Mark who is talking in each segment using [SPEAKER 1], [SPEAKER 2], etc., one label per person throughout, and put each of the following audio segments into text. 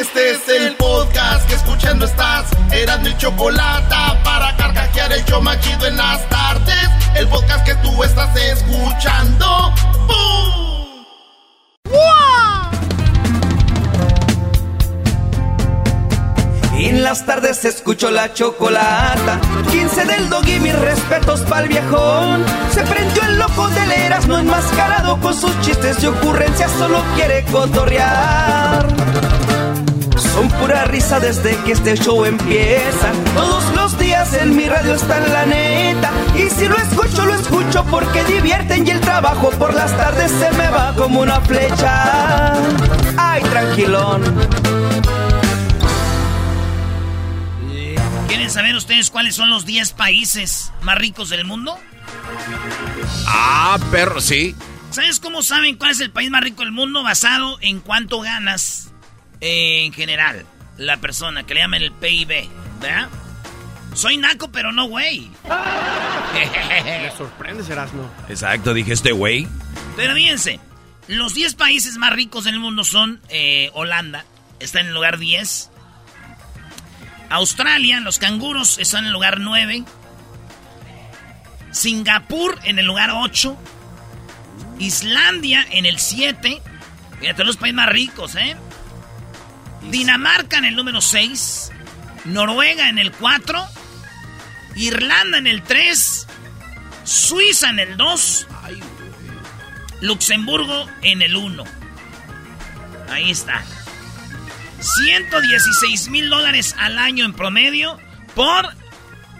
[SPEAKER 1] Este es el podcast que escuchando estás. Eran mi chocolate para carcajear el yo machido en las tardes. El podcast que tú estás escuchando. ¡Bum!
[SPEAKER 2] En las tardes escucho la chocolata. 15 del dog y mis respetos pa'l viejón. Se prendió el loco del Erasmo enmascarado con sus chistes y ocurrencias. Solo quiere cotorrear. Son pura risa desde que este show empieza. Todos los días en mi radio está en la neta. Y si lo escucho, lo escucho porque divierten y el trabajo por las tardes se me va como una flecha. Ay, tranquilón.
[SPEAKER 3] ¿Quieren saber ustedes cuáles son los 10 países más ricos del mundo?
[SPEAKER 4] Ah, perro, sí.
[SPEAKER 3] ¿Sabes cómo saben cuál es el país más rico del mundo basado en cuánto ganas en general la persona que le llaman el PIB? ¿Verdad? Soy naco, pero no güey.
[SPEAKER 5] Me sorprende, Erasmo.
[SPEAKER 4] Exacto, dije este güey.
[SPEAKER 3] Pero fíjense, los 10 países más ricos del mundo son eh, Holanda, está en el lugar 10. Australia, los canguros están en el lugar 9. Singapur en el lugar 8. Islandia en el 7. Fíjate, los países más ricos, ¿eh? Dinamarca en el número 6. Noruega en el 4. Irlanda en el 3. Suiza en el 2. Luxemburgo en el 1. Ahí está. 116 mil dólares al año en promedio por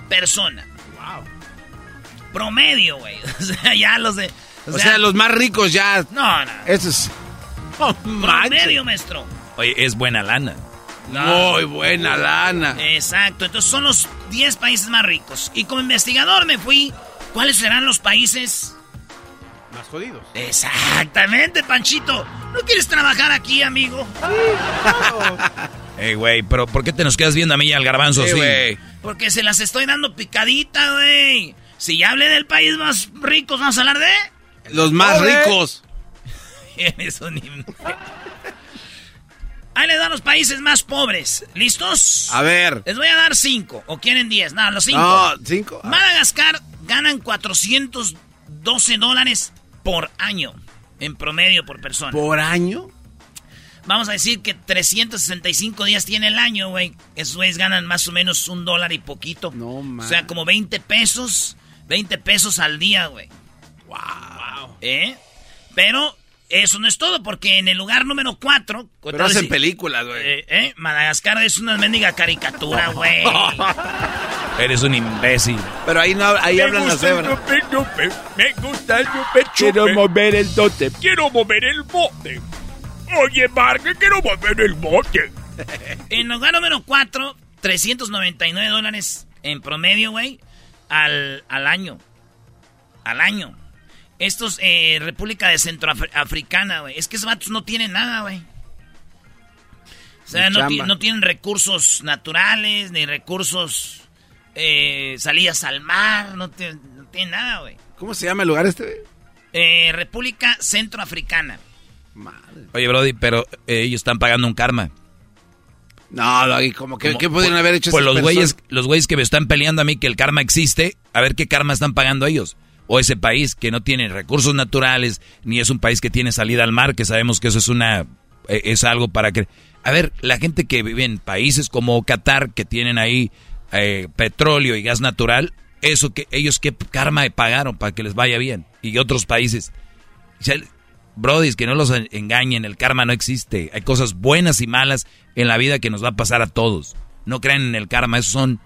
[SPEAKER 3] persona.
[SPEAKER 4] Wow.
[SPEAKER 3] Promedio, güey. O sea, ya los de.
[SPEAKER 4] O, sea, los más ricos ya.
[SPEAKER 3] No, no.
[SPEAKER 4] Eso es. Oh,
[SPEAKER 3] promedio, maestro.
[SPEAKER 4] Oye, es buena lana. Muy buena lana.
[SPEAKER 3] Exacto. Entonces son los 10 países más ricos. Y como investigador me fui. ¿Cuáles serán los países
[SPEAKER 5] Más jodidos.
[SPEAKER 3] Exactamente, Panchito. ¿No quieres trabajar aquí, amigo?
[SPEAKER 4] Ey, güey, pero ¿por qué te nos quedas viendo a mí y al garbanzo
[SPEAKER 3] Sí,
[SPEAKER 4] así?
[SPEAKER 3] güey. Porque se las estoy dando picadita, güey. Si ya hablé del país más rico, vamos a hablar de...
[SPEAKER 4] Los más ricos.
[SPEAKER 3] Un himno. Ahí les dan los países más pobres. ¿Listos?
[SPEAKER 4] A ver.
[SPEAKER 3] Les voy a dar cinco. ¿O quieren diez? No, los cinco.
[SPEAKER 4] No, cinco.
[SPEAKER 3] Madagascar ganan 412 dólares por año. En promedio por persona.
[SPEAKER 4] ¿Por año?
[SPEAKER 3] Vamos a decir que 365 días tiene el año, güey. Esos güeyes ganan más o menos un dólar y poquito. No, O sea, como 20 pesos. 20 pesos al día, güey. Wow. ¿Eh? Pero eso no es todo, porque en el lugar número 4...
[SPEAKER 4] Pero hacen películas, güey.
[SPEAKER 3] Eh, eh, Madagascar es una mendiga caricatura, güey.
[SPEAKER 4] Eres un imbécil. Pero ahí no ahí hablan las cebras.
[SPEAKER 6] Me gusta el chupe
[SPEAKER 4] Quiero mover el dote.
[SPEAKER 6] Quiero mover el bote. Oye, Marque, quiero mover el bote.
[SPEAKER 3] En el lugar número 4, 399 dólares en promedio, güey, al, al año. Al año. Estos, eh, República de Centroafricana, güey. Es que esos vatos no tienen nada, güey. O sea, no, tienen recursos naturales, ni recursos, eh, salidas al mar, no, tienen- no tienen nada, güey.
[SPEAKER 4] ¿Cómo se llama el lugar este, güey?
[SPEAKER 3] Eh, República Centroafricana.
[SPEAKER 4] Oye, Brody, pero eh, ellos están pagando un karma. No, Doggy, como que, ¿qué pudieron haber hecho
[SPEAKER 7] Pues los güeyes, los güeyes que me están peleando a mí que el karma existe, a ver qué karma están pagando ellos. O ese país que no tiene recursos naturales, ni es un país que tiene salida al mar, que sabemos que eso es una, eh, es algo para que... A ver, la gente que vive en países como Qatar, que tienen ahí eh, petróleo y gas natural, eso que ellos qué karma pagaron para que les vaya bien. Y otros países. Brody, que no los engañen, el karma no existe. Hay cosas buenas y malas en la vida que nos va a pasar a todos. No crean en el karma, eso son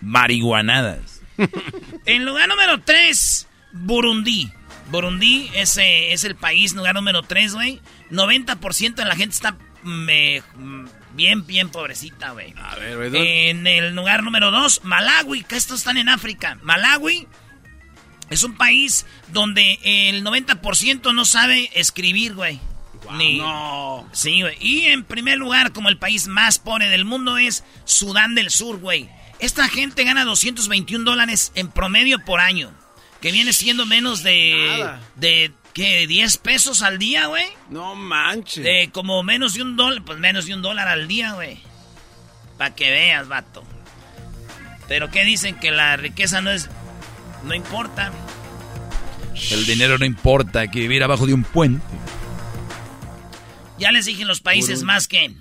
[SPEAKER 7] marihuanadas.
[SPEAKER 3] en lugar número 3, Burundi. Burundi es, es el país, lugar número 3, güey. 90% de la gente está me, bien, bien pobrecita, güey. A ver, güey. En el lugar número 2, Malawi, que estos están en África. Malawi es un país donde el 90% no sabe escribir, güey. Ni... No. Sí, güey. Y en primer lugar, como el país más pobre del mundo, es Sudán del Sur, güey. Esta gente gana 221 dólares en promedio por año. Que viene siendo menos de. de ¿Qué? ¿10 pesos al día, güey?
[SPEAKER 4] No manches.
[SPEAKER 3] De como menos de un dólar. Pues menos de un dólar al día, güey. Para que veas, vato. Pero ¿qué dicen? Que la riqueza no es. No importa.
[SPEAKER 7] El dinero no importa, hay que vivir abajo de un puente.
[SPEAKER 3] Ya les dije en los países más que...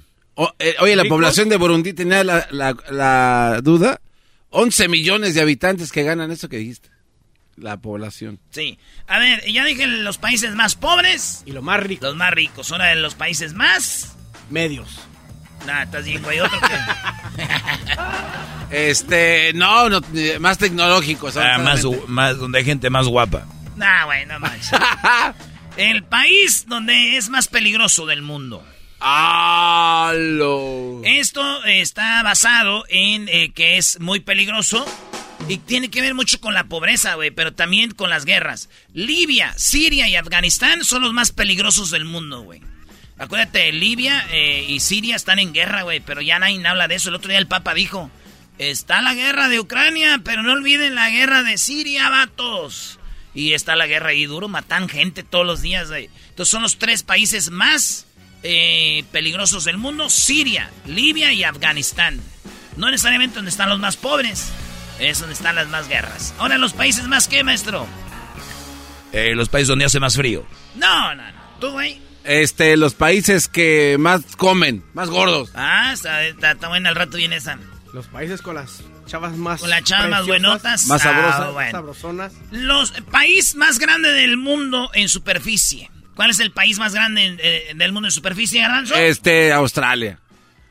[SPEAKER 4] Eh, oye, la población de Burundi tenía la, la, duda. 11 millones de habitantes que ganan eso que dijiste. La población.
[SPEAKER 3] Sí. A ver, ya dije los países más pobres.
[SPEAKER 5] Y los más ricos.
[SPEAKER 3] Los más ricos. Ahora de los países más...
[SPEAKER 5] Medios.
[SPEAKER 3] Nah, estás bien, güey. Otro que...
[SPEAKER 4] este, no, no, más tecnológicos.
[SPEAKER 7] Ah, más, más, donde hay gente más guapa.
[SPEAKER 3] Nah, güey, no manches. El país donde es más peligroso del mundo. Esto está basado en eh, que es muy peligroso y tiene que ver mucho con la pobreza, güey, pero también con las guerras. Libia, Siria y Afganistán son los más peligrosos del mundo, güey. Acuérdate, Libia eh, y Siria están en guerra, güey, pero ya nadie habla de eso. El otro día el Papa dijo, está la guerra de Ucrania, pero no olviden la guerra de Siria, vatos. Y está la guerra ahí duro, matan gente todos los días. Güey. Entonces son los tres países más eh, peligrosos del mundo, Siria, Libia y Afganistán. No necesariamente donde están los más pobres, es donde están las más guerras. Ahora los países más qué, maestro.
[SPEAKER 7] Eh, los países donde hace más frío.
[SPEAKER 3] No, no, no. ¿Tú, güey?
[SPEAKER 4] Este, los países que más comen, más gordos.
[SPEAKER 3] Ah, está, está, buena, al rato viene esa.
[SPEAKER 5] Los países con las chavas más.
[SPEAKER 3] Con las chavas más buenotas.
[SPEAKER 4] Más sabrosas.
[SPEAKER 3] Ah, sabrosonas. Los país más grande del mundo en superficie. ¿Cuál es el país más grande eh, del mundo en superficie, Garanzo?
[SPEAKER 4] Este, Australia.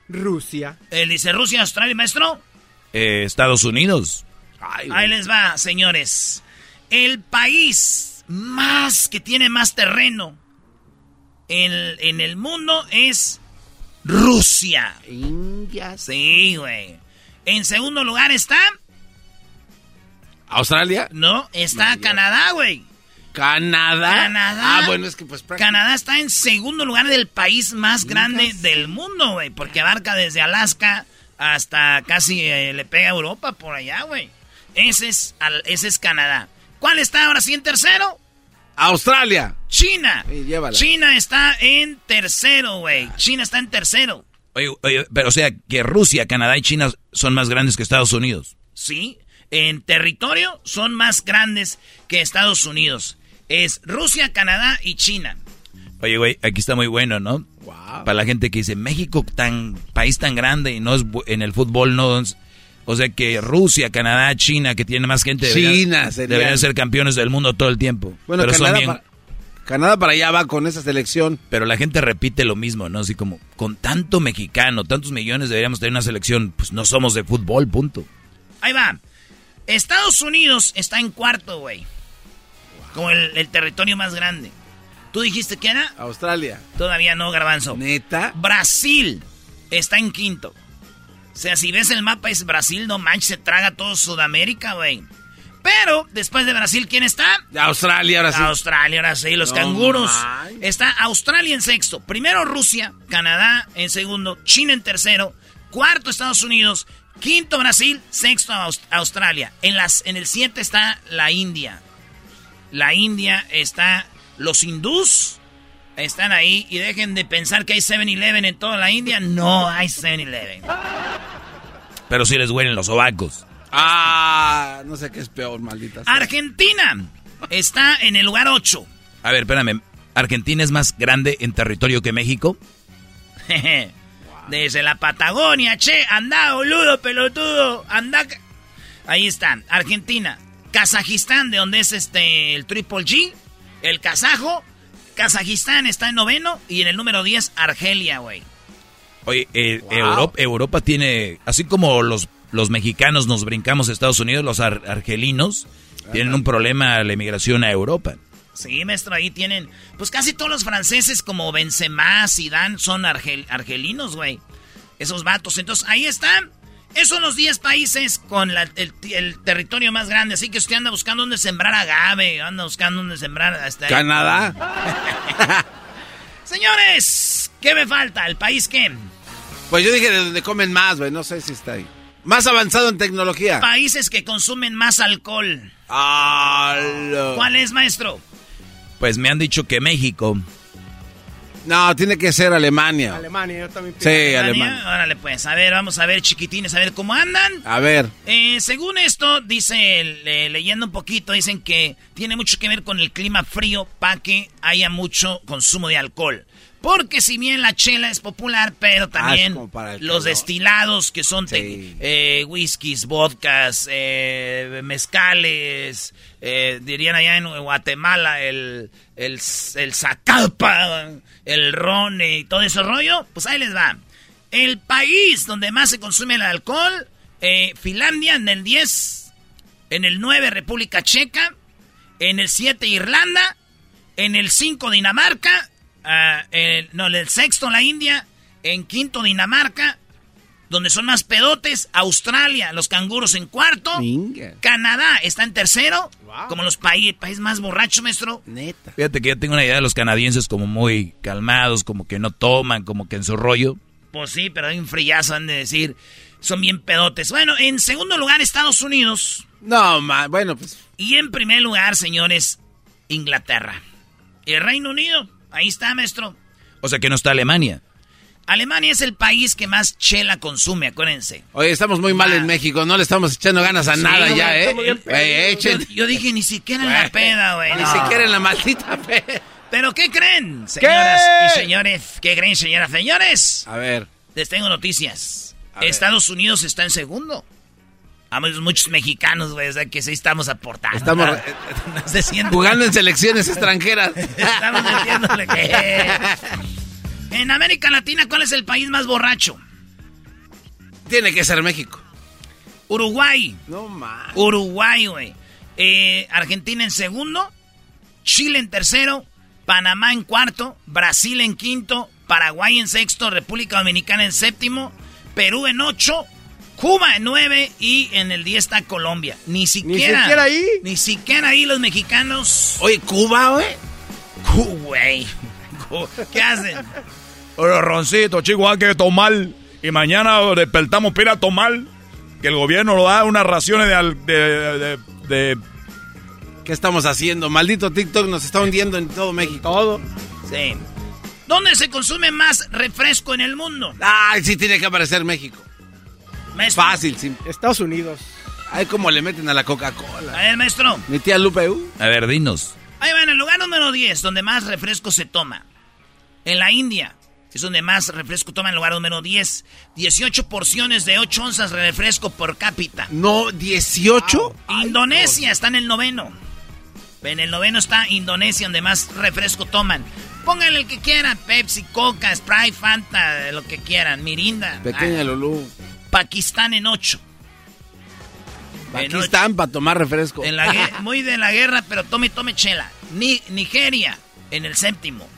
[SPEAKER 5] Rusia.
[SPEAKER 3] Él dice Rusia, Australia, maestro.
[SPEAKER 7] Eh, Estados Unidos.
[SPEAKER 3] Ahí les va, señores. El país más que tiene más terreno en, en el mundo es Rusia.
[SPEAKER 4] India.
[SPEAKER 3] Sí, güey. En segundo lugar está.
[SPEAKER 4] ¿Australia?
[SPEAKER 3] No, está Canadá, güey.
[SPEAKER 4] ¿Canadá?
[SPEAKER 3] Canadá.
[SPEAKER 4] Ah, bueno, es que pues.
[SPEAKER 3] Canadá está en segundo lugar del país más grande del mundo, güey. Porque abarca desde Alaska hasta casi eh, le pega a Europa por allá, güey. Ese es, ese es Canadá. ¿Cuál está ahora sí en tercero?
[SPEAKER 4] Australia.
[SPEAKER 3] China. China está en tercero, güey. China está en tercero.
[SPEAKER 7] Oye, oye, pero o sea que Rusia, Canadá y China son más grandes que Estados Unidos.
[SPEAKER 3] Sí, en territorio son más grandes que Estados Unidos. Es Rusia, Canadá y China.
[SPEAKER 7] Oye, güey, aquí está muy bueno, ¿no? Wow. Para la gente que dice, México, tan país tan grande y no es en el fútbol, no... O sea que Rusia, Canadá, China, que tiene más gente,
[SPEAKER 4] China
[SPEAKER 7] deberían, ser campeones del mundo todo el tiempo.
[SPEAKER 4] Bueno, Pero Canadá, Canadá para allá va con esa selección.
[SPEAKER 7] Pero la gente repite lo mismo, ¿no? Así como, con tanto mexicano, tantos millones deberíamos tener una selección. Pues no somos de fútbol, punto.
[SPEAKER 3] Ahí va. Estados Unidos está en cuarto, güey. Como el, territorio más grande. ¿Tú dijiste que era?
[SPEAKER 4] Australia.
[SPEAKER 3] Todavía no, Garbanzo.
[SPEAKER 4] ¿Neta?
[SPEAKER 3] Brasil está en quinto. O sea, si ves el mapa es Brasil, no manches, se traga todo Sudamérica, güey. Pero después de Brasil, ¿quién está?
[SPEAKER 4] Australia, ahora sí.
[SPEAKER 3] Australia, ahora sí, los canguros. Está Australia en sexto. Primero Rusia, Canadá en segundo, China en tercero, cuarto Estados Unidos, quinto Brasil, sexto Australia. En, las, en el siete está la India. La India está los hindús. Están ahí y dejen de pensar que hay 7-Eleven en toda la India. No hay 7-Eleven.
[SPEAKER 7] Pero si les huelen los sobacos.
[SPEAKER 4] Ah, no sé qué es peor, maldita.
[SPEAKER 3] Argentina está en el lugar 8.
[SPEAKER 7] A ver, espérame. ¿Argentina es más grande en territorio que México?
[SPEAKER 3] Desde la Patagonia, che, anda, boludo, pelotudo, anda. Ahí están, Argentina, Kazajistán, de donde es este el Triple G, el kazajo. Kazajistán está en noveno y en el número 10, Argelia, güey.
[SPEAKER 7] Oye, eh, Europa, Europa, tiene, así como los, los mexicanos nos brincamos a Estados Unidos, los argelinos tienen un problema la emigración a Europa.
[SPEAKER 3] Sí, maestro, ahí tienen. Pues casi todos los franceses, como Benzema, Dan son argelinos, güey. Esos vatos. Entonces, ahí están. Esos son los 10 países con el, territorio más grande. Así que usted anda buscando dónde sembrar agave, anda buscando dónde sembrar hasta
[SPEAKER 4] Canadá.
[SPEAKER 3] Señores, ¿qué me falta? ¿El país qué?
[SPEAKER 4] Pues yo dije de donde comen más, güey. No sé si está ahí. Más avanzado en tecnología.
[SPEAKER 3] Países que consumen más alcohol. ¿Cuál es, maestro?
[SPEAKER 7] Pues me han dicho que México.
[SPEAKER 4] No, tiene que ser Alemania.
[SPEAKER 5] Alemania, yo también
[SPEAKER 4] pienso. Sí, Alemania.
[SPEAKER 3] Órale, pues, a ver, vamos a ver, chiquitines, a ver cómo andan.
[SPEAKER 4] A ver.
[SPEAKER 3] Eh, según esto, dice, leyendo un poquito, dicen que tiene mucho que ver con el clima frío para que haya mucho consumo de alcohol. Porque si bien la chela es popular, pero ah, también los destilados que son eh, whiskies, vodkas, eh, mezcales, eh, dirían allá en Guatemala el, el, el zacalpa, el ron y todo ese rollo, pues ahí les va. El país donde más se consume el alcohol, Finlandia en el 10, en el 9 República Checa, en el 7 Irlanda, en el 5 Dinamarca, Ah, no, el sexto la India, en quinto Dinamarca, donde son más pedotes, Australia, los canguros en cuarto, Canadá está en tercero, como los países más borrachos, maestro.
[SPEAKER 7] Neta. Fíjate que yo tengo una idea de los canadienses como muy calmados, como que no toman, como que en su rollo.
[SPEAKER 3] Pues sí, pero hay un frillazo, han de decir, son bien pedotes. Bueno, en segundo lugar, Estados Unidos.
[SPEAKER 4] No, bueno, pues.
[SPEAKER 3] Y en primer lugar, señores, Inglaterra. Y el Reino Unido. Ahí está, maestro.
[SPEAKER 7] O sea que no está Alemania.
[SPEAKER 3] Alemania es el país que más chela consume, acuérdense.
[SPEAKER 4] Oye, estamos muy mal en ah. México, no le estamos echando ganas a nada ya, ¿eh?
[SPEAKER 3] Yo, dije, ni siquiera en la peda, güey.
[SPEAKER 4] Ni siquiera en la maldita peda.
[SPEAKER 3] ¿Pero qué creen, señoras y señores? ¿Qué creen, señoras y señores?
[SPEAKER 4] A ver.
[SPEAKER 3] Les tengo noticias. Estados Unidos está en segundo. Hay muchos mexicanos, güey, o sea que sí estamos aportando.
[SPEAKER 4] Estamos jugando en selecciones extranjeras. estamos metiéndole
[SPEAKER 3] que... En América Latina, ¿cuál es el país más borracho?
[SPEAKER 4] Tiene que ser México.
[SPEAKER 3] Uruguay.
[SPEAKER 4] No más.
[SPEAKER 3] Uruguay, güey. Eh, Argentina en segundo. Chile en tercero. Panamá en cuarto. Brasil en quinto. Paraguay en sexto. República Dominicana en séptimo. Perú en ocho. Cuba en 9 y en el 10 está Colombia. Ni siquiera. Ni siquiera ahí. Ni siquiera ahí los mexicanos.
[SPEAKER 4] Oye, Cuba, güey.
[SPEAKER 3] Güey. ¿Qué hacen?
[SPEAKER 6] Oye, Roncito, chico, hay que tomar. Y mañana despertamos para a tomar. Que el gobierno lo da unas raciones de, de,
[SPEAKER 4] ¿Qué estamos haciendo? Maldito TikTok nos está hundiendo en todo México.
[SPEAKER 3] Todo. Sí. ¿Dónde se consume más refresco en el mundo?
[SPEAKER 4] Ay, sí tiene que aparecer México. Fácil, sí.
[SPEAKER 5] Estados Unidos.
[SPEAKER 4] Ay, cómo le meten a la Coca-Cola.
[SPEAKER 3] A ver, maestro.
[SPEAKER 4] Mi tía Lupe. Uh.
[SPEAKER 7] A ver, dinos.
[SPEAKER 3] Ahí va, en el lugar número 10, donde más refresco se toma. En la India, es donde más refresco toma en el lugar número 10. 18 porciones de 8 onzas de refresco por cápita.
[SPEAKER 4] No, 18.
[SPEAKER 3] Indonesia está en el noveno. En el noveno está Indonesia, donde más refresco toman. Pónganle el que quieran, Pepsi, Coca, Sprite, Fanta, lo que quieran, Mirinda.
[SPEAKER 4] Pequeña. Lulú.
[SPEAKER 3] Pakistán en 8.
[SPEAKER 4] Pakistán para tomar refresco.
[SPEAKER 3] En la, muy de la guerra, pero tome, tome chela. Ni, Nigeria en el séptimo.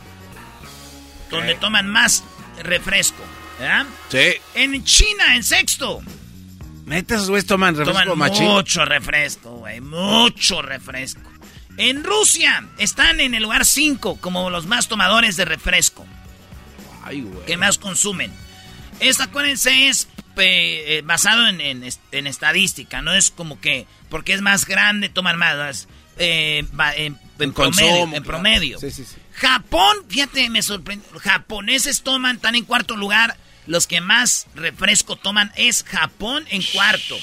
[SPEAKER 3] Donde toman más refresco. ¿verdad?
[SPEAKER 4] Sí.
[SPEAKER 3] En China en sexto.
[SPEAKER 4] Metes, güey, toman refresco
[SPEAKER 3] toman Mucho refresco, güey. Mucho refresco. En Rusia están en el lugar 5 como los más tomadores de refresco. Ay, güey. Que más consumen. Esta, acuérdense, es eh, basado en, estadística, no es como que porque es más grande toman más, eh, en, promedio. Japón, fíjate, me sorprende, japoneses toman, están en cuarto lugar, los que más refresco toman es Japón en cuarto.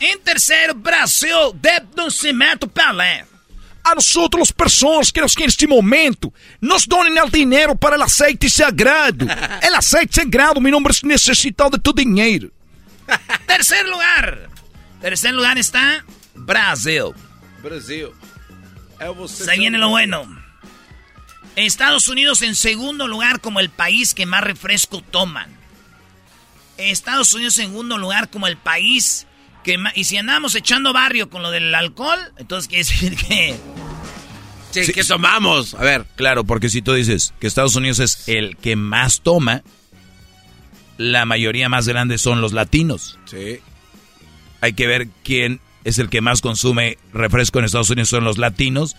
[SPEAKER 3] En tercero, Brasil, de Nascimento Pelé.
[SPEAKER 6] A nosotros las personas que en este momento nos donen el dinero para el aceite sagrado. El aceite sagrado, mi nombre es necesitado de tu dinero.
[SPEAKER 3] Tercer lugar. Tercer lugar está Brasil.
[SPEAKER 4] Brasil.
[SPEAKER 3] Se viene lo bueno. Estados Unidos en segundo lugar como el país que más refresco toman. Estados Unidos en segundo lugar como el país que más... Y si andamos echando barrio con lo del alcohol, entonces quiere decir que...
[SPEAKER 4] Sí, que tomamos. A ver.
[SPEAKER 7] Claro, porque si tú dices que Estados Unidos es el que más toma, la mayoría más grande son los latinos.
[SPEAKER 4] Sí.
[SPEAKER 7] Hay que ver quién es el que más consume refresco en Estados Unidos, son los latinos,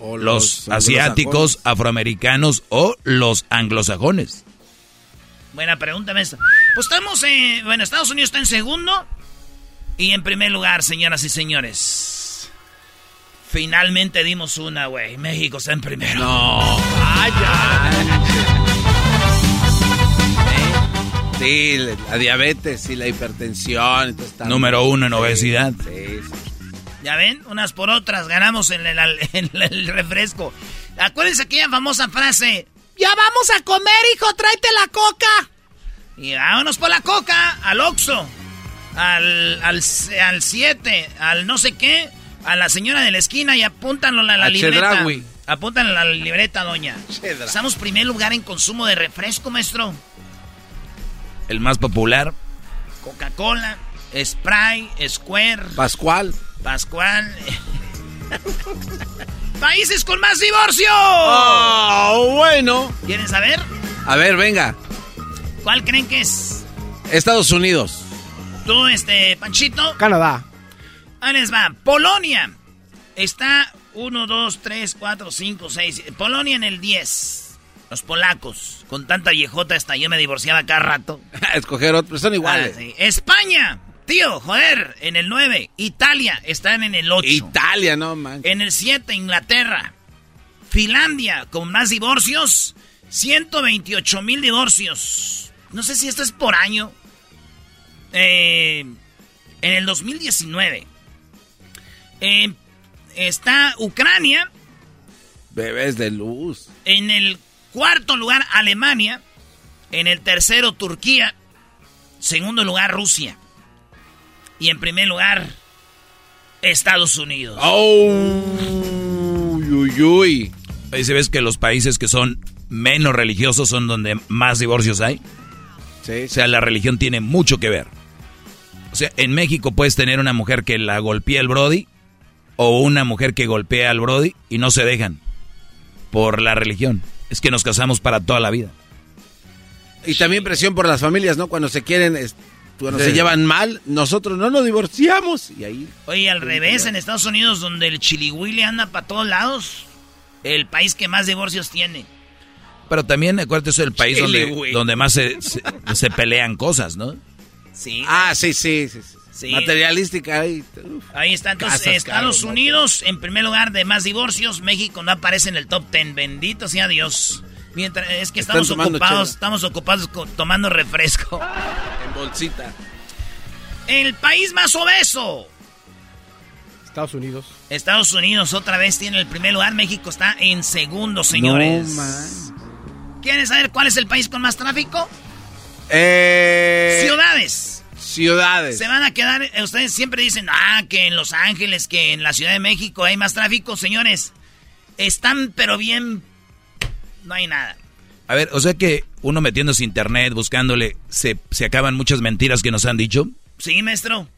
[SPEAKER 7] o los, asiáticos, afroamericanos o los anglosajones.
[SPEAKER 3] Buena pregunta, maestro. Pues estamos, en... bueno, Estados Unidos está en segundo y en primer lugar, señoras y señores. Finalmente dimos una, güey. México está en primero.
[SPEAKER 4] No. Sí, la diabetes y la hipertensión.
[SPEAKER 7] Número uno en obesidad.
[SPEAKER 4] Sí,
[SPEAKER 3] Ya ven, unas por otras ganamos en el, en el refresco. Acuérdense aquella famosa frase. Ya vamos a comer, hijo, tráete la coca. Y vámonos por la coca al Oxxo, al 7, al, siete, al no sé qué, a la señora de la esquina y apúntanlo a la, libreta. Apúntanlo a la libreta, doña. Estamos primer lugar en consumo de refresco, maestro.
[SPEAKER 7] El más popular.
[SPEAKER 3] Coca-Cola, Sprite, Square.
[SPEAKER 4] Pascual.
[SPEAKER 3] Pascual. Países con más divorcio.
[SPEAKER 4] Oh, bueno.
[SPEAKER 3] ¿Quieren saber?
[SPEAKER 4] A ver, venga.
[SPEAKER 3] ¿Cuál creen que es?
[SPEAKER 4] Estados Unidos.
[SPEAKER 3] ¿Tú, este, Panchito?
[SPEAKER 5] Canadá.
[SPEAKER 3] Ahí les va. Polonia. Está 1, 2, 3, 4, 5, 6. Polonia en el 10. Los polacos. Con tanta viejota hasta yo me divorciaba cada rato.
[SPEAKER 4] Escoger otros, son iguales.
[SPEAKER 3] Ah, sí. España. Tío, joder, en el 9. Italia, están en el 8.
[SPEAKER 4] Italia, no man.
[SPEAKER 3] En el 7, Inglaterra. Finlandia, con más divorcios. 128 mil divorcios. No sé si esto es por año. Eh, en el 2019. Eh, está Ucrania.
[SPEAKER 4] Bebés de luz.
[SPEAKER 3] En el cuarto lugar, Alemania. En el tercero, Turquía. Segundo lugar, Rusia. Y en primer lugar, Estados Unidos.
[SPEAKER 4] ¡Oh! Uy, uy.
[SPEAKER 7] Ahí se ves que los países que son menos religiosos son donde más divorcios hay.
[SPEAKER 4] Sí.
[SPEAKER 7] O sea, la religión tiene mucho que ver. O sea, en México puedes tener una mujer que la golpea el Brody o una mujer que golpea al Brody y no se dejan por la religión. Es que nos casamos para toda la vida.
[SPEAKER 4] Y también presión por las familias, ¿no? Cuando se quieren, cuando se llevan mal, nosotros no nos divorciamos. Y ahí.
[SPEAKER 3] Oye, al revés, en Estados Unidos, donde el chilihuile anda para todos lados, el país que más divorcios tiene.
[SPEAKER 7] Pero también, acuérdate, es el país donde, donde más se, se, pelean cosas, ¿no?
[SPEAKER 3] Sí.
[SPEAKER 4] Ah, sí, sí. sí, sí. Materialística ahí.
[SPEAKER 3] ahí está. Entonces, Estados Unidos, en primer lugar de más divorcios. México no aparece en el top ten. Bendito sea Dios. Mientras, es que estamos ocupados, estamos ocupados tomando refresco.
[SPEAKER 4] En bolsita.
[SPEAKER 3] El país más obeso.
[SPEAKER 5] Estados Unidos.
[SPEAKER 3] Estados Unidos otra vez tiene el primer lugar. México está en segundo, señores.
[SPEAKER 4] No,
[SPEAKER 3] ¿Quieren saber cuál es el país con más tráfico?
[SPEAKER 4] Eh...
[SPEAKER 3] Ciudades.
[SPEAKER 4] Ciudades.
[SPEAKER 3] Se van a quedar, ustedes siempre dicen, ah, que en Los Ángeles, que en la Ciudad de México hay más tráfico. Señores, están pero bien... No hay nada.
[SPEAKER 7] A ver, o sea que uno metiéndose internet, buscándole, se, se acaban muchas mentiras que nos han dicho.
[SPEAKER 3] Sí, maestro.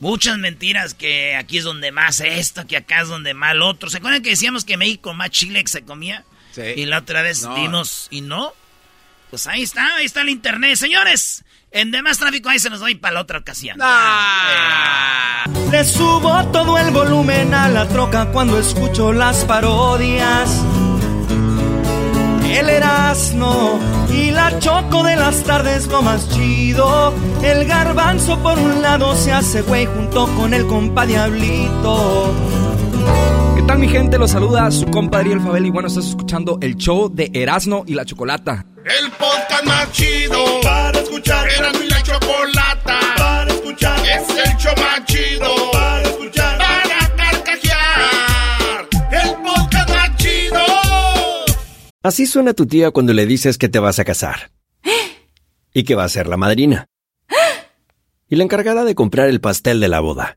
[SPEAKER 3] Muchas mentiras que aquí es donde más esto, que acá es donde más lo otro. ¿Se acuerdan que decíamos que México más chile que se comía?
[SPEAKER 4] Sí.
[SPEAKER 3] Y la otra vez
[SPEAKER 4] No.
[SPEAKER 3] vimos y no. Pues ahí está, ahí está el internet. Señores, en demás tráfico ahí se nos doy para la otra ocasión.
[SPEAKER 4] Ah.
[SPEAKER 2] Le subo todo el volumen a la troca cuando escucho las parodias. El Erasmo y la Choco de las tardes lo más chido. El garbanzo por un lado se hace güey junto con el compa Diablito.
[SPEAKER 8] ¿Qué tal mi gente? Los saluda su compadre El Fabel y bueno, estás escuchando el show de Erasmo y la Chocolata.
[SPEAKER 1] El podcast más chido para escuchar. Erasmo y la Chocolata para escuchar. Es el show más chido para escuchar. Para carcajear. El podcast más chido.
[SPEAKER 9] Así suena tu tía cuando le dices que te vas a casar. ¿Eh? Y que va a ser la madrina. Y la encargada de comprar el pastel de la boda.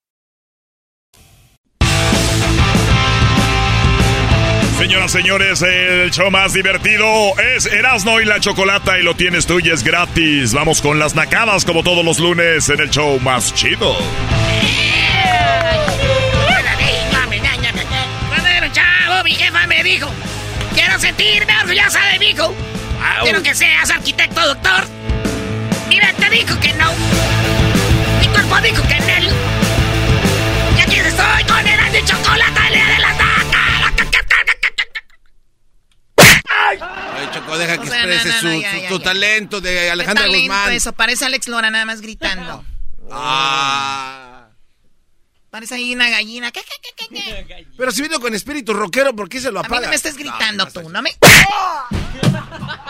[SPEAKER 6] Señoras, señores, el show más divertido es Erasmo y la Chocolata y lo tienes tú y es gratis. Vamos con las nacadas como todos los lunes en el show más chido.
[SPEAKER 10] Cuando era un chavo, mi jefa me dijo, quiero sentirme orgullosa de mi hijo. Quiero que seas arquitecto, doctor. Mira, te dijo que no. Mi cuerpo dijo que no. Y aquí estoy con el chocolate, le de
[SPEAKER 4] Choco, deja que exprese su, su, talento de Alejandra talento Guzmán.
[SPEAKER 10] Eso, parece Alex Lora nada más gritando.
[SPEAKER 4] Ah.
[SPEAKER 10] Parece ahí una gallina. ¿Qué, qué,
[SPEAKER 4] qué, Pero si vino con espíritu rockero, ¿por qué se lo apaga?
[SPEAKER 10] A mí no me estés gritando tú, ¿no me...?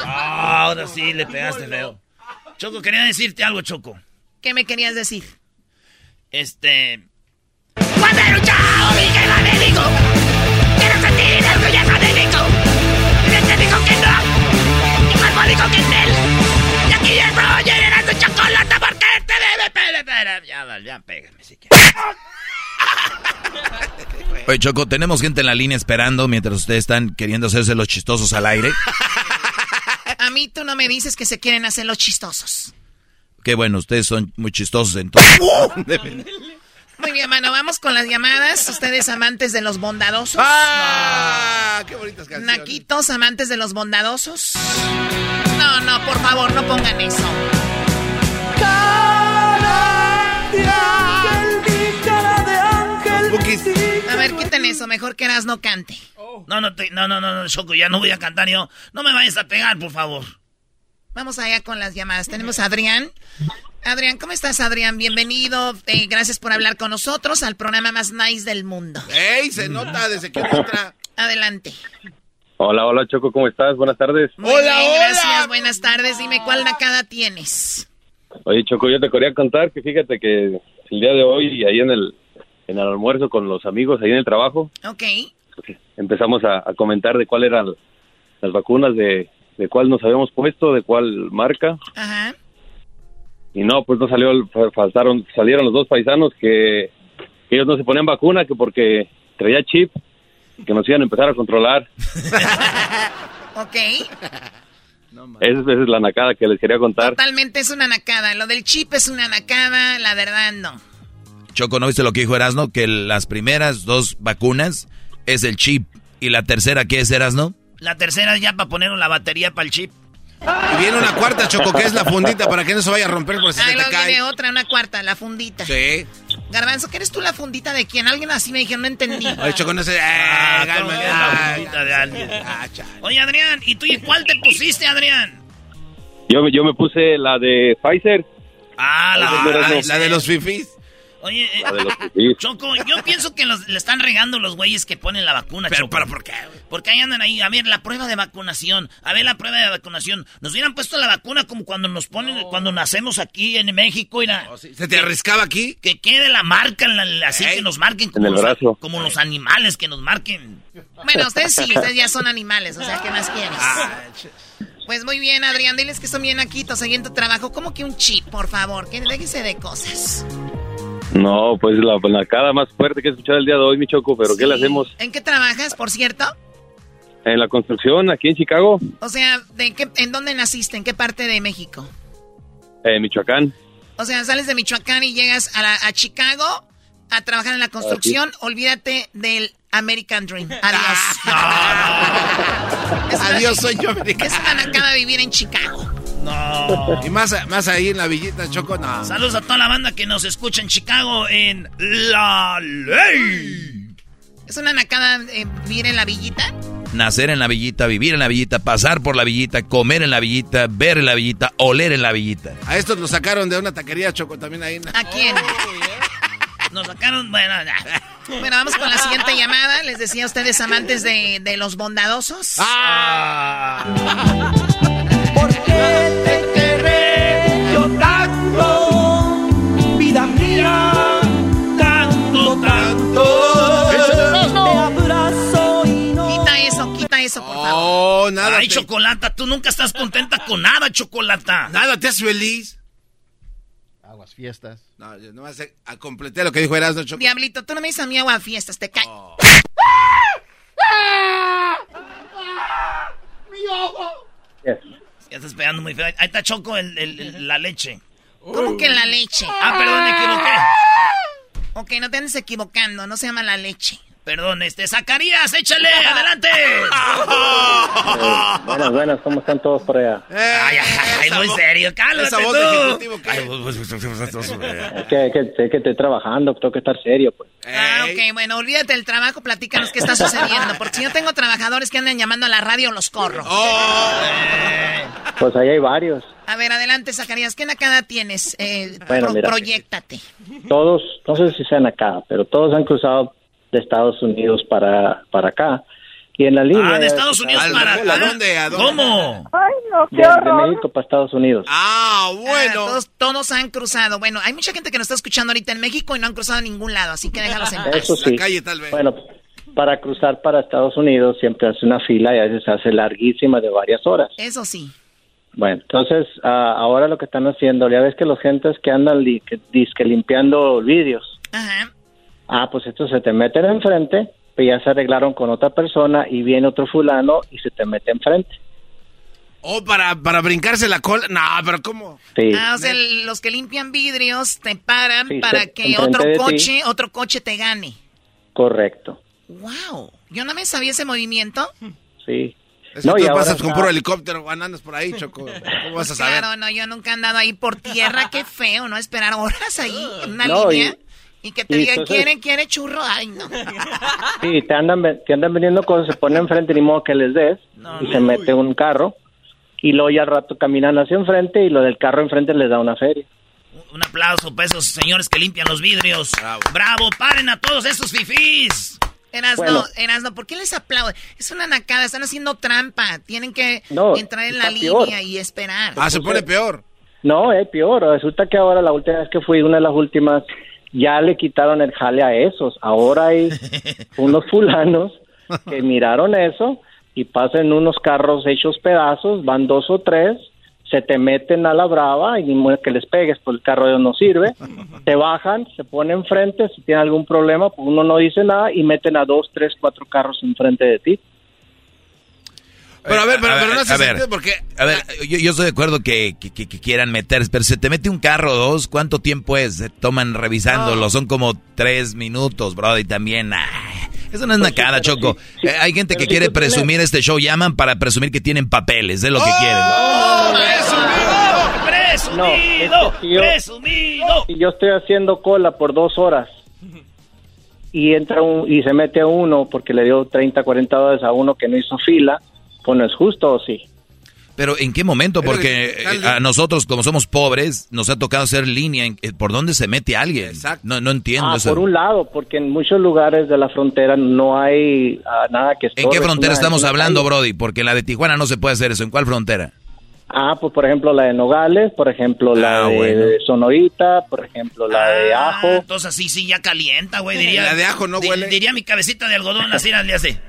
[SPEAKER 3] Ah, ahora sí le pegaste feo. Choco, quería decirte algo, Choco.
[SPEAKER 10] ¿Qué me querías decir?
[SPEAKER 3] Este...
[SPEAKER 10] ¡Cuando era un chavo, mi me dijo! ¡Quiero sentir orgullosa de mi dijo que él! ¡Y aquí estoy generando chocolate porque te debe...
[SPEAKER 3] Ya, ya, pégame si quieres.
[SPEAKER 7] Oye, Choco, tenemos gente en la línea esperando mientras ustedes están queriendo hacerse los chistosos al aire.
[SPEAKER 10] A mí tú no me dices que se quieren hacer los chistosos.
[SPEAKER 7] Qué bueno, ustedes son muy chistosos entonces.
[SPEAKER 10] Muy bien, mano, vamos con las llamadas. Ustedes amantes de los bondadosos.
[SPEAKER 4] ¡Ah! ¡Qué bonitas canciones!
[SPEAKER 10] Naquitos, amantes de los bondadosos. No, no, por favor, no pongan eso. A ver, quiten eso, mejor que Eras no cante.
[SPEAKER 3] No, no, no, no, no, Choco, ya no voy a cantar yo. No me vayas a pegar, por favor.
[SPEAKER 10] Vamos allá con las llamadas. Tenemos a Adrián. Adrián, ¿cómo estás, Adrián? Bienvenido. Eh, gracias por hablar con nosotros al programa más nice del mundo.
[SPEAKER 4] ¡Ey! Se nota desde que entra.
[SPEAKER 10] Adelante.
[SPEAKER 11] Hola, hola, Choco, ¿cómo estás? Buenas tardes.
[SPEAKER 10] Muy hola, bien, gracias. Buenas tardes. Dime, ¿cuál nacada tienes?
[SPEAKER 11] Oye, Choco, yo te quería contar que fíjate que el día de hoy, ahí en el, en el almuerzo con los amigos, ahí en el trabajo.
[SPEAKER 10] Ok.
[SPEAKER 11] Empezamos a, a comentar de cuál eran las vacunas, de, de cuál nos habíamos puesto, de cuál marca.
[SPEAKER 10] Ajá.
[SPEAKER 11] Y no, pues no salió, faltaron, salieron los dos paisanos que, que ellos no se ponían vacuna, que porque traía chip, que nos iban a empezar a controlar.
[SPEAKER 10] ok.
[SPEAKER 11] Esa, esa, es la nacada que les quería contar.
[SPEAKER 10] Totalmente es una nacada. Lo del chip es una nacada, la verdad no.
[SPEAKER 7] Choco, ¿no viste lo que dijo Erasno? Que las primeras dos vacunas es el chip. ¿Y la tercera qué es, Erasno?
[SPEAKER 3] La tercera es ya para poner la batería para el chip.
[SPEAKER 4] Y viene una cuarta, Choco, que es la fundita para que no se vaya a romper por si se te cae.
[SPEAKER 10] viene otra, una cuarta, la fundita.
[SPEAKER 4] Sí.
[SPEAKER 10] Garbanzo, ¿qué eres tú la fundita de quién? Alguien así me dijeron, no entendí.
[SPEAKER 4] Oye, Choco, no sé.
[SPEAKER 3] Ah,
[SPEAKER 4] Eh,
[SPEAKER 3] ¿cómo
[SPEAKER 4] calma,
[SPEAKER 3] la fundita de alguien?
[SPEAKER 4] ah.
[SPEAKER 3] Oye, Adrián, ¿y tú y cuál te pusiste, Adrián?
[SPEAKER 12] Yo, me- yo me puse la de Pfizer.
[SPEAKER 3] Ah, la, la-
[SPEAKER 4] La, la de los fifís.
[SPEAKER 3] Oye, eh,
[SPEAKER 12] los.
[SPEAKER 3] Choco, yo pienso que los- le están regando los güeyes que ponen la vacuna,
[SPEAKER 4] Pero,
[SPEAKER 3] Choco.
[SPEAKER 4] ¿pero por qué?
[SPEAKER 3] Porque ahí andan ahí, a ver, la prueba de vacunación, a ver la prueba de vacunación. Nos hubieran puesto la vacuna como cuando nos ponen, cuando nacemos aquí en México.
[SPEAKER 4] Oh, ¿Se te arriscaba aquí?
[SPEAKER 3] Que quede la marca, en la- así
[SPEAKER 4] Ey.
[SPEAKER 3] que nos marquen
[SPEAKER 12] En
[SPEAKER 3] como
[SPEAKER 12] el
[SPEAKER 3] los,
[SPEAKER 12] brazo.
[SPEAKER 3] como los animales que nos marquen.
[SPEAKER 10] Bueno, ustedes sí, ustedes ya son animales, o sea, ¿qué más quieres? Pues muy bien, Adrián, diles que son bien en tu trabajo. ¿Cómo que un chip, por favor? Que déjese de cosas.
[SPEAKER 12] No, pues la, la cara más fuerte que he escuchado el día de hoy, mi Choco, pero ¿qué le hacemos?
[SPEAKER 10] ¿En qué trabajas, por cierto?
[SPEAKER 12] En la construcción, aquí en Chicago,
[SPEAKER 10] O sea, ¿de qué, ¿en dónde naciste? ¿En qué parte de México?
[SPEAKER 12] en eh, Michoacán.
[SPEAKER 10] O sea, sales de Michoacán y llegas a, la- a Chicago a trabajar en la construcción. Olvídate del American Dream. Adiós. Es una-
[SPEAKER 4] Adiós, soy yo, americano.
[SPEAKER 10] Es una vivir en Chicago.
[SPEAKER 3] No.
[SPEAKER 4] Y más, más ahí en la villita, Choco, no.
[SPEAKER 3] Saludos a toda la banda que nos escucha en Chicago en La Ley.
[SPEAKER 10] Es una nacada eh, vivir en la villita.
[SPEAKER 7] Nacer en la villita, vivir en la villita, pasar por la villita, comer en la villita, ver en la villita, oler en la villita.
[SPEAKER 4] A estos lo sacaron de una taquería, Choco, también ahí.
[SPEAKER 10] ¿A quién?
[SPEAKER 3] Nos sacaron, bueno, ya.
[SPEAKER 10] Bueno, vamos con la siguiente llamada. Les decía a ustedes, amantes de, de los bondadosos.
[SPEAKER 4] Ah. nada.
[SPEAKER 3] Ay,
[SPEAKER 4] te,
[SPEAKER 3] Chocolata, tú nunca estás contenta con nada, Chocolata.
[SPEAKER 4] nada te hace feliz.
[SPEAKER 5] Aguas, fiestas.
[SPEAKER 4] No, yo nomás eh, a- completé lo que dijo Erasmo, Choco.
[SPEAKER 10] Diablito, tú no me dices a mí agua a fiestas, te cae.
[SPEAKER 3] Ya estás pegando muy feo. Ahí está Choco, el, el- el- la leche.
[SPEAKER 10] ¿Cómo que la leche?
[SPEAKER 3] Ah, perdón, me equivoqué.
[SPEAKER 10] Ok, no te andes equivocando, no se llama la leche.
[SPEAKER 3] Perdón, este, Zacarías, échale, adelante.
[SPEAKER 12] buenas, buenas, ¿cómo están todos por allá?
[SPEAKER 3] Ay, ay, ay, muy
[SPEAKER 4] voz-
[SPEAKER 3] serio, cálmate tú. pues, pues, pues, pues, pues,
[SPEAKER 12] Es que, que, sé que estoy trabajando, tengo que estar serio, pues.
[SPEAKER 10] Ah, ok, bueno, olvídate del trabajo, platícanos qué está sucediendo. Porque si yo tengo trabajadores que andan llamando a la radio, los corro.
[SPEAKER 4] Oh,
[SPEAKER 12] Pues ahí hay varios.
[SPEAKER 10] A ver, adelante, Zacarías, ¿qué nacada tienes? Eh,
[SPEAKER 12] Bueno,
[SPEAKER 10] pro-
[SPEAKER 12] mira.
[SPEAKER 10] proyectate.
[SPEAKER 12] Todos, no sé si sean acá, pero todos han cruzado de Estados Unidos para, para acá. Y en la línea...
[SPEAKER 3] Ah, de Estados Unidos
[SPEAKER 4] ¿Al-
[SPEAKER 3] para
[SPEAKER 4] ¿a dónde, a dónde?
[SPEAKER 3] ¿Cómo?
[SPEAKER 12] de, de México para Estados Unidos.
[SPEAKER 4] ah,
[SPEAKER 10] Ah,
[SPEAKER 4] bueno.
[SPEAKER 10] todos, todos han cruzado. Bueno, hay mucha gente que nos está escuchando ahorita en México y no han cruzado a ningún lado, así que déjalos en paz.
[SPEAKER 12] Eso
[SPEAKER 4] La
[SPEAKER 12] sí.
[SPEAKER 4] calle, tal vez.
[SPEAKER 12] Bueno, para cruzar para Estados Unidos siempre hace una fila y a veces hace larguísima de varias horas.
[SPEAKER 10] Eso sí.
[SPEAKER 12] Bueno, entonces ah, ahora lo que están haciendo, ya ves que los gentes que andan li- que, dizque limpiando vidrios,
[SPEAKER 10] Ajá.
[SPEAKER 12] Ah, pues estos se te meten enfrente, pues ya se arreglaron con otra persona y viene otro fulano y se te mete enfrente.
[SPEAKER 4] Oh, para, para brincarse la cola. No, pero ¿cómo?
[SPEAKER 12] Sí.
[SPEAKER 10] Ah, o sea, el- los que limpian vidrios te paran
[SPEAKER 12] Sí,
[SPEAKER 10] para que otro
[SPEAKER 12] ti.
[SPEAKER 10] coche, otro coche te gane.
[SPEAKER 12] Correcto.
[SPEAKER 10] Wow. Yo no me sabía ese movimiento.
[SPEAKER 12] Sí.
[SPEAKER 4] Es que
[SPEAKER 12] No,
[SPEAKER 4] tú
[SPEAKER 12] y ahora
[SPEAKER 4] pasas con
[SPEAKER 12] está-
[SPEAKER 4] puro helicóptero, andas por ahí, Choco. ¿Cómo vas a saber?
[SPEAKER 10] Claro, no, yo nunca he andado ahí por tierra. Qué feo, ¿no? Esperar horas ahí en una
[SPEAKER 12] No,
[SPEAKER 10] línea.
[SPEAKER 12] y-
[SPEAKER 10] Y, que te
[SPEAKER 12] y
[SPEAKER 10] digan,
[SPEAKER 12] entonces-
[SPEAKER 10] ¿quiere, quiere churro? Ay, no.
[SPEAKER 12] Sí, te andan, te andan vendiendo cosas, se ponen enfrente ni modo que les des y se mete un carro y luego ya al rato caminan hacia enfrente y lo del carro enfrente les da una feria.
[SPEAKER 3] Un aplauso para esos señores que limpian los vidrios. Bravo. paren a todos esos fifís.
[SPEAKER 10] Erasno,
[SPEAKER 12] Bueno.
[SPEAKER 10] Erasno, ¿por qué les aplaude? Es una nacada, están haciendo trampa. Tienen que
[SPEAKER 12] No,
[SPEAKER 10] entrar en la
[SPEAKER 12] peor.
[SPEAKER 10] línea y esperar.
[SPEAKER 4] Ah, se pone peor.
[SPEAKER 12] No, es peor. Resulta que ahora la última vez que fui, una de las últimas, ya le quitaron el jale a esos. Ahora hay unos fulanos que miraron eso y pasan unos carros hechos pedazos, van dos o tres, se te meten a la brava y que les pegues, pues el carro de no sirve. Te bajan, se ponen enfrente, si tienen algún problema, pues uno no dice nada y meten a dos, tres, cuatro carros enfrente de ti.
[SPEAKER 4] Pero a ver, pero,
[SPEAKER 7] A ver,
[SPEAKER 4] pero no se
[SPEAKER 7] a ver.
[SPEAKER 4] porque...
[SPEAKER 7] A ver, yo, yo estoy de acuerdo que, que- que- que quieran meterse, pero se te mete un carro o dos, ¿cuánto tiempo es? Se toman revisándolo, son como tres minutos, bro, y también, eso no es
[SPEAKER 12] Pues
[SPEAKER 7] nacada, Choco.
[SPEAKER 12] sí, sí.
[SPEAKER 7] Eh, hay gente que
[SPEAKER 12] si
[SPEAKER 7] quiere
[SPEAKER 12] tienes-
[SPEAKER 7] presumir este show, llaman para presumir que tienen papeles, es lo que
[SPEAKER 4] ¡Oh!
[SPEAKER 7] quieren.
[SPEAKER 4] ¡Presumido!
[SPEAKER 3] ¡Presumido! ¡Presumido!
[SPEAKER 12] Y yo estoy haciendo cola por dos horas y entra un, y se mete a uno porque le dio 30, 40 dólares a uno que no hizo fila, pues no es justo o sí.
[SPEAKER 7] Pero ¿en qué momento? Porque eh, a nosotros, como somos pobres, nos ha tocado hacer línea. Eh, ¿Por dónde se mete alguien? Exacto. No, no entiendo
[SPEAKER 12] ah,
[SPEAKER 7] eso.
[SPEAKER 12] Por un lado, porque en muchos lugares de la frontera no hay ah, nada que...
[SPEAKER 7] ¿En qué frontera estamos hablando, Brody? Porque la de Tijuana no se puede hacer eso. ¿En cuál frontera?
[SPEAKER 12] Ah, pues por ejemplo la de Nogales, por ejemplo la ah, de Sonorita, por ejemplo la de Ajo.
[SPEAKER 3] Entonces así sí ya calienta, güey. Diría,
[SPEAKER 4] la de Ajo no huele.
[SPEAKER 3] Diría mi cabecita de algodón así, le hace.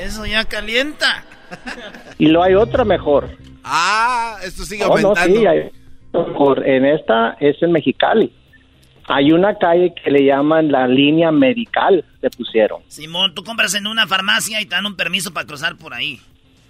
[SPEAKER 3] Eso ya calienta.
[SPEAKER 12] Y lo hay otra mejor.
[SPEAKER 4] Ah, esto sigue aumentando.
[SPEAKER 12] No, sí, hay En esta es en Mexicali. Hay una calle que le llaman la línea medical, le pusieron.
[SPEAKER 3] Simón, tú compras en una farmacia y te dan un permiso para cruzar por ahí.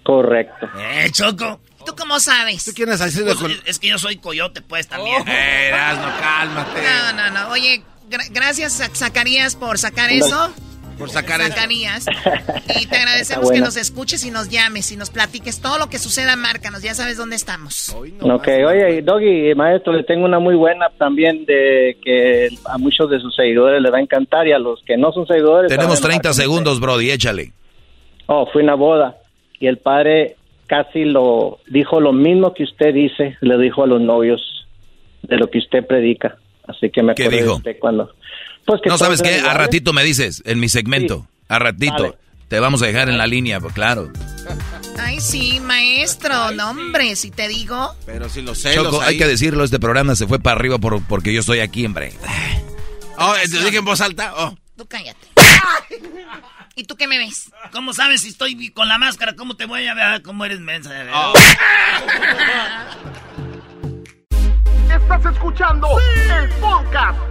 [SPEAKER 12] Correcto.
[SPEAKER 3] Eh, Choco. ¿Tú cómo sabes?
[SPEAKER 4] ¿Tú quién es así
[SPEAKER 3] pues, Es que yo soy coyote, pues, también.
[SPEAKER 4] Oh. Eh, no, cálmate.
[SPEAKER 10] No, no, no. Oye, gracias, Zacarías, por sacar eso.
[SPEAKER 4] Por sacar
[SPEAKER 10] Zacarías. Y te agradecemos que nos escuches y nos llames y nos platiques todo lo que suceda, márcanos. Ya sabes dónde estamos.
[SPEAKER 12] ok, oye, Doggy, maestro, le tengo una muy buena también de que a muchos de sus seguidores le va a encantar y a los que no son seguidores.
[SPEAKER 7] Tenemos 30 segundos, Brody, échale.
[SPEAKER 12] Oh, fue una boda y el padre casi lo dijo lo mismo que usted dice, le dijo a los novios de lo que usted predica. Así que me
[SPEAKER 7] ¿Qué dijo?
[SPEAKER 12] cuando
[SPEAKER 7] pues que No sabes qué, a ratito me dices en mi segmento, a ratito. Te vamos a dejar en la línea, pues claro.
[SPEAKER 10] Ay, sí, maestro, no hombre, si te digo.
[SPEAKER 4] Pero si lo sé.
[SPEAKER 7] Choco, hay que decirlo, este programa se fue para arriba por, porque yo estoy aquí, hombre.
[SPEAKER 4] Oh, te dije en voz alta. Oh.
[SPEAKER 10] Tú cállate. ¿Y tú qué me ves?
[SPEAKER 3] ¿Cómo sabes si estoy con la máscara? ¿Cómo te voy a ver? ¿Cómo eres mensa? Oh.
[SPEAKER 13] Estás escuchando el podcast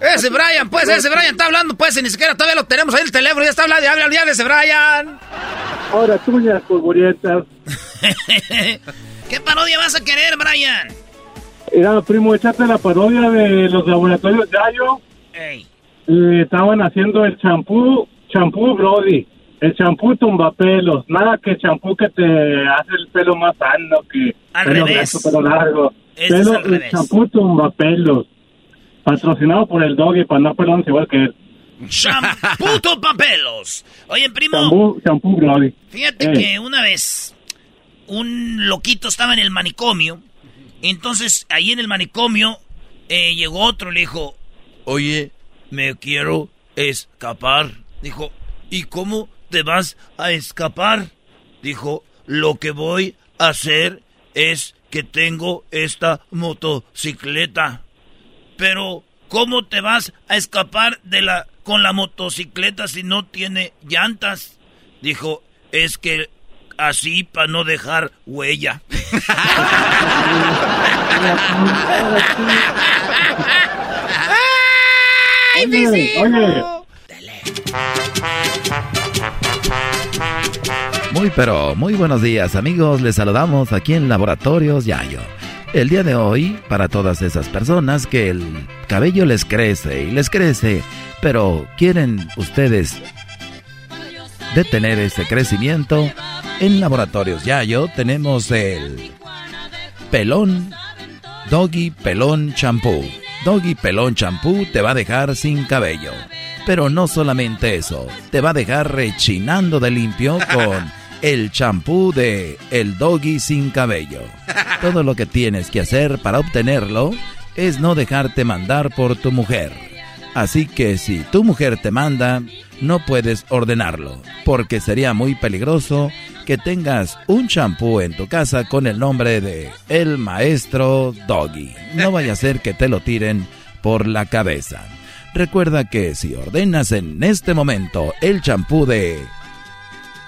[SPEAKER 3] Ese Brian, pues, ese Brian está hablando, pues, ni siquiera todavía lo tenemos ahí el teléfono, ya está hablando, ya habla, ese Brian.
[SPEAKER 14] Ahora tuñas polvorientas.
[SPEAKER 3] ¿Qué parodia vas a querer, Brian?
[SPEAKER 14] Era, primo, échate la parodia de los laboratorios Yayo.
[SPEAKER 3] Ey.
[SPEAKER 14] Eh, estaban haciendo el champú, champú Brody. El champú tumbapelos. Nada que champú que te hace el pelo más sano, que
[SPEAKER 3] Al
[SPEAKER 14] pelo
[SPEAKER 3] revés.
[SPEAKER 14] pelo largo.
[SPEAKER 3] Ese es
[SPEAKER 14] Pelo,
[SPEAKER 3] al
[SPEAKER 14] el champú tumbapelos. Patrocinado por el doggy para no pelones igual que él.
[SPEAKER 3] Shampoo papelos. Oye, primo,
[SPEAKER 14] Champú, champú Brody.
[SPEAKER 3] fíjate
[SPEAKER 14] Eh.
[SPEAKER 3] que una vez un loquito estaba en el manicomio. Entonces, ahí en el manicomio eh, llegó otro y le dijo, oye, me quiero escapar. Dijo, ¿y cómo te vas a escapar? Dijo, lo que voy a hacer es que tengo esta motocicleta. Pero, ¿cómo te vas a escapar de la con la motocicleta si no tiene llantas? Dijo, es que así para no dejar huella.
[SPEAKER 15] ¡Ay.
[SPEAKER 7] Muy pero muy buenos días amigos, les saludamos aquí en Laboratorios Yayo. El día de hoy, para todas esas personas que el cabello les crece y les crece, pero quieren ustedes detener ese crecimiento, en Laboratorios Yayo tenemos el pelón Doggy Pelón Champú. Doggy Pelón Champú te va a dejar sin cabello. Pero no solamente eso, te va a dejar rechinando de limpio con el champú de El Doggy sin cabello. Todo lo que tienes que hacer para obtenerlo es no dejarte mandar por tu mujer. Así que si tu mujer te manda, no puedes ordenarlo, porque sería muy peligroso que tengas un champú en tu casa con el nombre de El Maestro Doggy. No vaya a ser que te lo tiren por la cabeza. Recuerda que si ordenas en este momento el champú de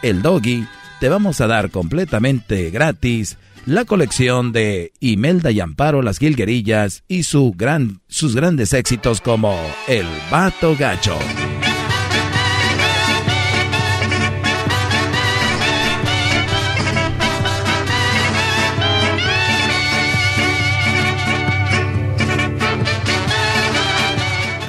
[SPEAKER 7] El Doggy, te vamos a dar completamente gratis la colección de Imelda y Amparo las Gilguerillas y sus grandes éxitos como El Vato Gacho.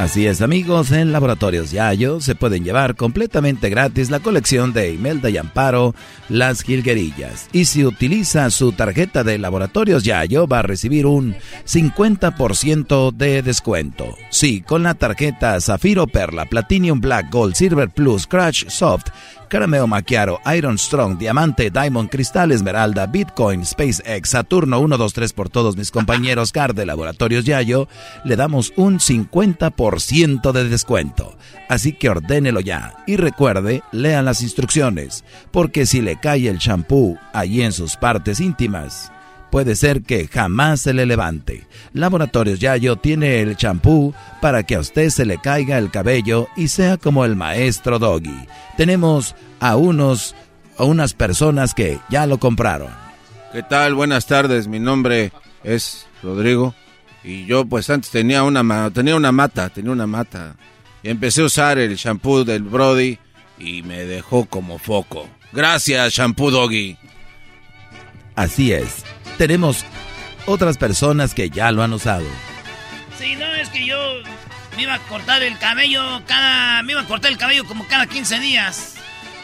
[SPEAKER 7] Así es amigos, en Laboratorios Yayo se pueden llevar completamente gratis la colección de Imelda y Amparo, las Gilguerillas. Y si utiliza su tarjeta de Laboratorios Yayo va a recibir un 50% de descuento. Sí, con la tarjeta Zafiro Perla, Platinum Black Gold, Silver Plus, Crash Soft, Carameo Macchiato, Iron Strong, Diamante, Diamond, Cristal Esmeralda, Bitcoin, SpaceX, Saturno 123 por todos mis compañeros CAR de Laboratorios Yayo, le damos un 50% de descuento. Así que ordénelo ya y recuerde, lea las instrucciones, porque si le cae el champú allí en sus partes íntimas, puede ser que jamás se le levante. Laboratorios Yayo tiene el champú para que a usted se le caiga el cabello y sea como el maestro Doggy. Tenemos a unos a unas personas que ya lo compraron.
[SPEAKER 4] ¿Qué tal? Buenas tardes. Mi nombre es Rodrigo y yo pues antes tenía una tenía una mata, tenía una mata y empecé a usar el shampoo del Brody y me dejó como foco. Gracias, shampoo Doggy.
[SPEAKER 7] Así es. Tenemos otras personas que ya lo han usado.
[SPEAKER 3] Sí, no, es que yo me iba a cortar el cabello cada... Me iba a cortar el cabello como cada 15 días.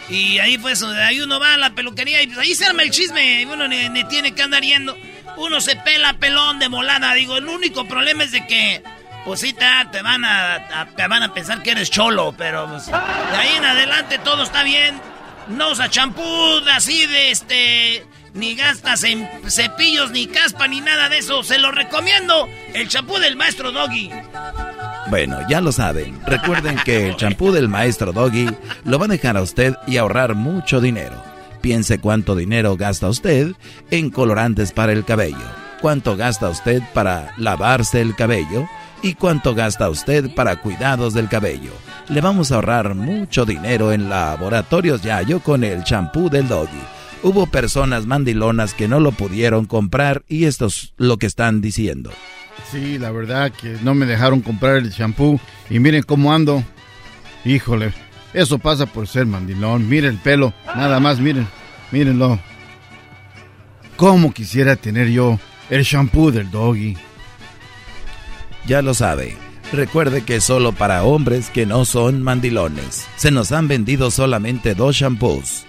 [SPEAKER 3] Y ahí pues, ahí uno va a la peluquería y pues ahí se arma el chisme. y Uno ni, tiene que andar yendo. Uno se pela pelón de molada. Digo, el único problema es de que... Pues sí, te, van a, a- te van a pensar que eres cholo, pero pues, de ahí en adelante todo está bien. No usa champú así de este... Ni gastas en cepillos, ni caspa, ni nada de eso. Se lo recomiendo. El champú del maestro Doggy.
[SPEAKER 7] Bueno, ya lo saben. Recuerden que el champú del maestro Doggy lo va a dejar a usted y ahorrar mucho dinero. Piense cuánto dinero gasta usted en colorantes para el cabello, cuánto gasta usted para lavarse el cabello y cuánto gasta usted para cuidados del cabello. Le vamos a ahorrar mucho dinero en laboratorios Yayo con el champú del Doggy. Hubo personas mandilonas que no lo pudieron comprar y esto es lo que están diciendo.
[SPEAKER 5] Sí, la verdad que no me dejaron comprar el champú y miren cómo ando. Híjole, eso pasa por ser mandilón. Miren el pelo, nada más, miren, mírenlo. ¿Cómo quisiera tener yo el shampoo del doggy?
[SPEAKER 7] Ya lo sabe. Recuerde que es solo para hombres que no son mandilones. Se nos han vendido solamente dos shampoos.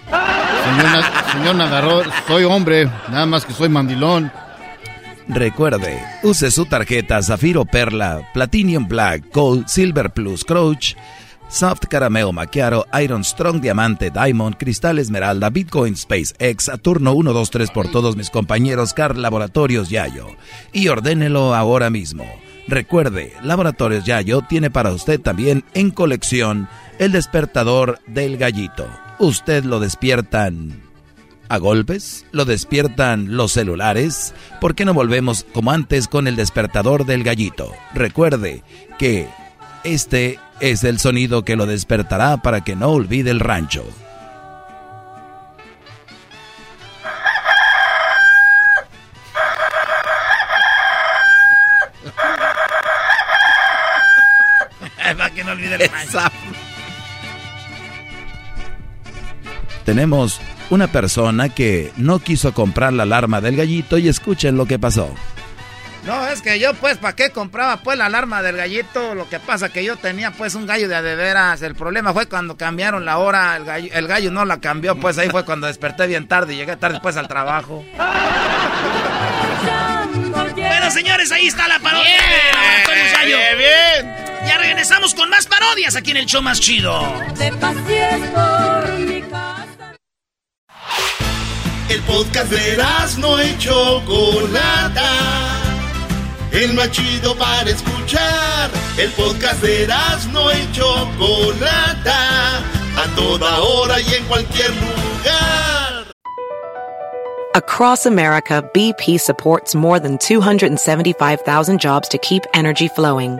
[SPEAKER 5] Señor, nadador, soy hombre, nada más que soy mandilón.
[SPEAKER 7] Recuerde, use su tarjeta Zafiro Perla, Platinum Black, Gold, Silver Plus, Crouch, Soft Carameo Macchiato, Iron Strong Diamante, Diamond, Cristal Esmeralda, Bitcoin Space X, Saturno 123 por todos mis compañeros Car Laboratorios Yayo. Y ordénelo ahora mismo. Recuerde, Laboratorios Yayo tiene para usted también en colección el despertador del gallito. Usted lo despiertan a golpes, lo despiertan los celulares. ¿Por qué no volvemos como antes con el despertador del gallito? Recuerde que este es el sonido que lo despertará para que no olvide el rancho. Tenemos una persona que no quiso comprar la alarma del gallito y escuchen lo que pasó.
[SPEAKER 16] No, es que yo pues, ¿para qué compraba pues la alarma del gallito? Lo que pasa que yo tenía pues un gallo de adeveras. El problema fue cuando cambiaron la hora, el gallo, el gallo no la cambió, pues ahí fue cuando desperté bien tarde y llegué tarde pues al trabajo. Bueno, señores, ahí está la parodia Bien, bien. Ya regresamos con más parodias aquí en el show más chido.
[SPEAKER 1] El podcast de no y Chocolata. El más chido para escuchar. El podcast de no y Chocolata. A toda hora y en cualquier lugar.
[SPEAKER 17] Across America, BP supports more than 275,000 jobs to keep energy flowing.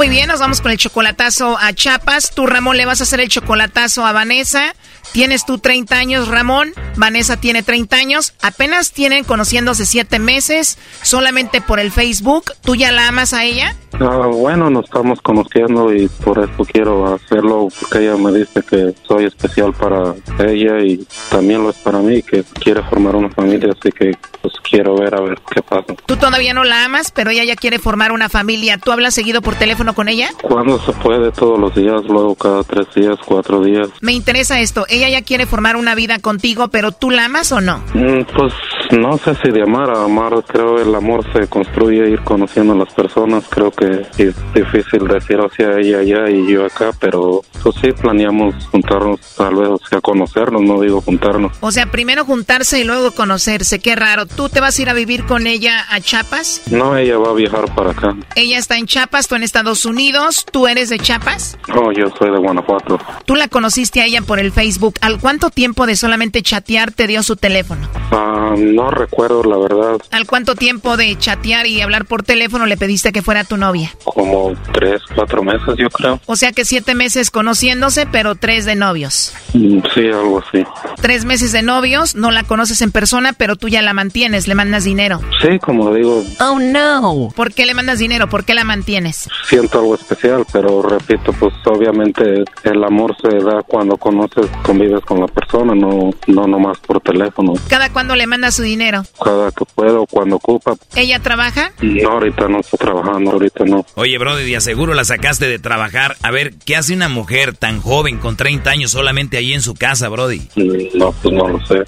[SPEAKER 10] Muy bien, nos vamos con el chocolatazo a Chapas. Tú, Ramón, le vas a hacer el chocolatazo a Vanessa. Tienes tú 30 años, Ramón. Vanessa tiene 30 años. Apenas tienen conociéndose 7 meses. Solamente por el Facebook. ¿Tú ya la amas a ella?
[SPEAKER 18] Ah, bueno, nos estamos conociendo y por eso quiero hacerlo, porque ella me dice que soy especial para ella y también lo es para mí, que quiere formar una familia, así que pues quiero ver a ver qué pasa.
[SPEAKER 10] Tú todavía no la amas, pero ella ya quiere formar una familia. ¿Tú hablas seguido por teléfono con ella?
[SPEAKER 18] Cuando se puede, todos los días, luego cada tres días, cuatro días.
[SPEAKER 10] Me interesa esto. Ella ya quiere formar una vida contigo, pero ¿tú la amas o no?
[SPEAKER 18] Mm, pues no sé si de amar a amar, creo el amor se construye ir conociendo a las personas, creo que es difícil decir hacia ella allá y yo acá, pero pues sí planeamos juntarnos, tal vez, o sea, conocernos, no digo juntarnos.
[SPEAKER 10] O sea, primero juntarse y luego conocerse, qué raro. ¿Tú te vas a ir a vivir con ella a Chiapas?
[SPEAKER 18] No, ella va a viajar para acá.
[SPEAKER 10] Ella está en Chiapas, tú en Estados Unidos, ¿tú eres de Chiapas?
[SPEAKER 18] No, yo soy de Guanajuato.
[SPEAKER 10] ¿Tú la conociste a ella por el Facebook? ¿Al cuánto tiempo de solamente chatear te dio su teléfono?
[SPEAKER 18] Ah, no recuerdo, la verdad.
[SPEAKER 10] ¿Al cuánto tiempo de chatear y hablar por teléfono le pediste que fuera tu novia?
[SPEAKER 18] Como tres, cuatro meses, yo creo.
[SPEAKER 10] O sea que siete meses conociéndose, pero tres de novios.
[SPEAKER 18] Mm, Sí, algo así.
[SPEAKER 10] Tres meses de novios, no la conoces en persona, pero tú ya la mantienes, le mandas dinero.
[SPEAKER 18] Sí, como digo,
[SPEAKER 10] Oh no. ¿Por qué le mandas dinero? ¿Por qué la mantienes?
[SPEAKER 18] siento algo especial, pero repito, pues obviamente el amor se da cuando conoces, convives con la persona, no, no nomás por teléfono.
[SPEAKER 10] ¿Cada cuándo le mandas su dinero? dinero?
[SPEAKER 18] Cada que puedo, cuando ocupa.
[SPEAKER 10] ¿Ella trabaja?
[SPEAKER 18] No, ahorita no está trabajando, ahorita no.
[SPEAKER 19] Oye, Brody, de aseguro la sacaste de trabajar. A ver, ¿qué hace una mujer tan joven con 30 años solamente ahí en su casa, Brody?
[SPEAKER 18] No, pues no lo sé.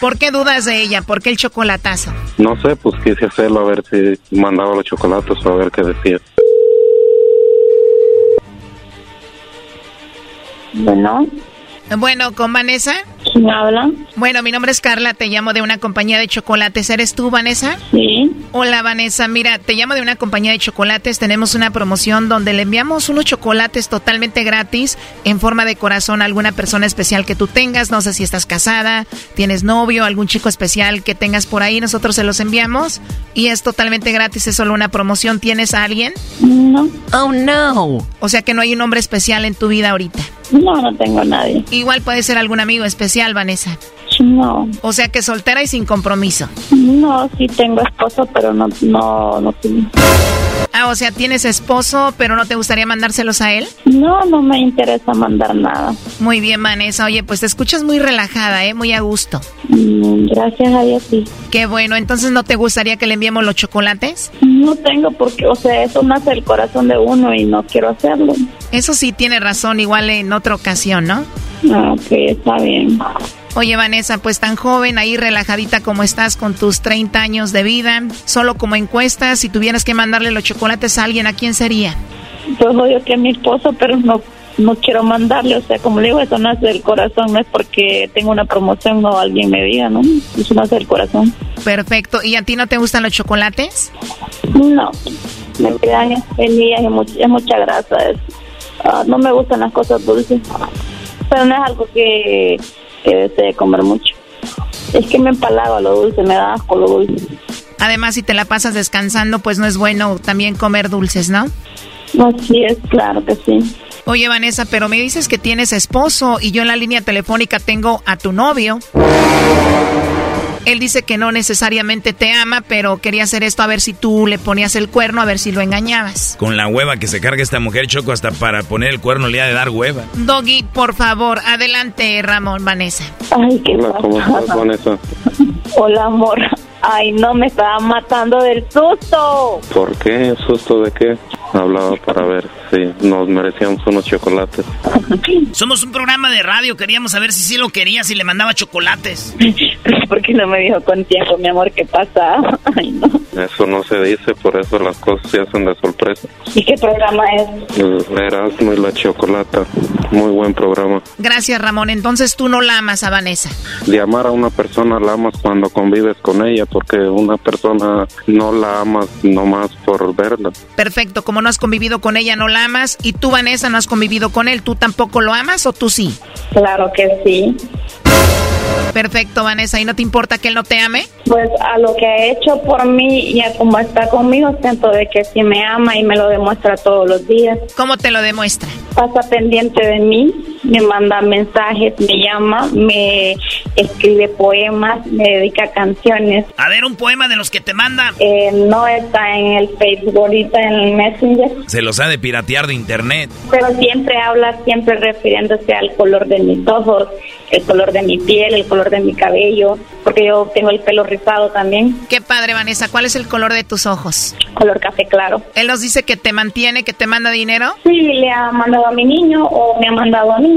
[SPEAKER 10] ¿Por qué dudas de ella? ¿Por qué el chocolatazo?
[SPEAKER 18] No sé, pues quise hacerlo a ver si mandaba los chocolates o a ver qué decía.
[SPEAKER 20] Bueno.
[SPEAKER 10] Bueno, ¿con Vanessa?
[SPEAKER 20] ¿Quién habla?
[SPEAKER 10] Bueno, mi nombre es Carla, te llamo de una compañía de chocolates. ¿Eres tú, Vanessa?
[SPEAKER 20] Sí.
[SPEAKER 10] Hola, Vanessa. Mira, te llamo de una compañía de chocolates. Tenemos una promoción donde le enviamos unos chocolates totalmente gratis en forma de corazón a alguna persona especial que tú tengas. No sé si estás casada, tienes novio, algún chico especial que tengas por ahí. Nosotros se los enviamos y es totalmente gratis. Es solo una promoción. ¿Tienes a alguien?
[SPEAKER 20] No.
[SPEAKER 10] Oh, no. O sea que no hay un hombre especial en tu vida ahorita.
[SPEAKER 20] No, no tengo a nadie.
[SPEAKER 10] Igual puede ser algún amigo especial, Vanessa.
[SPEAKER 20] No.
[SPEAKER 10] O sea que soltera y sin compromiso.
[SPEAKER 20] No, sí tengo esposo, pero no, no, no tengo.
[SPEAKER 10] Ah, o sea, tienes esposo, pero no te gustaría mandárselos a él?
[SPEAKER 20] No, no me interesa mandar nada.
[SPEAKER 10] Muy bien, Vanessa. Oye, pues te escuchas muy relajada, ¿eh? Muy a gusto.
[SPEAKER 20] Mm, gracias a Dios, sí.
[SPEAKER 10] Qué bueno. Entonces, ¿no te gustaría que le enviemos los chocolates?
[SPEAKER 20] No tengo porque, o sea, eso nace del corazón de uno y no quiero hacerlo.
[SPEAKER 10] Eso sí tiene razón, igual en otra ocasión, ¿no?
[SPEAKER 20] Ah, ok, está bien.
[SPEAKER 10] Oye, Vanessa, pues tan joven, ahí relajadita como estás con tus 30 años de vida, solo como encuesta, si tuvieras que mandarle los chocolates a alguien, ¿a quién sería?
[SPEAKER 20] Pues odio que a mi esposo, pero no no quiero mandarle, o sea, como le digo, eso nace del corazón, no es porque tengo una promoción o alguien me diga, ¿no? Eso nace del corazón.
[SPEAKER 10] Perfecto. ¿Y a ti no te gustan los chocolates?
[SPEAKER 20] No, me quedan feliz y mucha, mucha grasa. Ah, no me gustan las cosas dulces, pero no es algo que, que desee comer mucho. Es que me empalago lo dulce, me da asco lo dulce.
[SPEAKER 10] Además, si te la pasas descansando, pues no es bueno también comer dulces, ¿no?
[SPEAKER 20] Así es, claro que sí.
[SPEAKER 10] Oye, Vanessa, pero me dices que tienes esposo y yo en la línea telefónica tengo a tu novio. Él dice que no necesariamente te ama, pero quería hacer esto a ver si tú le ponías el cuerno, a ver si lo engañabas.
[SPEAKER 7] Con la hueva que se carga esta mujer, Choco, hasta para poner el cuerno le ha de dar hueva.
[SPEAKER 10] Doggy, por favor, adelante, Ramón, Vanessa.
[SPEAKER 20] Ay, qué
[SPEAKER 18] Hola, ¿cómo estás, Vanessa?
[SPEAKER 20] Hola, amor. Ay, no, me estaba matando del susto.
[SPEAKER 18] ¿Por qué? ¿Susto de qué? Hablaba para ver si nos merecíamos unos chocolates.
[SPEAKER 3] Somos un programa de radio, queríamos saber si sí lo quería, si le mandaba chocolates.
[SPEAKER 20] ¿Por qué no me dijo con tiempo, mi amor, qué pasa? Ay, no.
[SPEAKER 18] Eso no se dice, por eso las cosas se hacen de sorpresa.
[SPEAKER 20] ¿Y qué programa es?
[SPEAKER 18] El Erasmo y la Chocolata, muy buen programa.
[SPEAKER 10] Gracias, Ramón. Entonces tú no la amas a Vanessa.
[SPEAKER 18] De amar a una persona la amas cuando convives con ella, porque una persona no la amas nomás por verla.
[SPEAKER 10] Perfecto, como no has convivido con ella, no la amas. Y tú, Vanessa, no has convivido con él, ¿tú tampoco lo amas o tú sí?
[SPEAKER 20] Claro que sí.
[SPEAKER 10] Perfecto, Vanessa. ¿Y no te importa que él no te ame?
[SPEAKER 20] Pues a lo que ha hecho por mí y a cómo está conmigo, siento de que sí me ama y me lo demuestra todos los días.
[SPEAKER 10] ¿Cómo te lo demuestra?
[SPEAKER 20] Pasa pendiente de mí, me manda mensajes, me llama, me escribe poemas, me dedica canciones.
[SPEAKER 3] A ver, un poema de los que te manda.
[SPEAKER 20] Eh, no está en el Facebook, ahorita en el Messenger.
[SPEAKER 7] Se los ha de piratear de internet.
[SPEAKER 20] Pero siempre habla, siempre refiriéndose al color de mis ojos, el color de mi piel, el color de mi cabello, porque yo tengo el pelo rizado también.
[SPEAKER 10] Qué padre, Vanessa. ¿Cuál es el color de tus ojos?
[SPEAKER 20] Color café claro.
[SPEAKER 10] ¿Él nos dice que te mantiene, que te manda dinero?
[SPEAKER 20] Sí, le ha mandado a mi niño o me ha mandado a mí.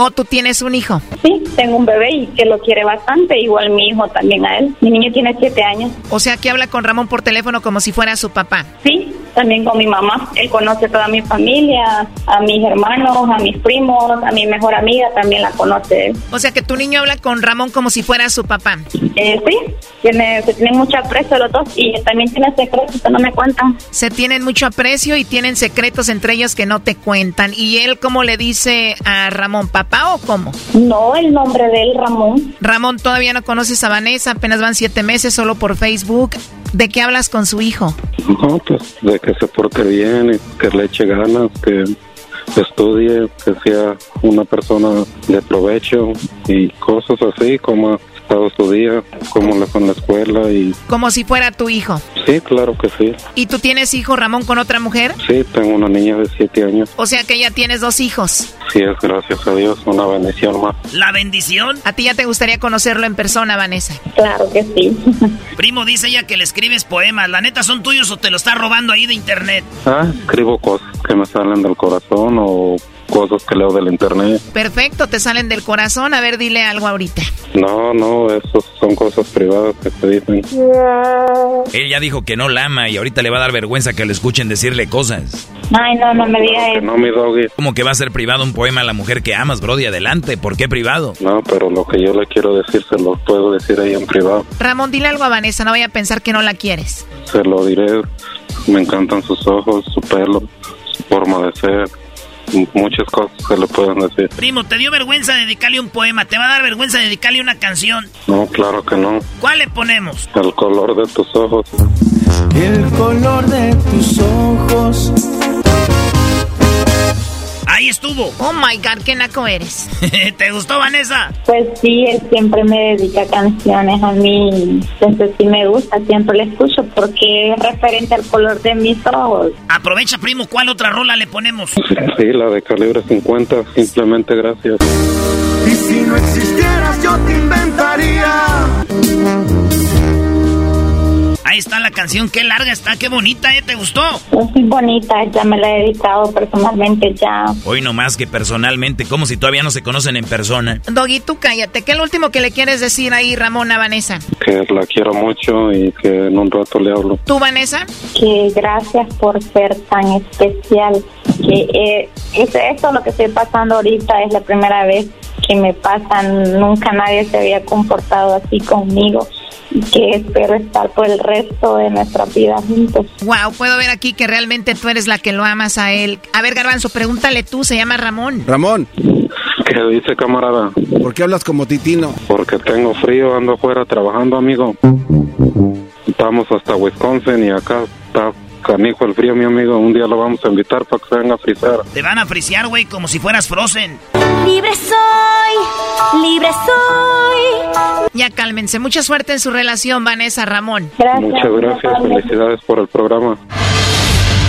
[SPEAKER 10] ¿O tú tienes un hijo?
[SPEAKER 20] Sí, tengo un bebé y que lo quiere bastante, igual mi hijo también a él. Mi niño tiene siete años.
[SPEAKER 10] O sea, que habla con Ramón por teléfono como si fuera su papá.
[SPEAKER 20] Sí, también con mi mamá. Él conoce toda mi familia, a mis hermanos, a mis primos, a mi mejor amiga también la conoce.
[SPEAKER 10] O sea, que tu niño habla con Ramón como si fuera su papá.
[SPEAKER 20] Eh, sí, tiene, se tienen mucho aprecio los dos y también tiene secretos que no me cuentan.
[SPEAKER 10] Se tienen mucho aprecio y tienen secretos entre ellos que no te cuentan. ¿Y él cómo le dice a Ramón, papá o cómo?
[SPEAKER 20] No, el nombre de él, Ramón.
[SPEAKER 10] Ramón, todavía no conoces a Vanessa, apenas van siete meses solo por Facebook. ¿De qué hablas con su hijo?
[SPEAKER 18] No, pues de que se porte bien, y que le eche ganas, que estudie, que sea una persona de provecho y cosas así, como estado su día, cómo le fue en la escuela y...
[SPEAKER 10] Como si fuera tu hijo.
[SPEAKER 18] Sí, claro que sí.
[SPEAKER 10] ¿Y tú tienes hijo, Ramón, con otra mujer?
[SPEAKER 18] Sí, tengo una niña de siete años.
[SPEAKER 10] O sea que ya tienes dos hijos.
[SPEAKER 18] Sí, es gracias a Dios, una bendición más.
[SPEAKER 3] ¿La bendición?
[SPEAKER 10] ¿A ti ya te gustaría conocerlo en persona, Vanessa?
[SPEAKER 20] Claro que sí.
[SPEAKER 3] Primo, dice ella que le escribes poemas. ¿La neta son tuyos o te lo está robando ahí de internet?
[SPEAKER 18] Ah, escribo cosas que me salen del corazón o cosas que leo del internet.
[SPEAKER 10] Perfecto, te salen del corazón. A ver, dile algo ahorita.
[SPEAKER 18] No, no, eso son cosas privadas que se dicen.
[SPEAKER 7] Él ya dijo que no la ama y ahorita le va a dar vergüenza que le escuchen decirle cosas.
[SPEAKER 20] Ay, no, no me digas eso.
[SPEAKER 18] No, mi doggy.
[SPEAKER 7] ¿Cómo que va a ser privado un poema a la mujer que amas, Brody? Adelante, ¿por qué privado?
[SPEAKER 18] No, pero lo que yo le quiero decir se lo puedo decir ahí en privado.
[SPEAKER 10] Ramón, dile algo a Vanessa, no vaya a pensar que no la quieres.
[SPEAKER 18] Se lo diré. Me encantan sus ojos, su pelo, su forma de ser. Muchas cosas que le pueden decir.
[SPEAKER 3] Primo, ¿te dio vergüenza dedicarle un poema? ¿Te va a dar vergüenza dedicarle una canción?
[SPEAKER 18] No, claro que no.
[SPEAKER 3] ¿Cuál le ponemos?
[SPEAKER 18] El color de tus ojos.
[SPEAKER 2] El color de tus ojos.
[SPEAKER 3] Ahí estuvo.
[SPEAKER 10] Oh my God, qué naco eres.
[SPEAKER 3] ¿Te gustó, Vanessa?
[SPEAKER 20] Pues sí, él siempre me dedica canciones a mí. Entonces sí me gusta, siempre le escucho porque es referente al color de mis ojos.
[SPEAKER 3] Aprovecha, primo, ¿cuál otra rola le ponemos?
[SPEAKER 18] Sí, la de calibre 50. Simplemente gracias.
[SPEAKER 2] Y si no existieras, yo te inventaría.
[SPEAKER 3] Ahí está la canción, qué larga está, qué bonita, ¿eh? ¿Te gustó?
[SPEAKER 20] Es muy bonita, ya me la he dedicado personalmente ya.
[SPEAKER 7] Hoy no más que personalmente, como si todavía no se conocen en persona.
[SPEAKER 10] Doggy, tú cállate. ¿Qué es lo último que le quieres decir ahí, Ramón, a Vanessa?
[SPEAKER 18] Que la quiero mucho y que en un rato le hablo.
[SPEAKER 10] ¿Tú, Vanessa?
[SPEAKER 20] Que gracias por ser tan especial. Que eh, es esto lo que estoy pasando ahorita es la primera vez que me pasa. Nunca nadie se había comportado así conmigo que espero estar por el resto de nuestra vida juntos.
[SPEAKER 10] Wow, puedo ver aquí que realmente tú eres la que lo amas a él. A ver, Garbanzo, pregúntale tú, se llama Ramón.
[SPEAKER 4] Ramón,
[SPEAKER 18] ¿Qué dice, camarada?
[SPEAKER 4] ¿por qué hablas como titino?
[SPEAKER 18] Porque tengo frío, ando afuera trabajando, amigo. Estamos hasta Wisconsin y acá está canijo el frío, mi amigo. Un día lo vamos a invitar para que se venga a frizar.
[SPEAKER 3] Te van a frisear, güey, como si fueras Frozen.
[SPEAKER 21] Libre soy, libre soy.
[SPEAKER 10] Ya cálmense. Mucha suerte en su relación, Vanessa Ramón.
[SPEAKER 18] Muchas gracias, felicidades por el programa.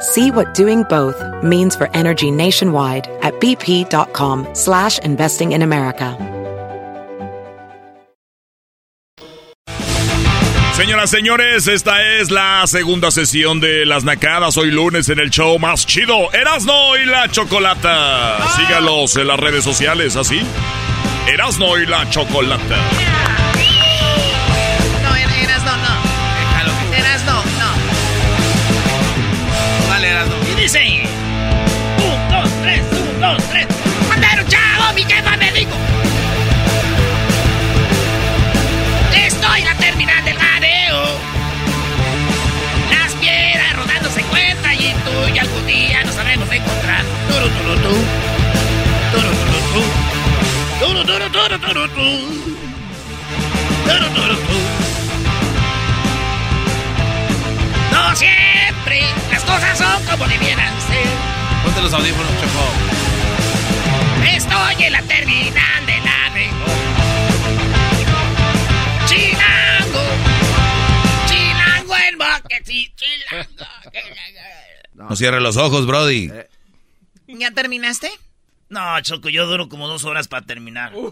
[SPEAKER 17] See what doing both means for energy nationwide at bp.com slash investing in America.
[SPEAKER 6] Señoras, señores, esta es la segunda sesión de Las Nacadas. Hoy lunes en el show más chido, Erasno y la Chocolata. Sígalos en las redes sociales, así. Erasno y la Chocolata.
[SPEAKER 10] No, No
[SPEAKER 3] siempre las cosas son como debieran ser.
[SPEAKER 7] Ponte los audífonos, Choco.
[SPEAKER 3] Estoy en la terminal de la Chilango. Chilango en boque, sí, chilango.
[SPEAKER 7] No cierre los ojos, Brody.
[SPEAKER 10] ¿Ya terminaste?
[SPEAKER 3] No, Choco, yo duro como dos horas para terminar.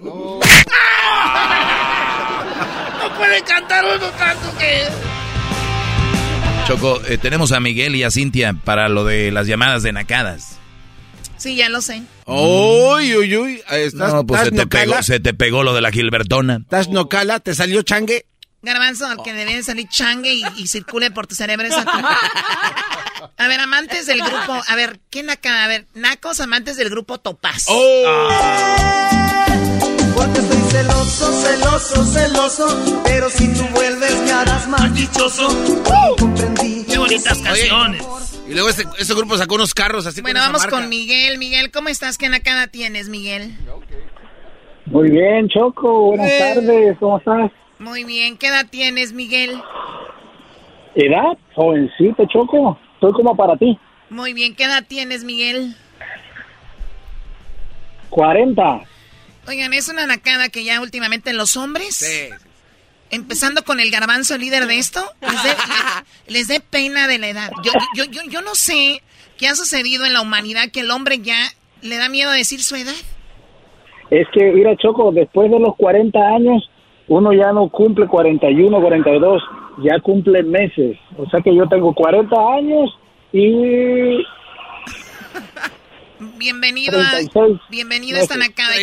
[SPEAKER 3] No puede cantar uno tanto que...
[SPEAKER 7] Choco, eh, tenemos a Miguel y a Cintia para lo de las llamadas de nacadas.
[SPEAKER 10] Sí, ya lo sé.
[SPEAKER 4] Uy, uy, uy. Estás,
[SPEAKER 7] No, pues se te, pegó, se te pegó lo de la Gilbertona.
[SPEAKER 4] ¿Estás nocala? ¿Te salió changue?
[SPEAKER 10] Garbanzo, al que debe salir changue y, y circule por tu cerebro es a ver, amantes del grupo. A ver, ¿quién acá? A ver, nacos, amantes del grupo Topaz.
[SPEAKER 2] Porque soy celoso, celoso, celoso, pero si tú vuelves me harás más dichoso. Comprendí.
[SPEAKER 3] Qué bonitas canciones.
[SPEAKER 4] Y luego ese, ese, grupo sacó unos carros así
[SPEAKER 10] Bueno, vamos con Miguel. Miguel, ¿cómo estás? ¿Qué nacada tienes, Miguel?
[SPEAKER 22] Muy bien, Choco. Buenas eh. tardes. ¿Cómo estás?
[SPEAKER 10] Muy bien. ¿Qué edad tienes, Miguel?
[SPEAKER 22] ¿Edad? Jovencito, Choco. Estoy como para ti.
[SPEAKER 10] Muy bien. ¿Qué edad tienes, Miguel?
[SPEAKER 22] 40.
[SPEAKER 10] Oigan, es una nacada que ya últimamente los hombres... Sí. Empezando con el garbanzo líder de esto, les dé pena de la edad. Yo, yo, yo, yo no sé qué ha sucedido en la humanidad que el hombre ya le da miedo a decir su edad.
[SPEAKER 22] Es que, mira, Choco, después de los 40 años, uno ya no cumple 41, 42, ya cumple meses. O sea que yo tengo 40 años y
[SPEAKER 10] Bienvenido a, bienvenido a esta nacada.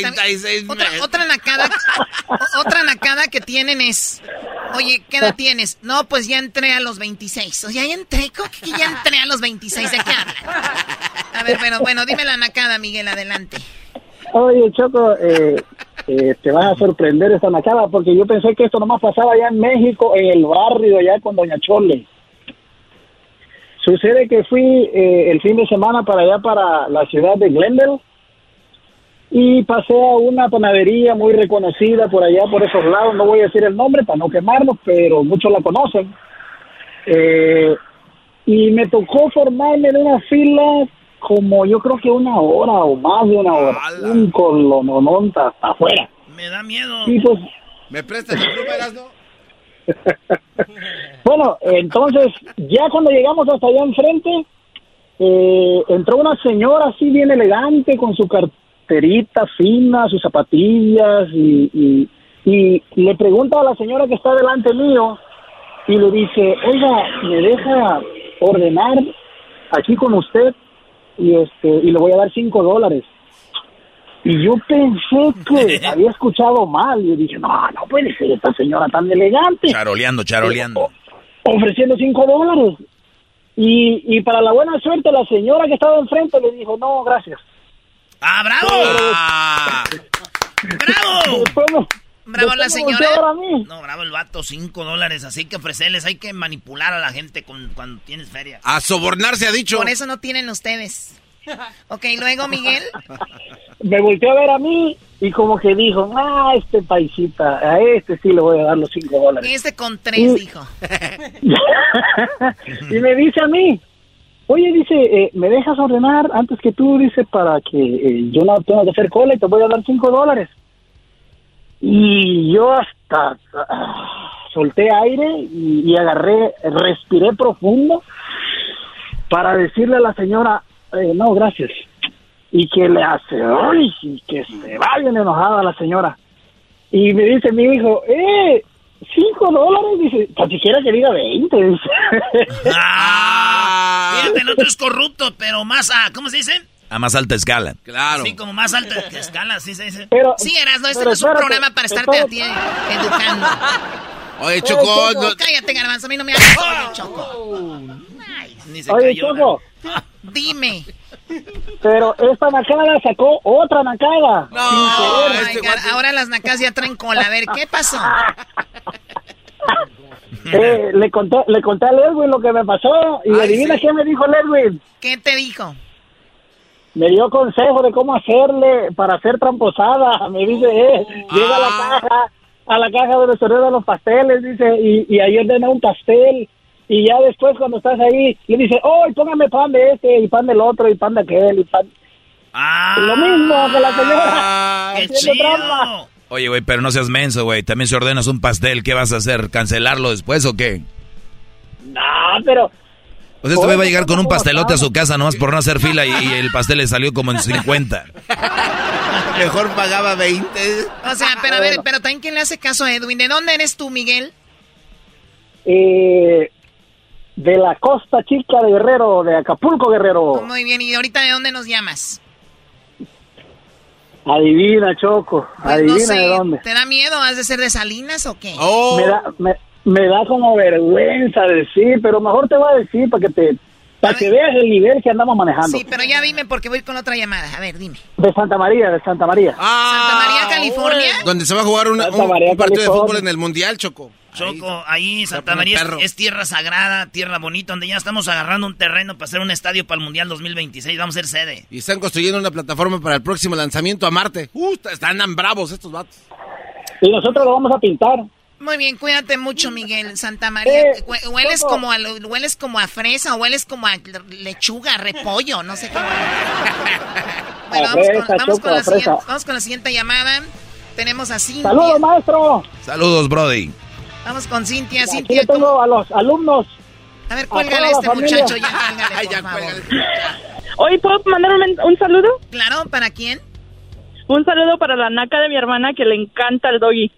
[SPEAKER 10] otra, otra nacada, otra nacada que tienen es, oye, ¿qué edad tienes? No, pues ya entré a los 26. O sea, ya entré, ¿cómo que ya entré a los 26? ¿De qué A ver, bueno, bueno, dime la nacada, Miguel, adelante.
[SPEAKER 22] Oye, Choco, eh, eh, te vas a sorprender esta nacada porque yo pensé que esto nomás pasaba allá en México, en el barrio, allá con Doña Chole. Sucede que fui eh, el fin de semana para allá, para la ciudad de Glendale, y pasé a una panadería muy reconocida por allá, por esos lados. No voy a decir el nombre para no quemarnos, pero muchos la conocen. Eh, y me tocó formarme en una fila como yo creo que una hora o más de una hora. Un colonononta afuera.
[SPEAKER 3] Me da miedo.
[SPEAKER 22] Y pues,
[SPEAKER 4] ¿Me prestas el club,
[SPEAKER 22] bueno, entonces, ya cuando llegamos hasta allá enfrente, eh, entró una señora así bien elegante con su carterita fina, sus zapatillas y, y, le pregunta a la señora que está delante mío y le dice, oiga, ¿me deja ordenar aquí con usted? Y, este, y le voy a dar cinco dólares. Y yo pensé que había escuchado mal. Y dije, no, no puede ser esta señora tan elegante.
[SPEAKER 7] Charoleando, charoleando.
[SPEAKER 22] ofreciendo cinco dólares. Y, y para la buena suerte, la señora que estaba enfrente le dijo, no, gracias.
[SPEAKER 3] ¡Ah, bravo! ¡Bravo! Bravo la señora. No, bravo el vato, cinco dólares. Así que ofrecerles, hay que manipular a la gente con, cuando tienes feria.
[SPEAKER 4] A sobornarse, ha dicho.
[SPEAKER 10] Por eso no tienen ustedes. Ok, luego Miguel.
[SPEAKER 22] Me volteó a ver a mí y como que dijo, ah, este paisita, a este sí le voy a dar los cinco dólares.
[SPEAKER 10] Este con tres, dijo.
[SPEAKER 22] y me dice a mí, oye, dice, eh, ¿me dejas ordenar antes que tú, dice, para que eh, yo no tenga que hacer cola y te voy a dar cinco dólares? Y yo hasta ah, solté aire y, y agarré, respiré profundo para decirle a la señora, eh, no, gracias. Y que le hace, ay, y que se va bien enojada la señora. Y me dice mi hijo, eh, cinco dólares, dice, tan siquiera que diga veinte, dice.
[SPEAKER 3] Ah, fíjate, el otro es corrupto, pero más a, ¿cómo se dice?
[SPEAKER 7] A más alta escala.
[SPEAKER 3] Claro. Sí, como más alta escala, sí se dice.
[SPEAKER 22] Pero,
[SPEAKER 10] sí, Erasno, este no es un programa para estarte a ti educando.
[SPEAKER 4] Oye, Choco.
[SPEAKER 10] No... Cállate, garbanzo, a mí no me hagas oh. Choco.
[SPEAKER 22] Ay, ni se Oye, cayó, Choco.
[SPEAKER 10] Dime.
[SPEAKER 22] Pero esta nacada sacó otra nacada.
[SPEAKER 10] No, este ahora las nacas ya traen cola. A ver, ¿qué pasó?
[SPEAKER 22] eh, le, conté, le conté a Ledwin lo que me pasó y adivina qué me dijo Ledwin.
[SPEAKER 10] ¿Qué te dijo?
[SPEAKER 22] Me dio consejo de cómo hacerle para hacer tramposada. Me dice, eh, llega a la ah. caja, a la caja donde se ordenan los pasteles, dice, y, y ahí ordena un pastel y ya después cuando estás ahí le dice, oh, póngame pan de este y pan del otro y pan de aquel y pan...
[SPEAKER 3] Ah,
[SPEAKER 22] lo mismo que la señora. ¡Qué chido!
[SPEAKER 7] Oye, güey, pero no seas menso, güey. También si ordenas un pastel, ¿qué vas a hacer? ¿Cancelarlo después o qué?
[SPEAKER 22] No, pero...
[SPEAKER 7] O sea, este va a llegar con un pastelote a su casa nomás por no hacer fila y, el pastel le salió como en 50.
[SPEAKER 4] Mejor pagaba 20.
[SPEAKER 10] O sea, pero a ver, pero también quién le hace caso a Edwin. ¿De dónde eres tú, Miguel?
[SPEAKER 22] Eh, de la Costa Chica de Guerrero, de Acapulco, Guerrero.
[SPEAKER 10] Muy bien, ¿y ahorita de dónde nos llamas?
[SPEAKER 22] Adivina, Choco, pues adivina de dónde.
[SPEAKER 10] ¿Te da miedo? ¿Has de ser de Salinas o qué?
[SPEAKER 22] Oh. Me, da, me, da como vergüenza decir, pero mejor te voy a decir para que te, Para que veas el nivel que andamos manejando.
[SPEAKER 10] Sí, pero ya dime porque voy con otra llamada. A ver, dime.
[SPEAKER 22] De Santa María, de Santa María.
[SPEAKER 10] Santa María, California.
[SPEAKER 4] Donde se va a jugar una- un,
[SPEAKER 22] María,
[SPEAKER 4] un partido de fútbol en el Mundial, Choco.
[SPEAKER 3] Choco, ahí Santa María es, es tierra sagrada, tierra bonita, donde ya estamos agarrando un terreno para hacer un estadio para el Mundial 2026. Vamos a ser sede.
[SPEAKER 4] Y están construyendo una plataforma para el próximo lanzamiento a Marte. Uh, están tan bravos estos vatos.
[SPEAKER 22] Y nosotros lo vamos a pintar.
[SPEAKER 10] Muy bien, cuídate mucho, Miguel Santa María.
[SPEAKER 22] Eh,
[SPEAKER 10] Hue- hueles como a lo- hueles como a fresa, o hueles como a lechuga, repollo, no sé qué. Bueno, vamos,
[SPEAKER 22] fresa,
[SPEAKER 10] con, vamos
[SPEAKER 22] Choco,
[SPEAKER 10] con la siguiente, vamos con la siguiente llamada. Tenemos a Cintia.
[SPEAKER 22] ¡Saludos, maestro!
[SPEAKER 7] Saludos, Brody.
[SPEAKER 10] Vamos con Cintia.
[SPEAKER 22] Aquí
[SPEAKER 10] Cintia,
[SPEAKER 22] le tengo a los alumnos.
[SPEAKER 10] a ver, cuélgale a este
[SPEAKER 22] familia.
[SPEAKER 10] muchacho ya, cuélgale, favor.
[SPEAKER 23] Hoy puedo mandar un saludo.
[SPEAKER 10] Claro, ¿para quién?
[SPEAKER 23] Un saludo para la naca de mi hermana que le encanta el doggy.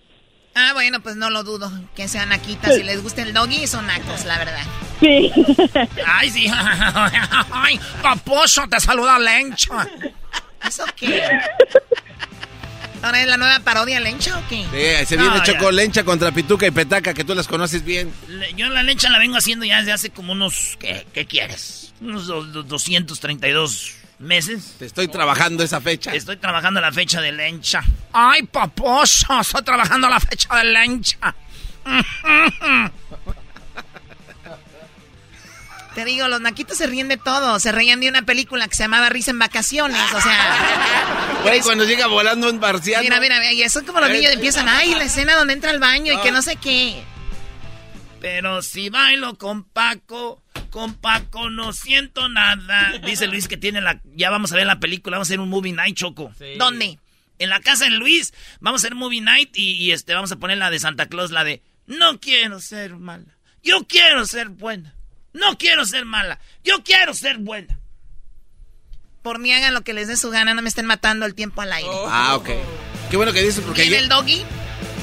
[SPEAKER 10] Ah, bueno, pues no lo dudo. Que sean naquitas. Si les gusta el doggy, son nacos, la verdad.
[SPEAKER 23] Sí.
[SPEAKER 3] Ay, sí. Ay, paposo, te saluda Lencha.
[SPEAKER 10] ¿Eso qué? ¿Ahora es la nueva parodia Lencha o qué?
[SPEAKER 4] Sí, se viene
[SPEAKER 3] No,
[SPEAKER 4] Choco. Lencha contra Pituca y Petaca, que tú las conoces bien.
[SPEAKER 3] Le- Yo la lecha la vengo haciendo ya desde hace como unos... ¿Qué, qué quieres? Unos do- do- 232 meses.
[SPEAKER 4] Te estoy trabajando esa fecha.
[SPEAKER 3] Estoy trabajando la fecha de lencha. Ay, paposo, estoy trabajando la fecha de lencha.
[SPEAKER 10] Te digo, los naquitos se ríen de todo. Se reían de una película que se llamaba Risa en Vacaciones. O sea.
[SPEAKER 4] Güey, cuando llega volando un marciano.
[SPEAKER 10] Mira, mira, mira, y eso es como los niños empiezan, ay, la escena donde entra al baño y que no sé qué.
[SPEAKER 3] Pero si bailo con Paco, con Paco no siento nada. Dice Luis que tiene la... Ya vamos a ver la película, vamos a hacer un movie night, Choco.
[SPEAKER 10] ¿Dónde?
[SPEAKER 3] En la casa de Luis, vamos a hacer movie night y, y, este vamos a poner la de Santa Claus, la de... No quiero ser mala, yo quiero ser buena. No quiero ser mala, yo quiero ser buena.
[SPEAKER 10] Por mí hagan lo que les dé su gana, no me estén matando el tiempo al aire.
[SPEAKER 4] Ah, ok. Qué bueno que dices porque
[SPEAKER 10] Viene el doggy,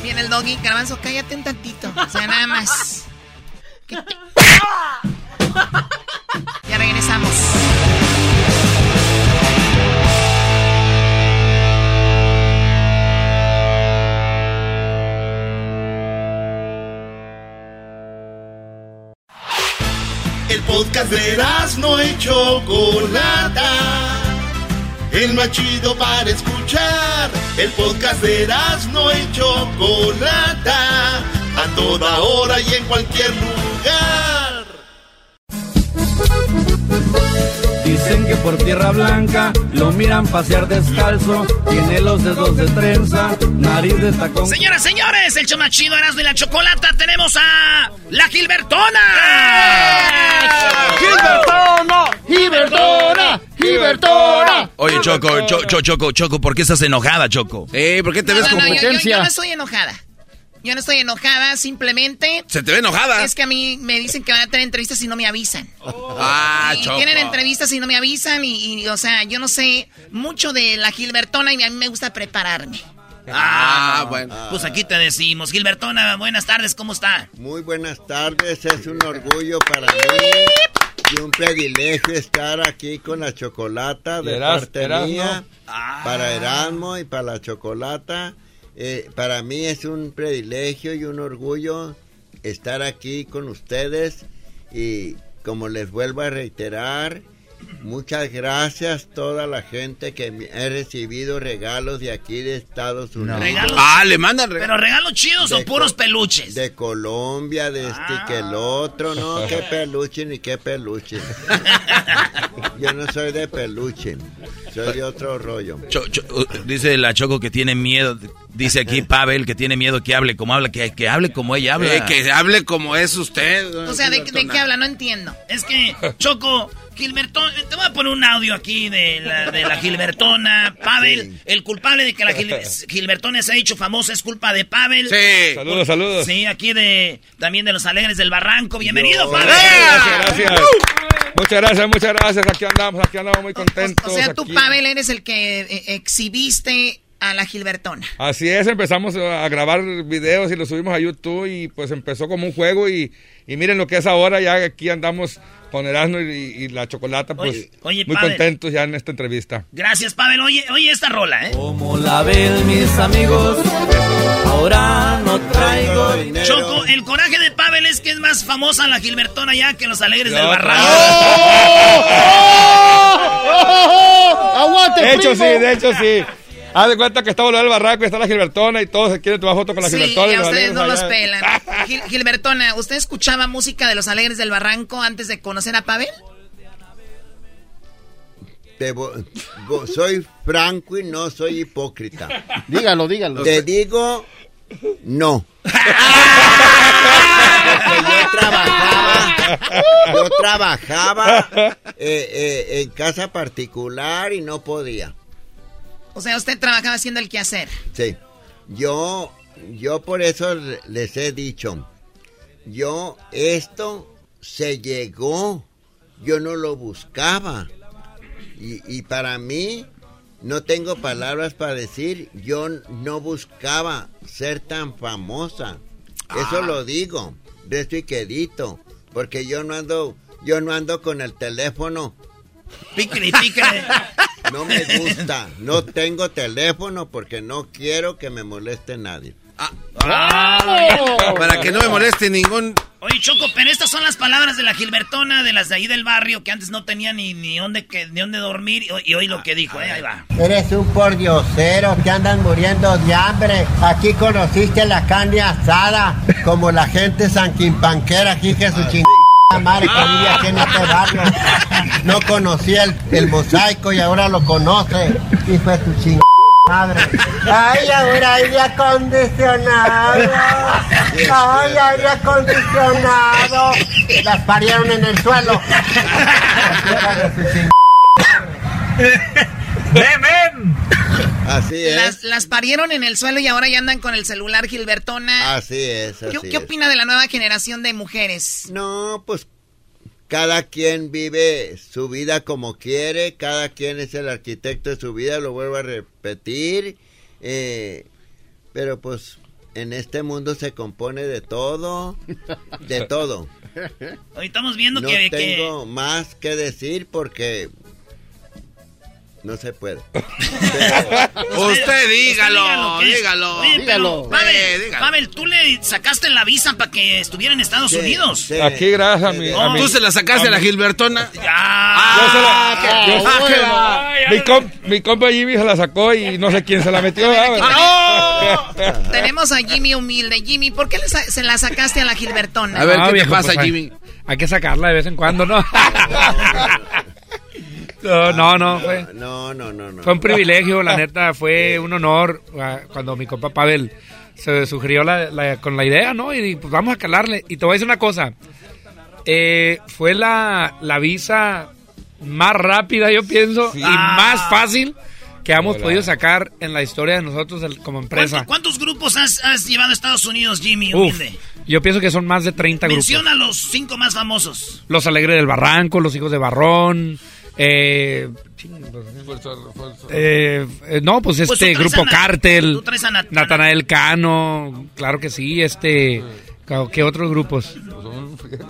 [SPEAKER 10] viene el doggy, garbanzo, cállate un tantito. O sea, nada más. ¿Qué te- Ya regresamos.
[SPEAKER 1] El podcast de no y Chocolata. El más chido para escuchar. El podcast de no y Chocolata. A toda hora y en cualquier lugar.
[SPEAKER 2] Dicen que por tierra blanca lo miran pasear descalzo. Tiene los dedos de trenza, nariz de tacón.
[SPEAKER 3] Señoras, señores, el chomachido Erasmo y la Chocolata, tenemos a la Gilbertona.
[SPEAKER 24] ¡Gilbertona! ¡Gilbertona! ¡Gilbertona!
[SPEAKER 7] Oye, Choco, Cho- Cho- Choco, Choco, ¿por qué estás enojada, Choco?
[SPEAKER 4] Eh, ¿por qué te
[SPEAKER 10] No,
[SPEAKER 4] ves
[SPEAKER 10] no, no, yo- yo-
[SPEAKER 4] competencia?
[SPEAKER 10] Yo, no estoy enojada. Yo no estoy enojada, simplemente.
[SPEAKER 4] Se te ve enojada.
[SPEAKER 10] Es que a mí me dicen que van a tener entrevistas y no me avisan.
[SPEAKER 4] Ah,
[SPEAKER 10] y
[SPEAKER 4] Choco.
[SPEAKER 10] tienen entrevistas y no me avisan y, y, o sea, yo no sé mucho de la Gilbertona y a mí me gusta prepararme.
[SPEAKER 4] Ah, bueno.
[SPEAKER 3] Pues aquí te decimos, Gilbertona, buenas tardes, ¿cómo está?
[SPEAKER 25] Muy buenas tardes, es un orgullo para mí y un privilegio estar aquí con la chocolata de
[SPEAKER 2] Eras-
[SPEAKER 25] parte
[SPEAKER 2] Erasmo.
[SPEAKER 25] mía,
[SPEAKER 3] Ah.
[SPEAKER 25] para Erasmo y para la chocolata. Eh, para mí es un privilegio y un orgullo estar aquí con ustedes y como les vuelvo a reiterar, muchas gracias toda la gente que he recibido regalos de aquí de Estados Unidos.
[SPEAKER 3] Regalos.
[SPEAKER 4] Ah, le mandan regalos.
[SPEAKER 3] ¿Pero regalos chidos
[SPEAKER 25] De
[SPEAKER 3] o puros peluches?
[SPEAKER 25] De Colombia, de este que el otro, no, qué peluche ni qué peluche. Yo no soy de peluche, soy de otro rollo.
[SPEAKER 7] Cho- Cho- dice la Choco que tiene miedo. Dice aquí Pavel que tiene miedo que hable como habla, que, que hable como ella habla.
[SPEAKER 4] Eh, que hable como es usted.
[SPEAKER 10] O sea, ¿de, de qué habla? No entiendo.
[SPEAKER 3] Es que, Choco, Gilbertona, te voy a poner un audio aquí de la, de la Gilbertona. Pavel, el culpable de que la Gil- Gilbertona se ha hecho famosa es culpa de Pavel.
[SPEAKER 4] Sí.
[SPEAKER 2] Saludos, saludos.
[SPEAKER 3] Sí, aquí de también de los Alegres del Barranco. Bienvenido, Pavel.
[SPEAKER 2] Gracias, gracias. Muchas gracias, muchas gracias. Aquí andamos, aquí andamos muy contentos.
[SPEAKER 10] O sea, tú,
[SPEAKER 2] aquí.
[SPEAKER 10] Pavel, eres el que eh, exhibiste a la Gilbertona.
[SPEAKER 2] Así es, empezamos a grabar videos y los subimos a YouTube y pues empezó como un juego y, y miren lo que es ahora, ya aquí andamos con Erasmo y, y la Chocolata, pues
[SPEAKER 3] Oye, oye,
[SPEAKER 2] muy
[SPEAKER 3] Pavel.
[SPEAKER 2] contentos ya en esta entrevista.
[SPEAKER 3] Gracias, Pavel. Oye, oye esta rola, ¿eh?
[SPEAKER 2] Como la ven mis amigos, ahora no traigo dinero.
[SPEAKER 3] Choco, el coraje de Pavel es que es más famosa la Gilbertona ya que los alegres del barranco.
[SPEAKER 26] ¡Aguante, De hecho, sí, de hecho, sí. Haz de cuenta que está volviendo el barranco y está la Gilbertona y todos se quieren tomar foto con la
[SPEAKER 10] Sí,
[SPEAKER 26] Gilbertona.
[SPEAKER 10] y a ustedes no los
[SPEAKER 26] allá.
[SPEAKER 10] pelan. Gil- Gilbertona, ¿usted escuchaba música de los Alegres del Barranco antes de conocer a Pavel?
[SPEAKER 25] Soy franco y no soy hipócrita.
[SPEAKER 5] Dígalo, dígalo.
[SPEAKER 25] Te digo, no. Porque yo trabajaba, yo trabajaba eh, eh, en casa particular y no podía.
[SPEAKER 10] O sea, usted trabajaba haciendo el quehacer.
[SPEAKER 25] Sí. Yo, yo por eso le- les he dicho, yo esto se llegó, yo no lo buscaba. Y, y para mí, no tengo palabras para decir, yo no buscaba ser tan famosa. Eso
[SPEAKER 3] Ah.
[SPEAKER 25] lo digo, de esto y quedito, porque yo no ando, yo no ando con el teléfono.
[SPEAKER 3] Pícale, pícale.
[SPEAKER 25] No me gusta, no tengo teléfono porque no quiero que me moleste nadie.
[SPEAKER 4] Para que no me moleste ningún.
[SPEAKER 3] Oye, Choco, pero estas son las palabras de la Gilbertona, de las de ahí del barrio, que antes no tenía ni, ni, dónde, que, ni dónde dormir. Y, hoy- y hoy lo que dijo, eh, ahí va.
[SPEAKER 25] Eres un pordiosero que andan muriendo de hambre. Aquí conociste la carne asada, como la gente sanquimpanquera, aquí chingada madre que aquí en este barrio. No conocía el, el mosaico y ahora lo conoce. Hijo de tu chingada madre. Ay, ahora aire acondicionado. Ay, aire acondicionado. Las parieron en el suelo. Hija de su chingada Así es.
[SPEAKER 10] Las, las parieron en el suelo y ahora ya andan con el celular Gilbertona.
[SPEAKER 25] Así es,
[SPEAKER 10] ¿Qué,
[SPEAKER 25] así
[SPEAKER 10] qué
[SPEAKER 25] es.
[SPEAKER 10] opina de la nueva generación de mujeres?
[SPEAKER 25] No, pues cada quien vive su vida como quiere, cada quien es el arquitecto de su vida, lo vuelvo a repetir, eh, pero pues en este mundo se compone de todo, de todo.
[SPEAKER 3] Hoy estamos viendo
[SPEAKER 25] No
[SPEAKER 3] que, que-
[SPEAKER 25] tengo más que decir porque no se puede.
[SPEAKER 4] Usted dígalo,
[SPEAKER 3] ¿qué es?
[SPEAKER 4] dígalo.
[SPEAKER 3] Oye,
[SPEAKER 4] Dígalo.
[SPEAKER 3] pero, Pavel,
[SPEAKER 4] dígalo.
[SPEAKER 3] Pavel, tú le sacaste la visa para que estuviera en Estados
[SPEAKER 25] Sí,
[SPEAKER 3] Unidos.
[SPEAKER 25] sí.
[SPEAKER 26] Aquí gracias a mi... a mi-
[SPEAKER 4] ¿Tú se la sacaste a la Gilbertona?
[SPEAKER 26] Yo se la- yo se la- mi, com- mi compa Jimmy se la sacó y no sé quién se la metió.
[SPEAKER 10] Ah. Tenemos a Jimmy humilde. Jimmy, ¿por qué le sa- se la sacaste a la Gilbertona?
[SPEAKER 4] A ver,
[SPEAKER 26] No,
[SPEAKER 4] ¿qué
[SPEAKER 26] viejo,
[SPEAKER 4] te pasa,
[SPEAKER 26] pues, hay-
[SPEAKER 4] Jimmy?
[SPEAKER 26] Hay que sacarla de vez en cuando, ¿no? No, no, no, fue,
[SPEAKER 25] No, no, no, no.
[SPEAKER 26] fue un privilegio, la neta, fue un honor ah, cuando mi compa Pavel se sugirió la- la- con la idea, ¿no? Y pues vamos a calarle. Y te voy a decir una cosa, eh, fue la, la visa más rápida, yo pienso, y
[SPEAKER 3] Ah.
[SPEAKER 26] más fácil que hemos
[SPEAKER 3] Hola.
[SPEAKER 26] podido sacar en la historia de nosotros el- como empresa.
[SPEAKER 3] ¿Cuánto- ¿Cuántos grupos has, has llevado a Estados Unidos, Jimmy?
[SPEAKER 26] Uf, yo pienso que son más de 30 grupos.
[SPEAKER 3] Menciona los cinco más famosos.
[SPEAKER 26] Los Alegres del Barranco, Los Hijos de Barrón. Eh, eh, eh, no, pues
[SPEAKER 3] Pues
[SPEAKER 26] este Grupo Cártel,
[SPEAKER 3] Nat-
[SPEAKER 26] Natanael Cano, claro que sí, este, ¿qué otros grupos?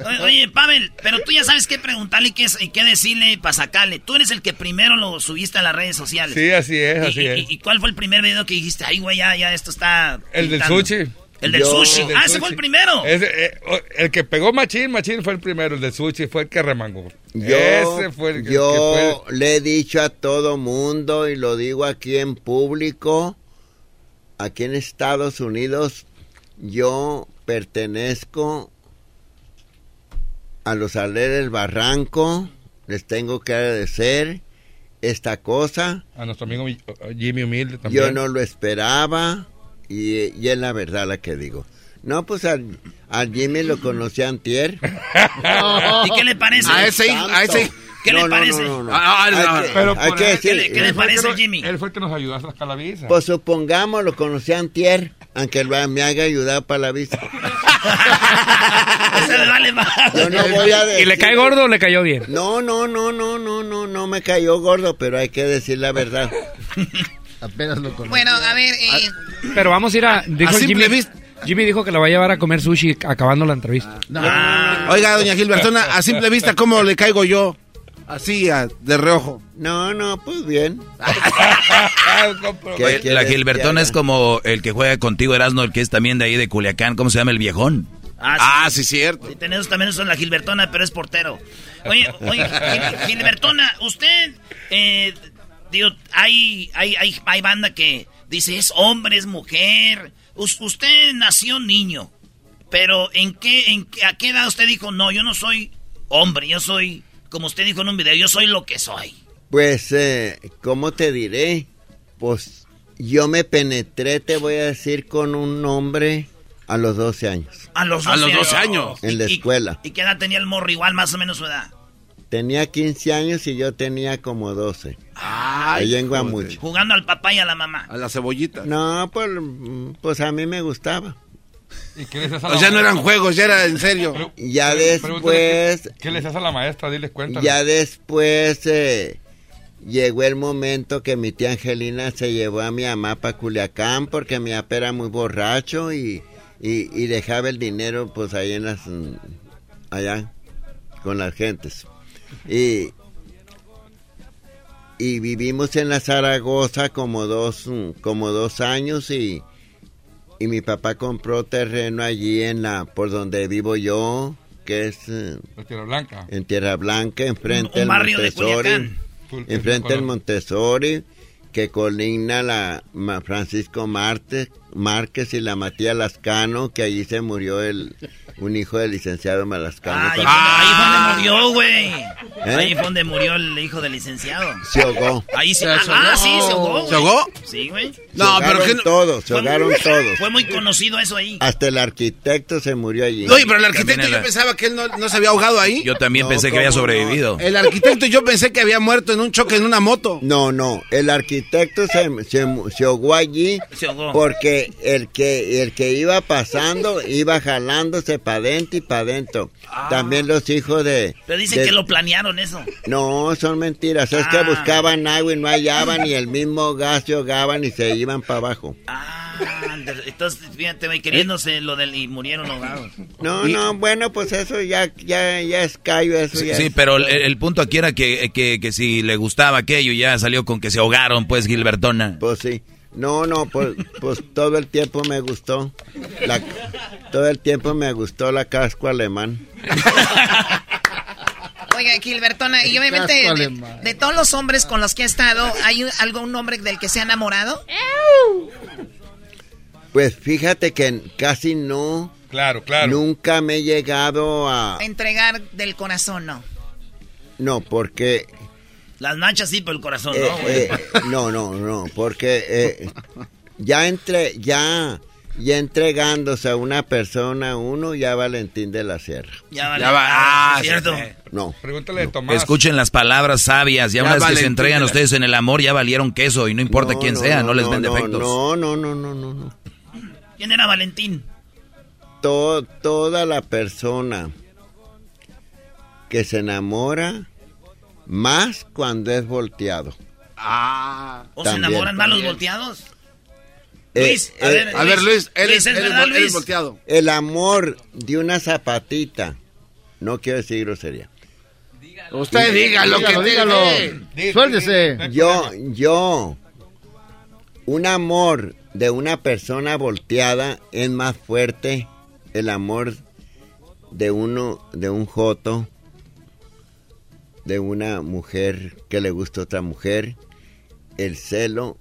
[SPEAKER 3] Oye, oye, Pavel, pero tú ya sabes qué preguntarle y qué, y qué decirle para sacarle. Tú eres el que primero lo subiste a las redes sociales.
[SPEAKER 26] Sí, así es,
[SPEAKER 3] Y-
[SPEAKER 26] así
[SPEAKER 3] y,
[SPEAKER 26] es.
[SPEAKER 3] y- cuál fue el primer video que dijiste? Ay, güey, ya, ya esto está...
[SPEAKER 26] El del
[SPEAKER 3] pintando"?
[SPEAKER 26] sushi.
[SPEAKER 3] El del
[SPEAKER 25] Yo-
[SPEAKER 3] sushi.
[SPEAKER 26] El del
[SPEAKER 3] ah, ese
[SPEAKER 26] sushi.
[SPEAKER 3] fue el primero.
[SPEAKER 26] Ese, eh, el que pegó Machín, Machín fue el primero, el del sushi fue el que remangó.
[SPEAKER 25] Yo,
[SPEAKER 26] Ese fue el que,
[SPEAKER 25] yo
[SPEAKER 26] que fue-
[SPEAKER 25] le he dicho a todo mundo y lo digo aquí en público, aquí en Estados Unidos, yo pertenezco a los Aleres del Barranco, les tengo que agradecer esta cosa,
[SPEAKER 26] a nuestro amigo Mi- Jimmy Humilde también.
[SPEAKER 25] yo no lo esperaba y, y es la verdad la que digo. No, pues al, al Jimmy lo conocí antier.
[SPEAKER 3] ¿Y qué le parece?
[SPEAKER 4] A ese, a ese.
[SPEAKER 3] ¿Qué
[SPEAKER 25] No,
[SPEAKER 3] le
[SPEAKER 25] no,
[SPEAKER 3] parece?
[SPEAKER 25] no, no, no.
[SPEAKER 4] Ah,
[SPEAKER 25] Hay
[SPEAKER 4] no,
[SPEAKER 25] que-
[SPEAKER 4] no.
[SPEAKER 26] Pero
[SPEAKER 25] hay
[SPEAKER 26] por
[SPEAKER 25] que
[SPEAKER 26] él-
[SPEAKER 25] decir-
[SPEAKER 3] ¿Qué le, qué
[SPEAKER 26] que
[SPEAKER 3] parece, Jimmy?
[SPEAKER 26] Él fue el que nos ayudó a sacar la visa.
[SPEAKER 25] Pues supongamos, lo conocí antier, aunque lo- me haya ayudado para la visa.
[SPEAKER 3] Ese le vale más.
[SPEAKER 25] Yo no voy a decir...
[SPEAKER 26] ¿Y le cae gordo o le cayó bien?
[SPEAKER 25] No, no, no, no, no, no, no me cayó gordo, pero hay que decir la verdad.
[SPEAKER 5] Apenas lo conocí.
[SPEAKER 10] Bueno, a ver, eh,
[SPEAKER 26] Pero vamos a ir a... Dijo
[SPEAKER 4] A simple
[SPEAKER 26] Jimmy,
[SPEAKER 4] vista.
[SPEAKER 26] Jimmy dijo que la va a llevar a comer sushi acabando la entrevista.
[SPEAKER 4] Oiga, doña Gilbertona, a simple vista, ¿cómo le caigo yo? Así, a- de reojo.
[SPEAKER 25] No, no, pues bien. ¿Qué
[SPEAKER 7] la Gilbertona es como el que juega contigo, Erasmo, el que es también de ahí de Culiacán. ¿Cómo se llama el viejón?
[SPEAKER 3] Ah,
[SPEAKER 4] sí, cierto.
[SPEAKER 3] Sí, tenemos también eso en la Gilbertona, pero es portero. Oye, oye, Gil- Gilbertona, usted, eh, digo, hay, hay, hay, hay banda que dice es hombre, es mujer. Us- usted nació niño, pero ¿en qué, en qué- a qué edad usted dijo, no, yo no soy hombre, yo soy, como usted dijo en un video, yo soy lo que soy?
[SPEAKER 25] Pues, eh, ¿cómo te diré? Pues yo me penetré, te voy a decir, con un hombre a los 12 años.
[SPEAKER 3] A los 12,
[SPEAKER 25] En la
[SPEAKER 3] ¿Y- y-
[SPEAKER 25] escuela.
[SPEAKER 3] ¿Y qué edad tenía el morro? Igual, más o menos su edad.
[SPEAKER 25] Tenía 15 años y yo tenía como 12. Allá en.
[SPEAKER 3] Jugando al papá y a la mamá.
[SPEAKER 4] A la cebollita.
[SPEAKER 25] No, pues, pues a mí me gustaba.
[SPEAKER 27] ¿Y qué les haces a
[SPEAKER 4] O
[SPEAKER 27] la
[SPEAKER 4] sea, no eran juegos, ya era en serio.
[SPEAKER 25] Ya después,
[SPEAKER 27] ¿Qué, qué les haces a la maestra? Diles, cuéntale.
[SPEAKER 25] ya después eh, llegó el momento que mi tía Angelina se llevó a mi mamá para Culiacán porque mi papá era muy borracho y, y, y dejaba el dinero pues ahí en las allá con las gentes y y vivimos en la Zaragoza como dos como dos años y y mi papá compró terreno allí en la por donde vivo yo que es eh,
[SPEAKER 27] La Tierra Blanca.
[SPEAKER 25] en Tierra Blanca, enfrente del
[SPEAKER 27] barrio de
[SPEAKER 25] Montessori.
[SPEAKER 27] Cul-
[SPEAKER 25] Enfrente del. Montessori, que colinda la Francisco Marte, Márquez y la Matías Lascano, que allí se murió el un hijo del licenciado Malascano.
[SPEAKER 3] Fue, ahí fue donde murió, güey.
[SPEAKER 25] ¿Eh?
[SPEAKER 3] Ahí fue donde murió el hijo del licenciado.
[SPEAKER 25] Se ahogó.
[SPEAKER 3] Ahí sí.
[SPEAKER 25] Se
[SPEAKER 3] Ah,
[SPEAKER 25] ahogó.
[SPEAKER 3] sí, se ahogó.
[SPEAKER 25] ¿Se ahogó?
[SPEAKER 3] Sí, güey.
[SPEAKER 25] Se ahogaron todos, se ahogaron todos.
[SPEAKER 3] Fue muy conocido eso ahí.
[SPEAKER 25] Hasta el arquitecto se murió allí.
[SPEAKER 4] Oye, pero el arquitecto yo pensaba que él no, no se había ahogado ahí.
[SPEAKER 7] Yo también
[SPEAKER 25] No,
[SPEAKER 7] pensé que había
[SPEAKER 25] ¿cómo no?
[SPEAKER 7] sobrevivido.
[SPEAKER 4] El arquitecto yo pensé que había muerto en un choque en una moto.
[SPEAKER 25] No, no, el arquitecto se, se, se ahogó allí
[SPEAKER 3] Se ahogó.
[SPEAKER 25] porque el que el que iba pasando iba jalándose para adentro y para adentro. También los hijos de...
[SPEAKER 3] Pero dicen
[SPEAKER 25] de-
[SPEAKER 3] que lo planearon eso.
[SPEAKER 25] No, son mentiras. Es que
[SPEAKER 3] Ah.
[SPEAKER 25] buscaban agua y no hallaban y el mismo gas se ahogaban y se iban para abajo.
[SPEAKER 3] Ah, entonces, fíjate, güey, queriéndose lo del... y murieron ahogados.
[SPEAKER 25] No, no, bueno, pues eso ya ya ya es callo, eso
[SPEAKER 7] Sí,
[SPEAKER 25] ya
[SPEAKER 7] sí,
[SPEAKER 25] es-
[SPEAKER 7] pero el, el punto aquí era que, que, que si le gustaba aquello, ya salió con que se ahogaron, pues, Gilbertona.
[SPEAKER 25] Pues sí. No, no, pues, pues todo el tiempo me gustó. La, todo el tiempo me gustó la casco alemán.
[SPEAKER 10] Oiga, Gilbertona, y obviamente
[SPEAKER 25] Casco
[SPEAKER 10] de,
[SPEAKER 25] alemán.
[SPEAKER 10] de todos los hombres con los que ha estado, ¿hay un- algún hombre del que se ha enamorado?
[SPEAKER 25] Pues fíjate que casi no.
[SPEAKER 27] Claro, claro.
[SPEAKER 25] Nunca me he llegado a.
[SPEAKER 10] Entregar del corazón, no.
[SPEAKER 25] No, porque.
[SPEAKER 3] Las nachas sí, pero el corazón
[SPEAKER 25] eh,
[SPEAKER 3] no, güey.
[SPEAKER 25] eh, no, no, no, porque eh, ya entre. Ya. Ya entregándose a una persona, uno ya Valentín de la Sierra.
[SPEAKER 3] Ya vale.
[SPEAKER 7] Ya va,
[SPEAKER 3] Ah,
[SPEAKER 7] ah,
[SPEAKER 3] cierto.
[SPEAKER 7] sí.
[SPEAKER 25] No.
[SPEAKER 27] Pregúntale de Tomás.
[SPEAKER 7] Escuchen las palabras sabias. Ya,
[SPEAKER 25] Ya
[SPEAKER 7] una vez que se entregan ustedes en el amor, ya valieron queso y no importa
[SPEAKER 25] No,
[SPEAKER 7] quién
[SPEAKER 25] no,
[SPEAKER 7] sea, no,
[SPEAKER 25] no,
[SPEAKER 7] les ven
[SPEAKER 25] no,
[SPEAKER 7] defectos.
[SPEAKER 25] No, no, no, no, no, no.
[SPEAKER 3] ¿Quién era Valentín?
[SPEAKER 25] To- toda la persona que se enamora más cuando es volteado.
[SPEAKER 4] Ah.
[SPEAKER 3] ¿O se
[SPEAKER 25] También.
[SPEAKER 3] enamoran más los volteados?
[SPEAKER 25] Eh,
[SPEAKER 3] Luis, a
[SPEAKER 25] eh,
[SPEAKER 3] ver,
[SPEAKER 4] A ver, Luis, él,
[SPEAKER 3] Luis,
[SPEAKER 4] es,
[SPEAKER 3] ¿es
[SPEAKER 4] él es
[SPEAKER 3] verdad,
[SPEAKER 4] vol- él es
[SPEAKER 3] Luis?
[SPEAKER 4] volteado.
[SPEAKER 25] El amor de una zapatita. No quiero decir grosería.
[SPEAKER 4] Usted diga lo que
[SPEAKER 5] Dígalo, dígalo. Suéltese.
[SPEAKER 25] Yo, yo, un amor de una persona volteada es más fuerte el amor de uno, de un joto, de una mujer que le gusta a otra mujer. El celo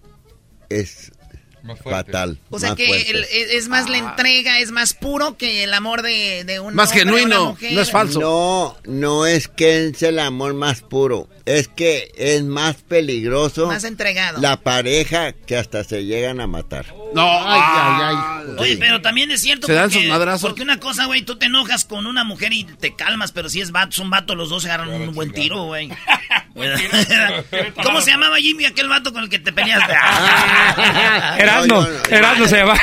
[SPEAKER 25] es fatal.
[SPEAKER 10] O sea
[SPEAKER 25] más
[SPEAKER 10] que el- es es más la entrega, es más puro que el amor de, de un
[SPEAKER 4] Más
[SPEAKER 10] hombre a una
[SPEAKER 4] genuino,
[SPEAKER 10] mujer.
[SPEAKER 4] no es falso.
[SPEAKER 25] No, no es que es el amor más puro, es que es más peligroso
[SPEAKER 10] Más entregado.
[SPEAKER 25] la pareja que hasta se llegan a matar.
[SPEAKER 4] No,
[SPEAKER 5] Ay, ay, ay.
[SPEAKER 3] Oye, pero también es cierto
[SPEAKER 4] Se dan
[SPEAKER 3] porque,
[SPEAKER 4] sus madrazos.
[SPEAKER 3] porque una cosa, güey, tú te enojas con una mujer y te calmas, pero si es vato, son vato, los dos se agarran un buen tiro, güey. ¿Cómo se llamaba Jimmy aquel vato con el que te peleaste?
[SPEAKER 26] Erasmo,
[SPEAKER 25] No, yo no.
[SPEAKER 26] Erasmo se llama.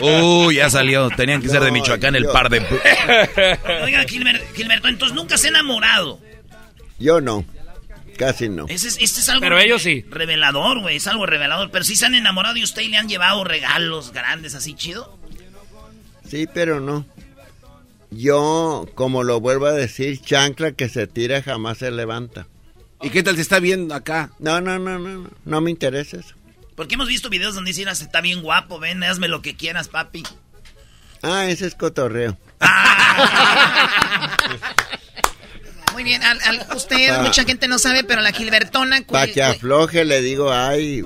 [SPEAKER 7] Uy, ya salió. Tenían que ser de
[SPEAKER 25] No,
[SPEAKER 7] Michoacán el par de...
[SPEAKER 3] Oiga, Gilber- Gilberto, entonces nunca se ha enamorado.
[SPEAKER 25] Yo no, casi no.
[SPEAKER 3] Ese es, este es algo
[SPEAKER 26] Pero ellos sí.
[SPEAKER 3] revelador, güey, es algo revelador. Pero si se han enamorado y usted y le han llevado regalos grandes así chido.
[SPEAKER 25] Sí, pero no. Yo, como lo vuelvo a decir, chancla que se tira jamás se levanta.
[SPEAKER 4] ¿Y qué tal te está viendo acá?
[SPEAKER 25] No, no, no, no, no, no me interesa eso.
[SPEAKER 3] Porque hemos visto videos donde dicen, "Ah, está bien guapo, ven, hazme lo que quieras, papi.
[SPEAKER 25] Ah, ese es cotorreo.
[SPEAKER 10] Muy bien, al- al- usted,
[SPEAKER 25] Ah.
[SPEAKER 10] mucha gente no sabe, pero la Gilbertona...
[SPEAKER 25] Para que afloje le digo, ay,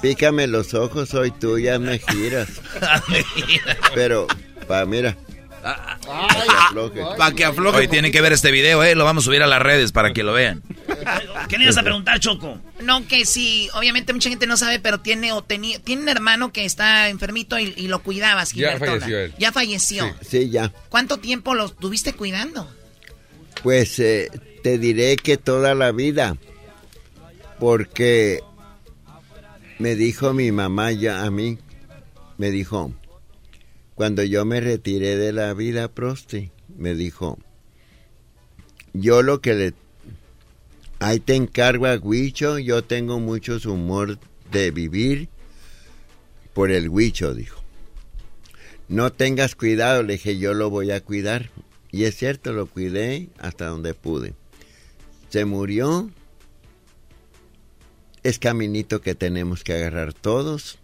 [SPEAKER 25] pícame los ojos, soy tuya, me giras. Pero, pa, mira. Pa' que afloje.
[SPEAKER 4] Pa' que afloje.
[SPEAKER 7] Hoy tienen que ver este video, ¿eh? Lo vamos a subir a las redes para que lo vean.
[SPEAKER 3] ¿Qué le ibas a preguntar, Choco?
[SPEAKER 10] No, que sí, obviamente mucha gente no sabe, pero tiene o tenía, tiene un hermano que está enfermito y, y lo cuidabas,
[SPEAKER 25] Ya
[SPEAKER 10] Gilbertona.
[SPEAKER 25] falleció él.
[SPEAKER 10] Ya falleció.
[SPEAKER 25] Sí, ya.
[SPEAKER 10] ¿Cuánto tiempo lo tuviste cuidando?
[SPEAKER 25] Pues eh, te diré que toda la vida, porque me dijo mi mamá ya a mí, me dijo, cuando yo me retiré de la vida, Prosti, me dijo, yo lo que le... Ahí te encargo a Huicho, yo tengo muchos humor de vivir por el Huicho, dijo. No tengas cuidado, le dije, yo lo voy a cuidar. Y es cierto, lo cuidé hasta donde pude. Se murió. Es caminito que tenemos que agarrar todos,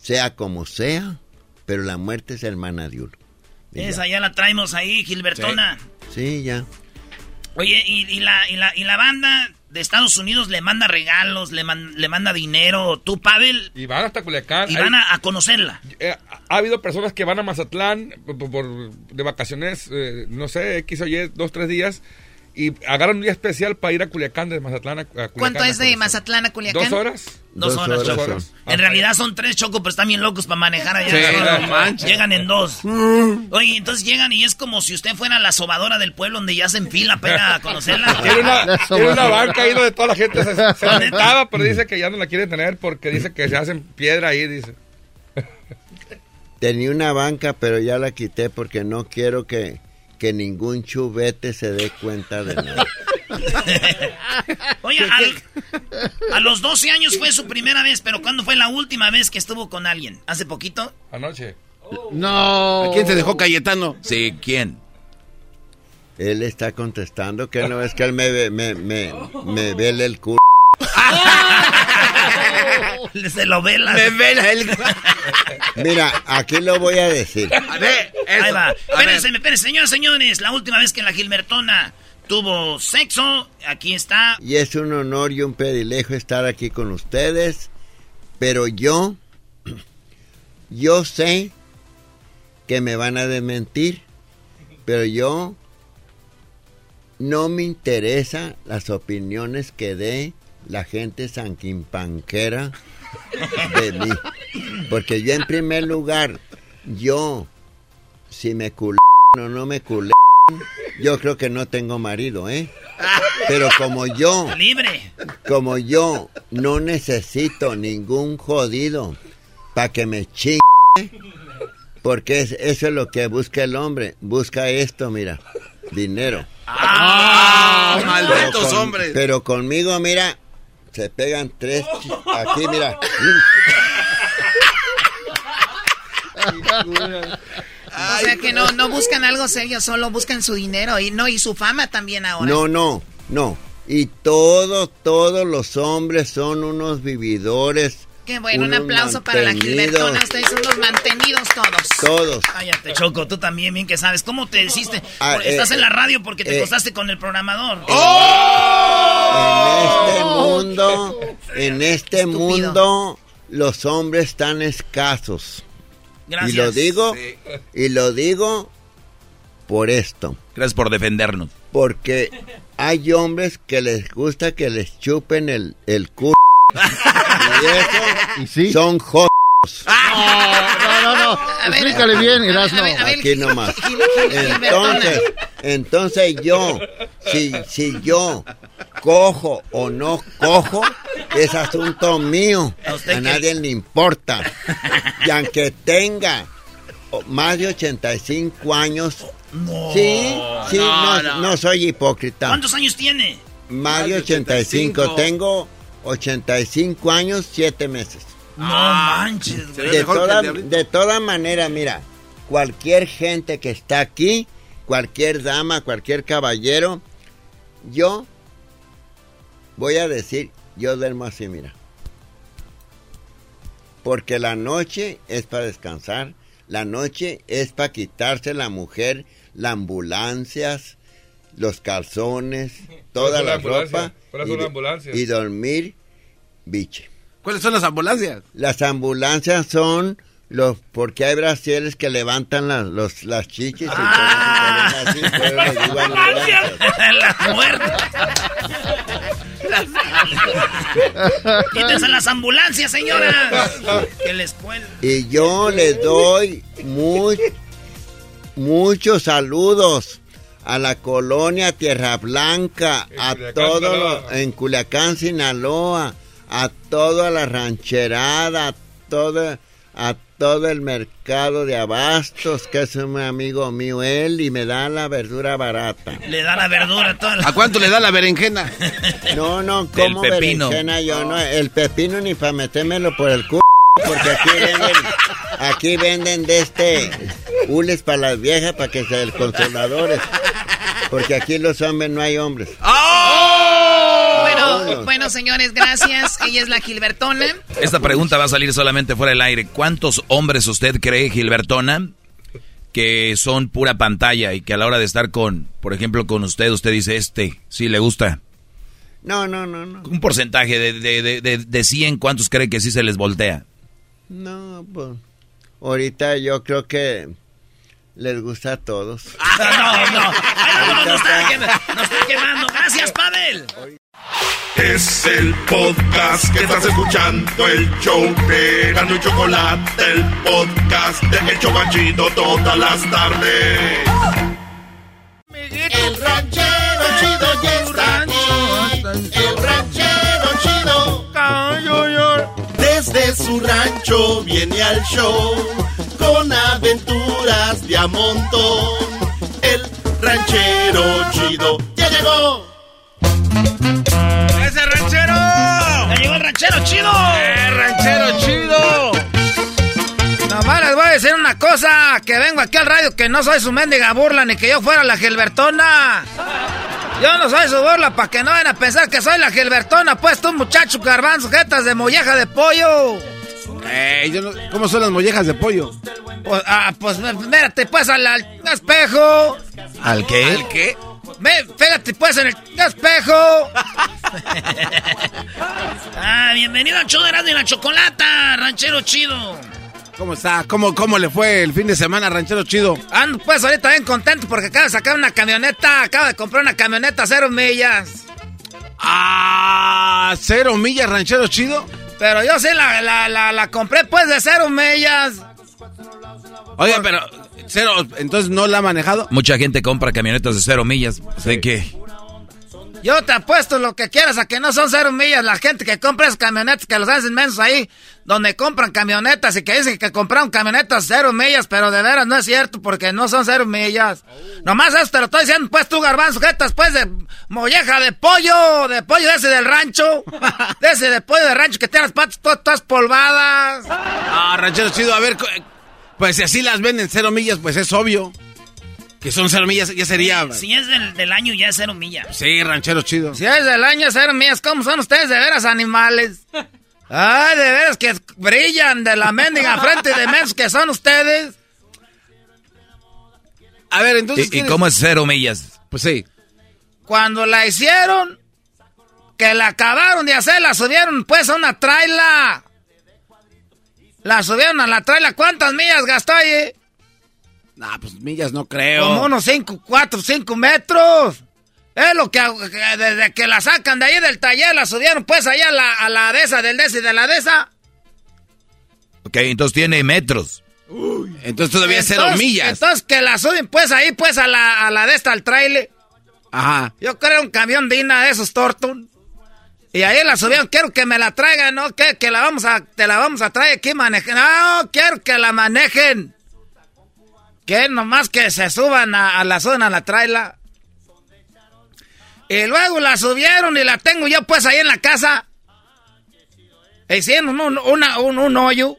[SPEAKER 25] sea como sea, pero la muerte es hermana de uno.
[SPEAKER 3] Esa
[SPEAKER 25] ya.
[SPEAKER 3] ya la traemos ahí, Gilbertona.
[SPEAKER 25] Sí, ya.
[SPEAKER 3] Oye, y, y la, y, la, y la banda de Estados Unidos le manda regalos, le, man- le manda dinero. ¿Tú, Pavel?
[SPEAKER 27] Y van hasta Culiacán.
[SPEAKER 3] Y
[SPEAKER 27] Hay-
[SPEAKER 3] van a, a conocerla.
[SPEAKER 27] eh, ha habido personas que van a Mazatlán por, por- de vacaciones, eh, no sé, X o Y, dos, tres días, y agarran un día especial para ir a Culiacán, de Mazatlán a, Culiacán.
[SPEAKER 10] ¿Cuánto es de. Mazatlán a Culiacán?
[SPEAKER 27] ¿Dos horas?
[SPEAKER 3] Dos,
[SPEAKER 25] Dos
[SPEAKER 3] horas,
[SPEAKER 25] horas
[SPEAKER 3] Choco. En realidad son tres, Choco, pero están bien locos para manejar allá.
[SPEAKER 27] Sí.
[SPEAKER 3] Llegan en dos. Oye, entonces llegan y es como si usted fuera la sobadora del pueblo donde ya hacen fila para conocerla.
[SPEAKER 27] Tiene una, tiene una banca ahí donde toda la gente se, se sentaba, pero dice que ya no la quiere tener porque dice que se hacen piedra ahí, dice.
[SPEAKER 25] Tenía una banca, pero ya la quité porque no quiero que, que ningún chubete se dé cuenta de nada.
[SPEAKER 3] Oye, al- a los 12 años fue su primera vez, pero ¿cuándo fue la última vez que estuvo con alguien? ¿Hace poquito?
[SPEAKER 27] Anoche.
[SPEAKER 5] No.
[SPEAKER 4] ¿A quién te dejó Cayetano?
[SPEAKER 7] Sí, ¿quién?
[SPEAKER 25] Él está contestando que no es que él me, ve- me, me, me vele el culo.
[SPEAKER 3] Se lo vela.
[SPEAKER 4] Me vela el...
[SPEAKER 25] Mira, aquí lo voy a decir.
[SPEAKER 4] A ver, eso.
[SPEAKER 3] Ahí va. Espérense, espérense, señores, señores. La última vez que la Gilbertona tuvo sexo, aquí está.
[SPEAKER 25] Y es un honor y un privilegio estar aquí con ustedes. Pero yo, yo sé que me van a desmentir. Pero yo no me interesa las opiniones que dé la gente sanquimpanquera de mí. Porque yo en primer lugar, yo, si me culé o no me culé, yo creo que no tengo marido, ¿eh? Pero como yo,
[SPEAKER 3] Libre.
[SPEAKER 25] como yo no necesito ningún jodido para que me chingue, porque es- eso es lo que busca el hombre. Busca esto, mira, dinero.
[SPEAKER 4] ¡Ah!
[SPEAKER 25] Pero
[SPEAKER 4] ¡Malditos
[SPEAKER 25] con-
[SPEAKER 4] hombres!
[SPEAKER 25] Pero conmigo, mira, se pegan tres. chi- Aquí, mira.
[SPEAKER 10] O sea que no, no buscan algo serio, solo buscan su dinero y no y su fama también ahora.
[SPEAKER 25] No, no, no. Y todos, todos los hombres son unos vividores.
[SPEAKER 10] Qué bueno, un aplauso para la Gilbertona. Ustedes son los mantenidos todos.
[SPEAKER 25] Todos.
[SPEAKER 3] Cállate, Choco, tú también bien que sabes. ¿Cómo te hiciste?
[SPEAKER 25] Ah,
[SPEAKER 3] Por- Estás
[SPEAKER 25] eh,
[SPEAKER 3] en la radio porque te
[SPEAKER 25] eh,
[SPEAKER 3] acostaste con el programador.
[SPEAKER 25] En este mundo, en este mundo, los hombres están escasos.
[SPEAKER 3] Gracias.
[SPEAKER 25] Y lo digo,
[SPEAKER 7] Sí.
[SPEAKER 25] y lo digo por esto.
[SPEAKER 7] Gracias por defendernos.
[SPEAKER 25] Porque hay hombres que les gusta que les chupen el, el culo. Y eso son jodos.
[SPEAKER 5] No, no, no. Explícale bien, Erasmo.
[SPEAKER 25] Aquí nomás. Entonces, entonces yo, si, si yo cojo o no cojo, es asunto mío.
[SPEAKER 3] ¿A
[SPEAKER 25] nadie le importa. Y aunque tenga más de 85 años,
[SPEAKER 3] No.
[SPEAKER 25] sí, sí,
[SPEAKER 3] No,
[SPEAKER 25] no,
[SPEAKER 3] no.
[SPEAKER 25] no soy hipócrita.
[SPEAKER 3] ¿Cuántos años tiene?
[SPEAKER 25] Más de 85. Tengo 85 años, 7 meses.
[SPEAKER 3] No manches, güey.
[SPEAKER 25] De toda, de toda manera, mira, cualquier gente que está aquí, cualquier dama, cualquier caballero, yo voy a decir, yo duermo así, mira. Porque la noche es para descansar, la noche es para quitarse la mujer, las ambulancias, los calzones, toda la
[SPEAKER 26] las
[SPEAKER 25] ropa
[SPEAKER 26] ¿Cuáles
[SPEAKER 25] y,
[SPEAKER 26] son las
[SPEAKER 25] de-
[SPEAKER 26] ambulancias?
[SPEAKER 25] y dormir biche.
[SPEAKER 4] ¿Cuáles son las ambulancias?
[SPEAKER 25] Las ambulancias son los porque hay brasiles que levantan las, los, las chichis y
[SPEAKER 3] Ah.
[SPEAKER 25] así, digo ambulancias.
[SPEAKER 3] las muertas. Quítense las ambulancias, señora. Que les.
[SPEAKER 25] Y yo les doy muy, muchos saludos a la colonia Tierra Blanca, a
[SPEAKER 26] Culiacán,
[SPEAKER 25] todo lo- en Culiacán, Sinaloa, a toda la rancherada, a todo, a todo el mercado de abastos, que es un amigo mío él, y me da la verdura barata.
[SPEAKER 3] Le da la verdura a toda la...
[SPEAKER 4] ¿A cuánto le da la berenjena?
[SPEAKER 25] No, no, como
[SPEAKER 7] El pepino.
[SPEAKER 25] berenjena yo no, el pepino ni para metérmelo por el culo, porque aquí venden, aquí venden de este hules para las viejas para que sean consoladores, porque aquí los hombres no hay hombres.
[SPEAKER 10] Bueno, bueno, señores, gracias. Ella es la Gilbertona.
[SPEAKER 7] Esta pregunta va a salir solamente fuera del aire. ¿Cuántos hombres usted cree, Gilbertona, que son pura pantalla y que a la hora de estar con, por ejemplo, con usted, usted dice, este, sí le gusta?
[SPEAKER 25] No, no, no, no.
[SPEAKER 7] Un porcentaje de, de, de, de, de 100, ¿cuántos cree que sí se les voltea?
[SPEAKER 25] No, pues ahorita yo creo que les gusta a todos.
[SPEAKER 3] No, no. Ay, no, no, no está quemando, no está quemando. Gracias, Pavel.
[SPEAKER 1] Es el podcast que estás escuchando, el show de Gano y Chocolate, el podcast de El Chobachito todas las tardes.
[SPEAKER 5] El ranchero chido ya está aquí. El ranchero chido.
[SPEAKER 1] Desde su rancho viene al show con aventuras de a montón. El ranchero chido ya llegó.
[SPEAKER 3] ¡Ese ranchero! ¡Ya llegó el ranchero chido!
[SPEAKER 16] ¡Eh, ranchero chido! Nomás les voy a decir una cosa, que vengo aquí al radio que no soy su mendiga burla ni que yo fuera la Gilbertona. Yo no soy su burla para que no vayan a pensar que soy la Gilbertona, pues tú muchacho garbanzo, jetas de molleja de pollo.
[SPEAKER 4] Eh, yo no- ¿Cómo son las mollejas de pollo?
[SPEAKER 16] Pues, ah, pues mírate pues al, al espejo.
[SPEAKER 7] ¿Al qué?
[SPEAKER 16] ¿Al qué? Ve, pégate pues en el espejo.
[SPEAKER 3] Ah, bienvenido de Erasmo y la Chocolata, ranchero chido.
[SPEAKER 4] ¿Cómo está? ¿Cómo, ¿Cómo le fue el fin de semana, ranchero chido?
[SPEAKER 16] Ando pues ahorita bien contento porque acabo de sacar una camioneta, acabo de comprar una camioneta cero millas.
[SPEAKER 4] Ah, cero millas, ranchero chido.
[SPEAKER 16] Pero yo sí la, la, la, la compré pues de cero millas.
[SPEAKER 4] Oiga, pero cero, entonces no la ha manejado.
[SPEAKER 7] Mucha gente compra camionetas de cero millas. ¿De qué?
[SPEAKER 16] Yo te apuesto lo que quieras a que no son cero millas. La gente que compra esas camionetas que los hacen mensos ahí, donde compran camionetas y que dicen que compraron camionetas cero millas, pero de veras no es cierto porque no son cero millas. Nomás eso te lo estoy diciendo, pues tú, garbanzo, jetas, pues de molleja de pollo, de pollo de ese del rancho, de ese de pollo de rancho que tiene las patas todas, todas polvadas.
[SPEAKER 4] Ah, ranchero chido, a ver, pues si así las venden cero millas, pues es obvio. Que son cero millas, ya sería.
[SPEAKER 3] Si es del, del año, ya es cero millas.
[SPEAKER 4] Sí, ranchero chido.
[SPEAKER 16] Si es del año cero millas, ¿cómo son ustedes de veras animales? Ay, de veras que brillan de la mendiga frente de mensos que son ustedes.
[SPEAKER 4] A ver, entonces.
[SPEAKER 7] ¿Y, y cómo es cero millas?
[SPEAKER 4] Pues sí.
[SPEAKER 16] Cuando la hicieron, que la acabaron de hacer, la subieron pues a una traila. La subieron a la traila. ¿Cuántas millas gastó ahí?
[SPEAKER 4] Nah, pues millas no creo.
[SPEAKER 16] Como unos 5, 4, 5 metros. Es lo que, desde que la sacan de ahí del taller, la subieron pues allá a la, a la de esa, del de y de la de esa.
[SPEAKER 7] Ok, entonces tiene metros.
[SPEAKER 4] entonces todavía cero millas.
[SPEAKER 16] Entonces que la suben pues ahí pues a la, a la de esta, al trailer.
[SPEAKER 4] Ajá.
[SPEAKER 16] Yo creo un camión Dina de esos Torton. Y ahí la subieron, quiero que me la traigan, ¿no? Que, que la vamos a, te la vamos a traer aquí manejen. No, quiero que la manejen. Que nomás que se suban a, a la zona, a la traila. Y luego la subieron y la tengo yo pues ahí en la casa. Hicieron un, una- un, un hoyo.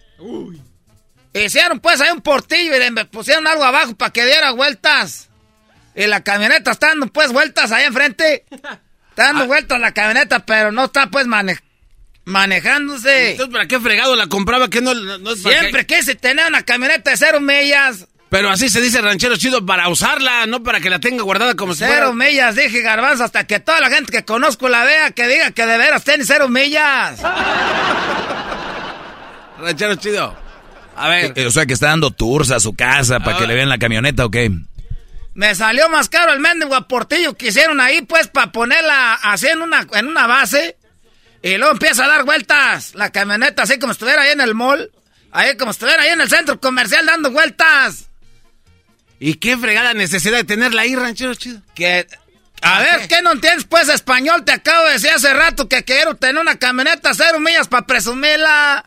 [SPEAKER 16] Hicieron pues ahí un portillo y le pusieron algo abajo para que diera vueltas. Y la camioneta está dando pues vueltas ahí enfrente. Está dando vueltas la camioneta, pero no está pues manejándose.
[SPEAKER 4] Entonces, ¿para qué fregado la compraba? que no, no es para
[SPEAKER 16] Siempre quise tener una camioneta de cero millas.
[SPEAKER 4] Pero así se dice ranchero chido para usarla, no para que la tenga guardada como si
[SPEAKER 16] Cero millas, dije garbanzo, hasta que toda la gente que conozco la vea, que diga que de veras tiene cero millas.
[SPEAKER 4] ranchero chido. A ver.
[SPEAKER 7] Eh, o sea, que está dando tours a su casa para que le vean la camioneta, ¿o qué?
[SPEAKER 16] Me salió más caro el mendigo aportillo que hicieron ahí, pues, para ponerla así en una, en una base. Y luego empieza a dar vueltas la camioneta, así como estuviera ahí en el mall. Ahí como si estuviera ahí en el centro comercial dando vueltas.
[SPEAKER 4] ¿Y qué fregada necesidad de tenerla ahí, ranchero chido?
[SPEAKER 16] Que... A ver, ¿qué no entiendes, pues, español? Te acabo de decir hace rato que quiero tener una camioneta cero millas para presumirla.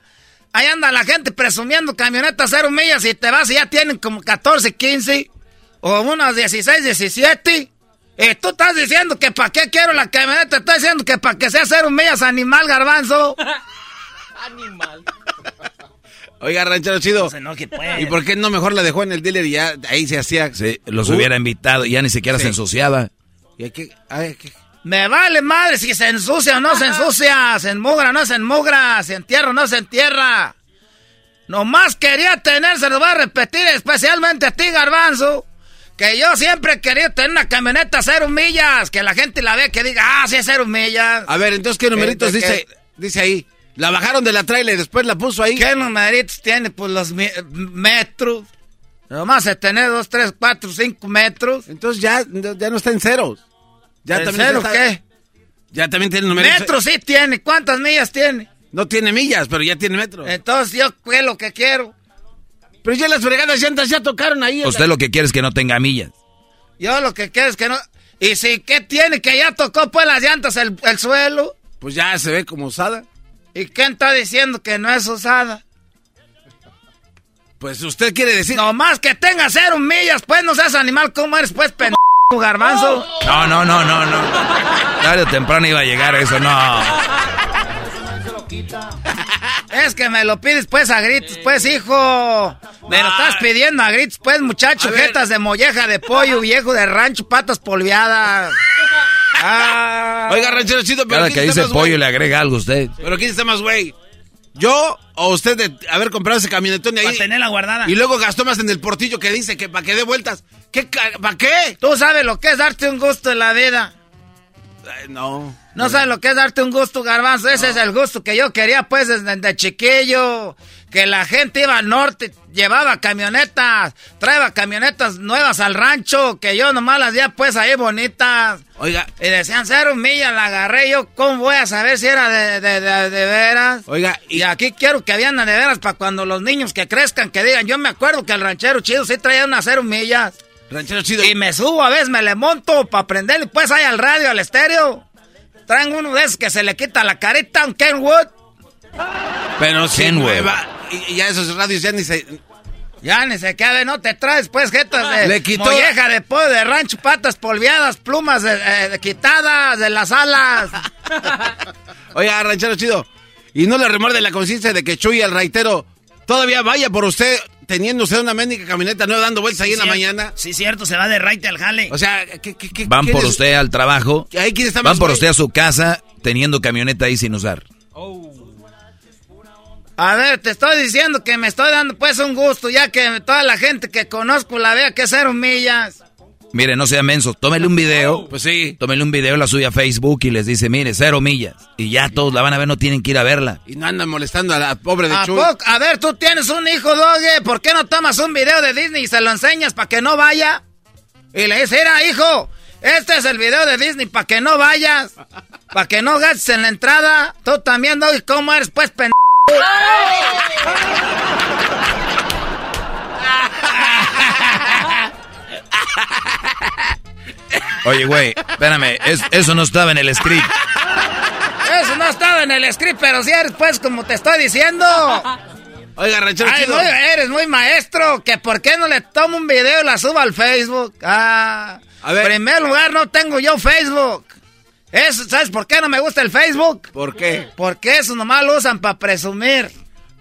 [SPEAKER 16] Ahí anda la gente presumiendo camionetas cero millas y te vas y ya tienen como 14, 15 o unos 16, 17. Y tú estás diciendo que para qué quiero la camioneta, estás diciendo que para que sea cero millas animal garbanzo.
[SPEAKER 4] animal. Oiga, ranchero chido. ¿Y por qué no mejor la dejó en el dealer y ya ahí se hacía?
[SPEAKER 7] Sí, los hubiera invitado y ya ni siquiera se ensuciaba.
[SPEAKER 4] ¿Y aquí, ay, qué?
[SPEAKER 16] Me vale madre si se ensucia o no se ensucia, se enmugra o no se enmugra, se entierra o no se entierra. Nomás quería tener, se lo voy a repetir especialmente a ti, Garbanzo, que yo siempre quería tener una camioneta cero millas, que la gente la vea que diga, ah, sí cero millas.
[SPEAKER 4] A ver, entonces, ¿qué numeritos dice, dice ahí? La bajaron de la trailer y después la puso ahí.
[SPEAKER 16] ¿Qué numeritos tiene? Pues los metros. Nomás se tener dos, tres, cuatro, cinco metros.
[SPEAKER 4] Entonces ya, ya no está en ceros.
[SPEAKER 16] Ya ¿En cero qué?
[SPEAKER 4] Ya también tiene numeritos.
[SPEAKER 16] Metros sí tiene. ¿Cuántas millas tiene?
[SPEAKER 4] No tiene millas, pero ya tiene metros.
[SPEAKER 16] Entonces yo qué lo que quiero.
[SPEAKER 4] Pero ya las fregadas llantas ya tocaron ahí.
[SPEAKER 7] Usted lo que quiere es que no tenga millas.
[SPEAKER 16] Yo lo que quiero es que no... ¿Y si qué tiene? Que ya tocó pues las llantas el, el suelo.
[SPEAKER 4] Pues ya se ve como usada.
[SPEAKER 16] ¿Y quién está diciendo que no es usada?
[SPEAKER 4] Pues usted quiere decir...
[SPEAKER 16] No más que tenga cero millas, pues no seas animal, ¿cómo eres pues pendejo, garbanzo?
[SPEAKER 7] No, no, no, no, no. Tarde o temprano iba a llegar eso, no.
[SPEAKER 16] Es que me lo pides pues a gritos, pues hijo. Me lo estás pidiendo a gritos, pues muchacho. Jetas de molleja de pollo, viejo de rancho, patas polviadas.
[SPEAKER 4] Ah. Oiga, ranchero chido,
[SPEAKER 7] pero. Cada que dice pollo le agrega algo a usted.
[SPEAKER 4] Pero ¿quién está más güey? ¿Yo o usted de haber comprado ese camionetón ahí?
[SPEAKER 3] Para tenerla guardada.
[SPEAKER 4] Y luego gastó más en el portillo que dice que para que dé vueltas. ¿Qué? ¿Para qué?
[SPEAKER 16] Tú sabes lo que es darte un gusto en la vida.
[SPEAKER 4] no.
[SPEAKER 16] No sabes lo que es darte un gusto, garbanzo. Ese es el gusto que yo quería, pues, desde, chiquillo. Que la gente iba al norte, llevaba camionetas, traía camionetas nuevas al rancho, que yo nomás las veía, pues, ahí bonitas.
[SPEAKER 4] Oiga.
[SPEAKER 16] Y decían, cero millas, la agarré yo. ¿Cómo voy a saber si era de, de, de, veras?
[SPEAKER 4] Oiga.
[SPEAKER 16] Y... aquí quiero que habían de veras para cuando los niños que crezcan, que digan, yo me acuerdo que el ranchero chido sí traía unas cero millas.
[SPEAKER 4] Ranchero chido.
[SPEAKER 16] Y me subo a veces, me le monto para prenderle, pues, ahí al radio, al estéreo. Traen uno de esos que se le quita la careta, un Kenwood.
[SPEAKER 4] Pero si nueva. Y ya esos radios ya ni se...
[SPEAKER 16] Ya ni se queda, no te traes pues jetas de
[SPEAKER 4] le quitó...
[SPEAKER 16] molleja de pollo, de rancho, patas polviadas, plumas de, quitadas de las alas.
[SPEAKER 4] Oiga, ranchero chido, ¿y no le remuerde la conciencia de que Chuy, el raitero, todavía vaya por usted teniendo usted una médica camioneta nueva dando vueltas ahí en la mañana.
[SPEAKER 3] Sí, cierto, se va de raite al jale.
[SPEAKER 4] O sea, ¿qué, qué, qué
[SPEAKER 7] Van por usted al trabajo.
[SPEAKER 4] Ahí quién está
[SPEAKER 7] Van por usted a su casa teniendo camioneta ahí sin usar.
[SPEAKER 16] A ver, te estoy diciendo que me estoy dando pues un gusto, ya que toda la gente que conozco la vea que cero millas.
[SPEAKER 7] Mire, no sea menso, tómele un video.
[SPEAKER 4] Pues sí.
[SPEAKER 7] Tómele un video, la suya a Facebook y les dice, mire, cero millas. Y ya todos la van a ver, no tienen que ir a verla.
[SPEAKER 4] Y no andan molestando a la pobre de
[SPEAKER 16] ¿A, poco? a ver, tú tienes un hijo, Doge. ¿Por qué no tomas un video de Disney y se lo enseñas para que no vaya? Y le dices, mira, hijo, este es el video de Disney para que no vayas. Para que no gastes en la entrada. Tú también, Doge, ¿cómo eres, pues, pendejo?
[SPEAKER 7] Oye, güey, espérame, eso no estaba en el script.
[SPEAKER 16] Eso no estaba en el script, pero si eres, pues, como te estoy diciendo.
[SPEAKER 4] Oiga, ranchero
[SPEAKER 16] Ay,
[SPEAKER 4] chido.
[SPEAKER 16] muy- eres muy maestro. Que por qué no le tomo un video y la subo al Facebook. Ah,
[SPEAKER 4] A ver.
[SPEAKER 16] En primer lugar, no tengo yo Facebook. Eso, ¿Sabes por qué no me gusta el Facebook?
[SPEAKER 4] ¿Por qué?
[SPEAKER 16] Porque eso nomás lo usan para presumir.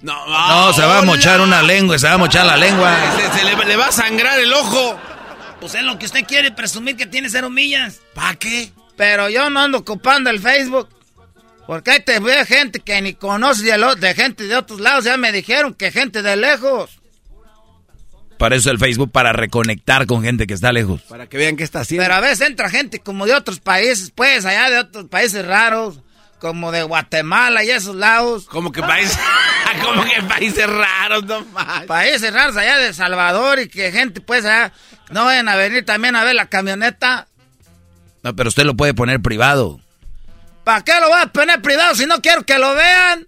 [SPEAKER 4] No,
[SPEAKER 7] No, se va a mochar una lengua, se va a mochar la lengua.
[SPEAKER 4] Se, se le, le va a sangrar el ojo.
[SPEAKER 3] Pues es lo que usted quiere, presumir que tiene cero millas.
[SPEAKER 4] ¿Para qué?
[SPEAKER 16] Pero yo no ando ocupando el Facebook. Porque ahí te ve gente que ni de, lo- de gente de otros lados. Ya me dijeron que gente de lejos.
[SPEAKER 7] Para eso el Facebook, para reconectar con gente que está lejos.
[SPEAKER 4] Para que vean qué está haciendo.
[SPEAKER 16] Pero a veces entra gente como de otros países, pues, allá de otros países raros. Como de Guatemala y esos lados.
[SPEAKER 4] Como que países, como que países raros, no más.
[SPEAKER 16] Países raros allá de El Salvador y que gente, pues, allá no vayan a venir también a ver la camioneta.
[SPEAKER 7] No, pero usted lo puede poner privado.
[SPEAKER 16] ¿Para qué lo voy a poner privado si no quiero que lo vean?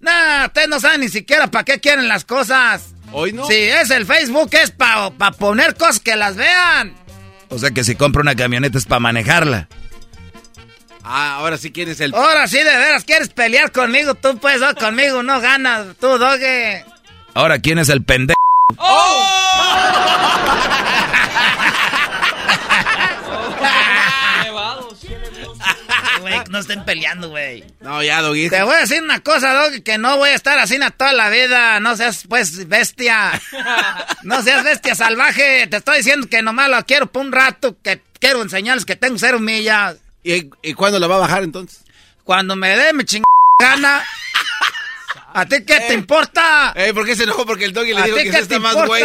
[SPEAKER 16] Nah, ustedes no saben ni siquiera para qué quieren las cosas.
[SPEAKER 4] Hoy no.
[SPEAKER 16] Si es el Facebook, es para poner cosas que las vean.
[SPEAKER 7] O sea que si compra una camioneta es para manejarla.
[SPEAKER 4] Ah, ahora sí quieres el...
[SPEAKER 16] Ahora sí, de veras, ¿quieres pelear conmigo? Tú, pues, oh, conmigo no ganas. Tú, doge.
[SPEAKER 7] Ahora, ¿quién es el pendejo?
[SPEAKER 3] Güey, no estén peleando, güey.
[SPEAKER 4] No, ya, Doggy.
[SPEAKER 16] Te voy a decir una cosa, Doggy, que no voy a estar así na toda la vida. No seas, pues, bestia. No seas bestia salvaje. Te estoy diciendo que nomás lo quiero por un rato, que quiero enseñarles que tengo cero millas.
[SPEAKER 4] ¿Y, y cuándo la va a bajar entonces?
[SPEAKER 16] Cuando me dé mi ching gana. ¿A ti qué te importa?
[SPEAKER 4] Eh, ¿por qué se enojó? Porque el Doggy le
[SPEAKER 16] ¿A
[SPEAKER 4] dijo que
[SPEAKER 16] qué
[SPEAKER 4] usted está
[SPEAKER 16] te
[SPEAKER 4] más güey.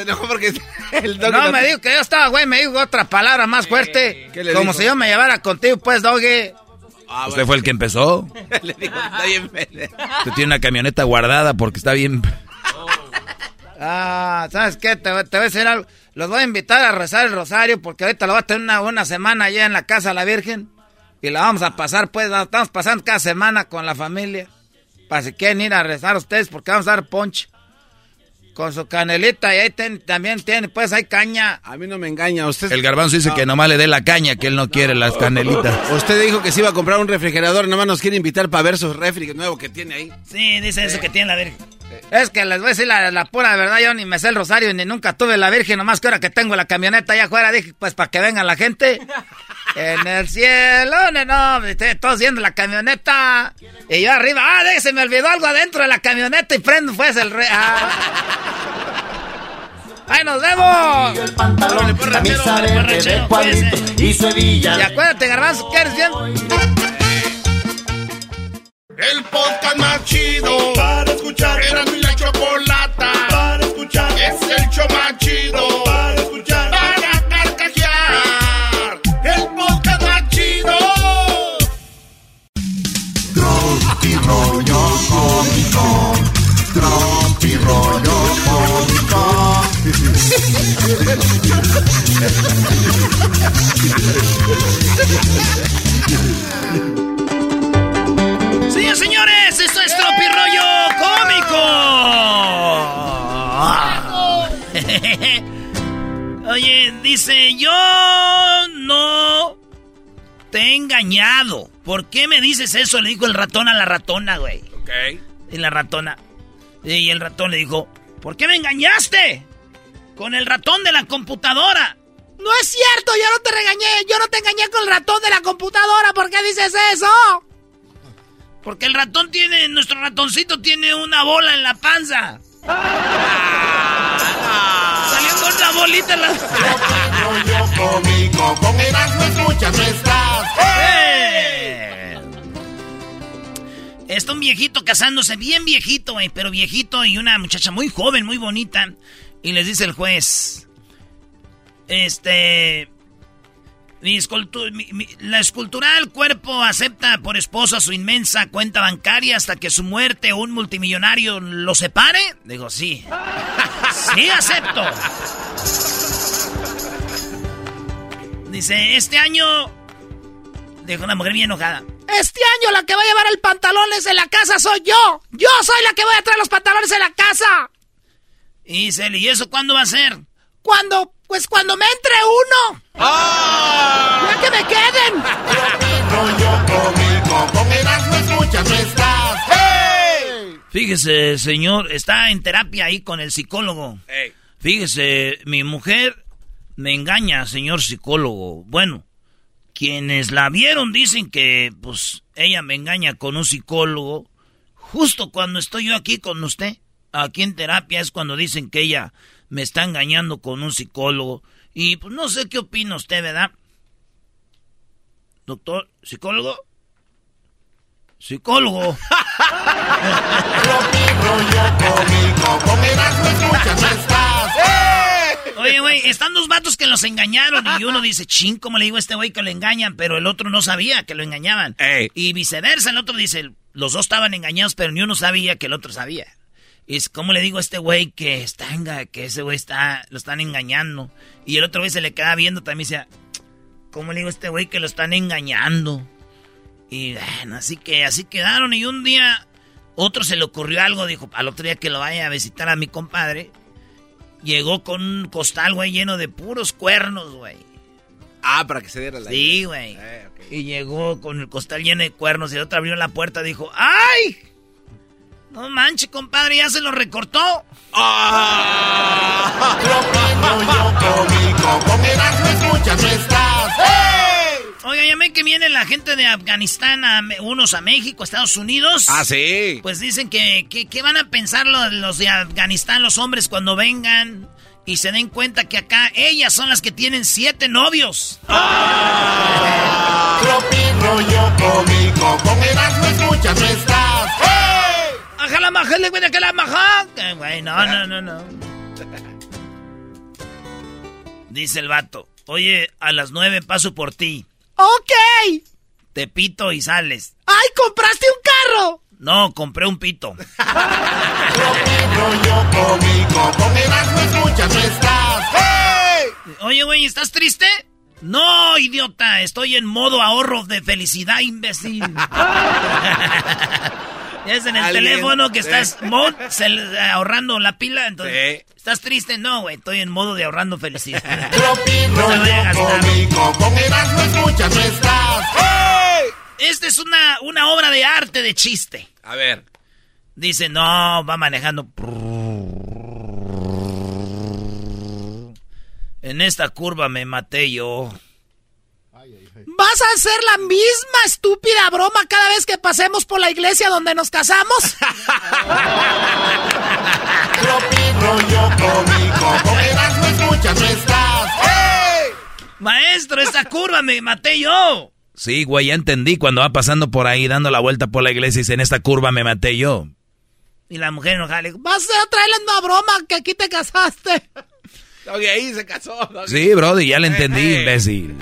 [SPEAKER 16] Importa?
[SPEAKER 4] Se enojó porque el Doggy...
[SPEAKER 16] No, me dijo que yo estaba, güey, me dijo otra palabra más fuerte.
[SPEAKER 4] ¿Qué le
[SPEAKER 16] Como
[SPEAKER 4] dijo?
[SPEAKER 16] si yo me llevara contigo, pues, Doggy.
[SPEAKER 4] Ah,
[SPEAKER 7] Usted fue el que empezó.
[SPEAKER 4] le dijo, está bien.
[SPEAKER 7] Usted tiene una camioneta guardada porque está bien.
[SPEAKER 16] Ah, ¿sabes qué? Te, voy- te voy a decir algo. Los voy a invitar a rezar el rosario porque ahorita lo voy a tener una, una semana allá en la casa de la Virgen. Y la vamos a pasar, pues, la estamos pasando cada semana con la familia. Para si quieren ir a rezar ustedes porque vamos a dar ponche. Con su canelita y ahí ten- también tiene, pues, hay caña.
[SPEAKER 4] A mí no me engaña. Usted,
[SPEAKER 7] El garbanzo dice que nomás le dé la caña, que él no quiere las canelitas.
[SPEAKER 4] usted dijo que se iba a comprar un refrigerador. Nomás nos quiere invitar para ver su refri nuevo que tiene ahí.
[SPEAKER 3] Sí, dice eso que tiene la Virgen.
[SPEAKER 16] Es que les voy a decir la, la pura verdad, yo ni me sé el rosario ni nunca tuve la Virgen, nomás que ahora que tengo la camioneta allá afuera, dije, pues para que venga la gente. En el cielo, no, no, estoy- todos viendo la camioneta. Y yo arriba, ah, de- se me olvidó algo adentro de la camioneta y prendo pues el re... ah. ¡Ahí nos vemos!
[SPEAKER 24] Camisa verde de cuadrito y su hebilla
[SPEAKER 16] Y acuérdate, garbanzo, que eres bien...
[SPEAKER 1] El podcast más chido para escuchar. Era mi la chocolata para escuchar. Es el show más chido para escuchar.
[SPEAKER 3] Te he engañado. ¿Por qué me dices eso? Le dijo el ratón a la ratona, güey.
[SPEAKER 7] Ok.
[SPEAKER 3] Y la ratona. Y el ratón le dijo, ¿por qué me engañaste? Con el ratón de la computadora.
[SPEAKER 28] No es cierto, yo no te regañé, yo no te engañé con el ratón de la computadora, ¿por qué dices eso?
[SPEAKER 3] Porque el ratón tiene, nuestro ratoncito tiene una bola en la panza. Salió con una bolita en la...
[SPEAKER 1] Rollo cómico.
[SPEAKER 3] ¡Eh! Está un viejito casándose, bien viejito, pero viejito y una muchacha muy joven, muy bonita. Y les dice el juez, este... mi la escultural cuerpo acepta por esposa su inmensa cuenta bancaria hasta que su muerte un multimillonario lo separe. Digo, sí. Sí, acepto. Dice, este año... Dijo una mujer bien enojada.
[SPEAKER 28] Este año la que va a llevar el pantalones en la casa soy yo. Yo soy la que voy a traer los pantalones en la casa.
[SPEAKER 3] Y ¿y eso cuándo va a ser?
[SPEAKER 28] Cuando, pues cuando me entre uno. Ya que me queden.
[SPEAKER 1] Rollo cómico. Con Erasmo escuchas, no estás. ¡Hey!
[SPEAKER 3] Fíjese, señor, está en terapia ahí con el psicólogo. Fíjese, mi mujer me engaña, señor psicólogo. Bueno, quienes la vieron dicen que, pues, ella me engaña con un psicólogo. Justo cuando estoy yo aquí con usted, aquí en terapia, es cuando dicen que ella me está engañando con un psicólogo. Y pues no sé qué opina usted, ¿verdad? Doctor, psicólogo. Psicólogo. Oye, güey, están dos vatos que los engañaron y uno dice, ching, ¿cómo le digo a este güey que lo engañan? Pero el otro no sabía que lo engañaban. Y viceversa, el otro dice, los dos estaban engañados, pero ni uno sabía que el otro sabía. Y es, ¿cómo le digo a este güey que está, que ese güey está, lo están engañando? Y el otro güey se le queda viendo también y dice, ¿cómo le digo a este güey que lo están engañando? Y bueno, así que así quedaron y un día otro se le ocurrió algo, dijo, al otro día que lo vaya a visitar a mi compadre, llegó con un costal, güey, lleno de puros cuernos, güey.
[SPEAKER 4] Ah, para que se diera la
[SPEAKER 3] Sí, güey. Eh, y llegó con el costal lleno de cuernos y el otro abrió la puerta y dijo, ¡ay! No manches, compadre, ya se lo recortó. ¡Ah! Oiga, ya ven que viene la gente de Afganistán, a, unos a México, Estados Unidos.
[SPEAKER 4] Ah, sí.
[SPEAKER 3] Pues dicen que, que, van a pensar los, los, de Afganistán, los hombres, cuando vengan y se den cuenta que acá ellas son las que tienen siete novios.
[SPEAKER 29] ¡Ah! rollo cómico, con Erasmo escuchas, no estás.
[SPEAKER 3] ¡Ajá la maja, le que la maja! Güey, no, no, no, no. Dice el vato, oye, a las nueve paso por ti.
[SPEAKER 28] Ok.
[SPEAKER 3] Te pito y sales.
[SPEAKER 28] ¡Ay, compraste un carro!
[SPEAKER 3] No, compré un pito. Oye, güey, ¿estás triste? No, idiota, estoy en modo ahorro de felicidad, imbécil. es en el teléfono que estás ahorrando la pila, entonces estás triste, no, güey, estoy en modo de ahorrando felicidad. Esta es una, una obra de arte de chiste.
[SPEAKER 4] A ver.
[SPEAKER 3] Dice, no, va manejando. En esta curva me maté yo.
[SPEAKER 28] ¿Vas a hacer la misma estúpida broma cada vez que pasemos por la iglesia donde nos casamos?
[SPEAKER 3] Maestro, esta curva me maté yo.
[SPEAKER 7] Sí, güey, ya entendí. Cuando va pasando por ahí dando la vuelta por la iglesia y dice, en esta curva me maté yo.
[SPEAKER 3] Y la mujer enojada le dijo,
[SPEAKER 28] vas a traerle una broma que aquí te casaste.
[SPEAKER 4] Ahí se casó.
[SPEAKER 7] Sí, brody, ya le entendí, imbécil.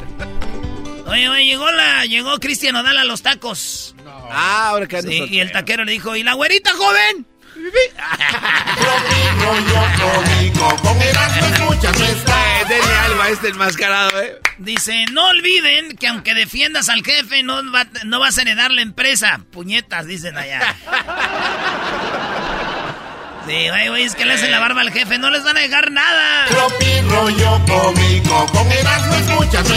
[SPEAKER 3] Oye, oye, llegó la, llegó Cristian Odal a los tacos.
[SPEAKER 4] Ah, ahora que
[SPEAKER 3] sí, Y el taquero le dijo, ¿y la güerita joven?
[SPEAKER 4] Denle algo a este enmascarado, eh.
[SPEAKER 3] Dice, no olviden que aunque defiendas al jefe, no, va, no vas a heredar la empresa. Puñetas, dicen allá. Sí, güey, güey, es que le hacen la barba al jefe, no les van a dejar nada.
[SPEAKER 29] rollo cómico, con Erasmo escuchas, no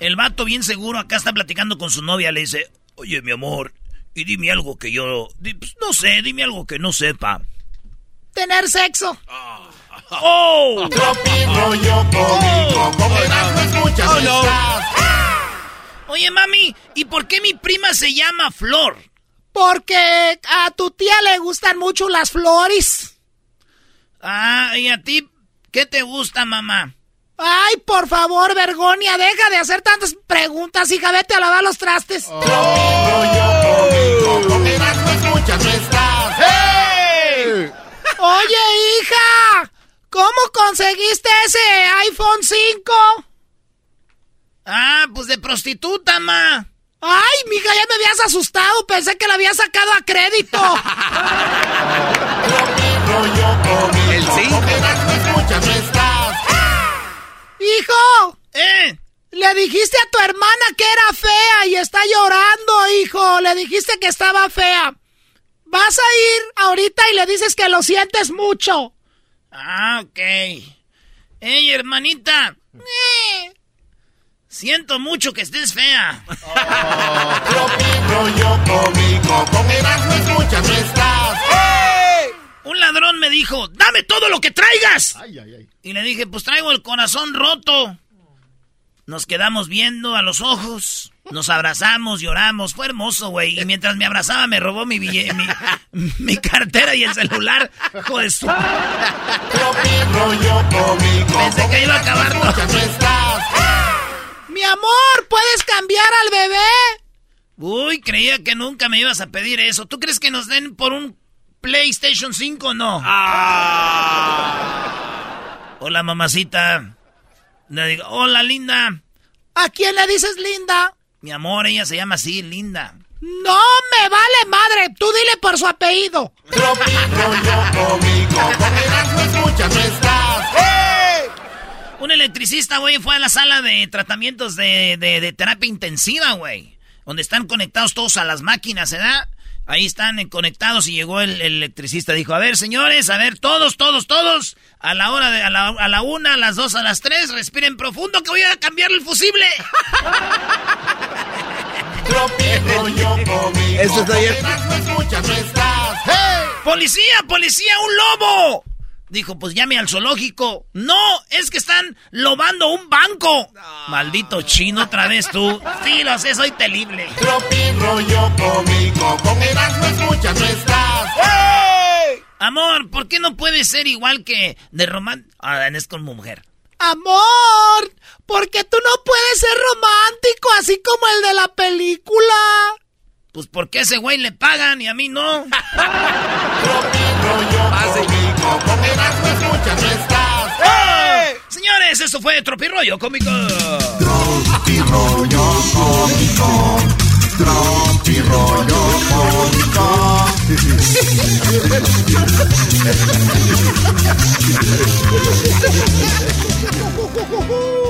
[SPEAKER 3] El vato bien seguro acá está platicando con su novia, le dice, oye, mi amor, y dime algo que yo, pues, no sé, dime algo que no sepa.
[SPEAKER 28] Tener sexo.
[SPEAKER 3] ¡Oh!
[SPEAKER 29] rollo cómico, con Erasmo escuchas, oh, no estás.
[SPEAKER 3] Oye, mami, ¿y por qué mi prima se llama Flor?
[SPEAKER 28] Porque a tu tía le gustan mucho las flores.
[SPEAKER 3] Ah, ¿y a ti qué te gusta, mamá?
[SPEAKER 28] Ay, por favor, Vergonia, deja de hacer tantas preguntas, hija, vete a lavar los trastes. Oye, hija, ¿cómo conseguiste ese iPhone 5?
[SPEAKER 3] Ah, pues de prostituta, ma.
[SPEAKER 28] Ay, mija, ya me habías asustado. Pensé que la había sacado a crédito.
[SPEAKER 4] El 5.
[SPEAKER 28] Hijo.
[SPEAKER 3] ¿Eh?
[SPEAKER 28] Le dijiste a tu hermana que era fea y está llorando, hijo. Le dijiste que estaba fea. Vas a ir ahorita y le dices que lo sientes mucho.
[SPEAKER 3] Ah, ok. Ey, hermanita. Eh. Siento mucho que estés fea. Un ladrón me dijo, dame todo lo que traigas. Y le dije, pues traigo el corazón roto. Nos quedamos viendo a los ojos, nos abrazamos, lloramos, fue hermoso, güey. Y mientras me abrazaba me robó mi, mi, cartera y el celular. Hijo de su... Pensé que iba a acabar todo.
[SPEAKER 16] Mi amor, ¿puedes cambiar al bebé?
[SPEAKER 3] Uy, creía que nunca me ibas a pedir eso. ¿Tú crees que nos den por un PlayStation 5 o no? Ah. Hola, mamacita. Le digo, hola, linda.
[SPEAKER 16] ¿A quién le dices linda?
[SPEAKER 3] Mi amor, ella se llama así, linda.
[SPEAKER 16] No me vale madre, tú dile por su apellido.
[SPEAKER 3] Un electricista, güey, fue a la sala de tratamientos de, de, terapia intensiva, güey. Donde están conectados todos a las máquinas, ¿verdad? Ahí están conectados y llegó el, electricista. Dijo, a ver, señores, a ver, todos, todos, todos. A la hora de, a la, a la una, a las dos, a las tres, respiren profundo que voy a cambiar el fusible.
[SPEAKER 1] Eso está bien.
[SPEAKER 3] ¡Policía, policía, un lobo! Dijo, pues llame al zoológico. No, es que están lobando un banco. Maldito chino, otra vez tú. Sí, lo sé, soy terrible.
[SPEAKER 1] Tropi rollo cómico, con Erasmo escuchas.
[SPEAKER 3] ¡Hey! Amor, ¿por qué no puede ser igual que de román... Ah, es con mujer.
[SPEAKER 16] Amor, porque tú no puedes ser romántico así como el de la película.
[SPEAKER 3] Pues porque a ese güey le pagan y a mí no. Señores, eso fue Tropirollo Cómico.
[SPEAKER 1] Tropirollo Cómico. Tropirollo Cómico.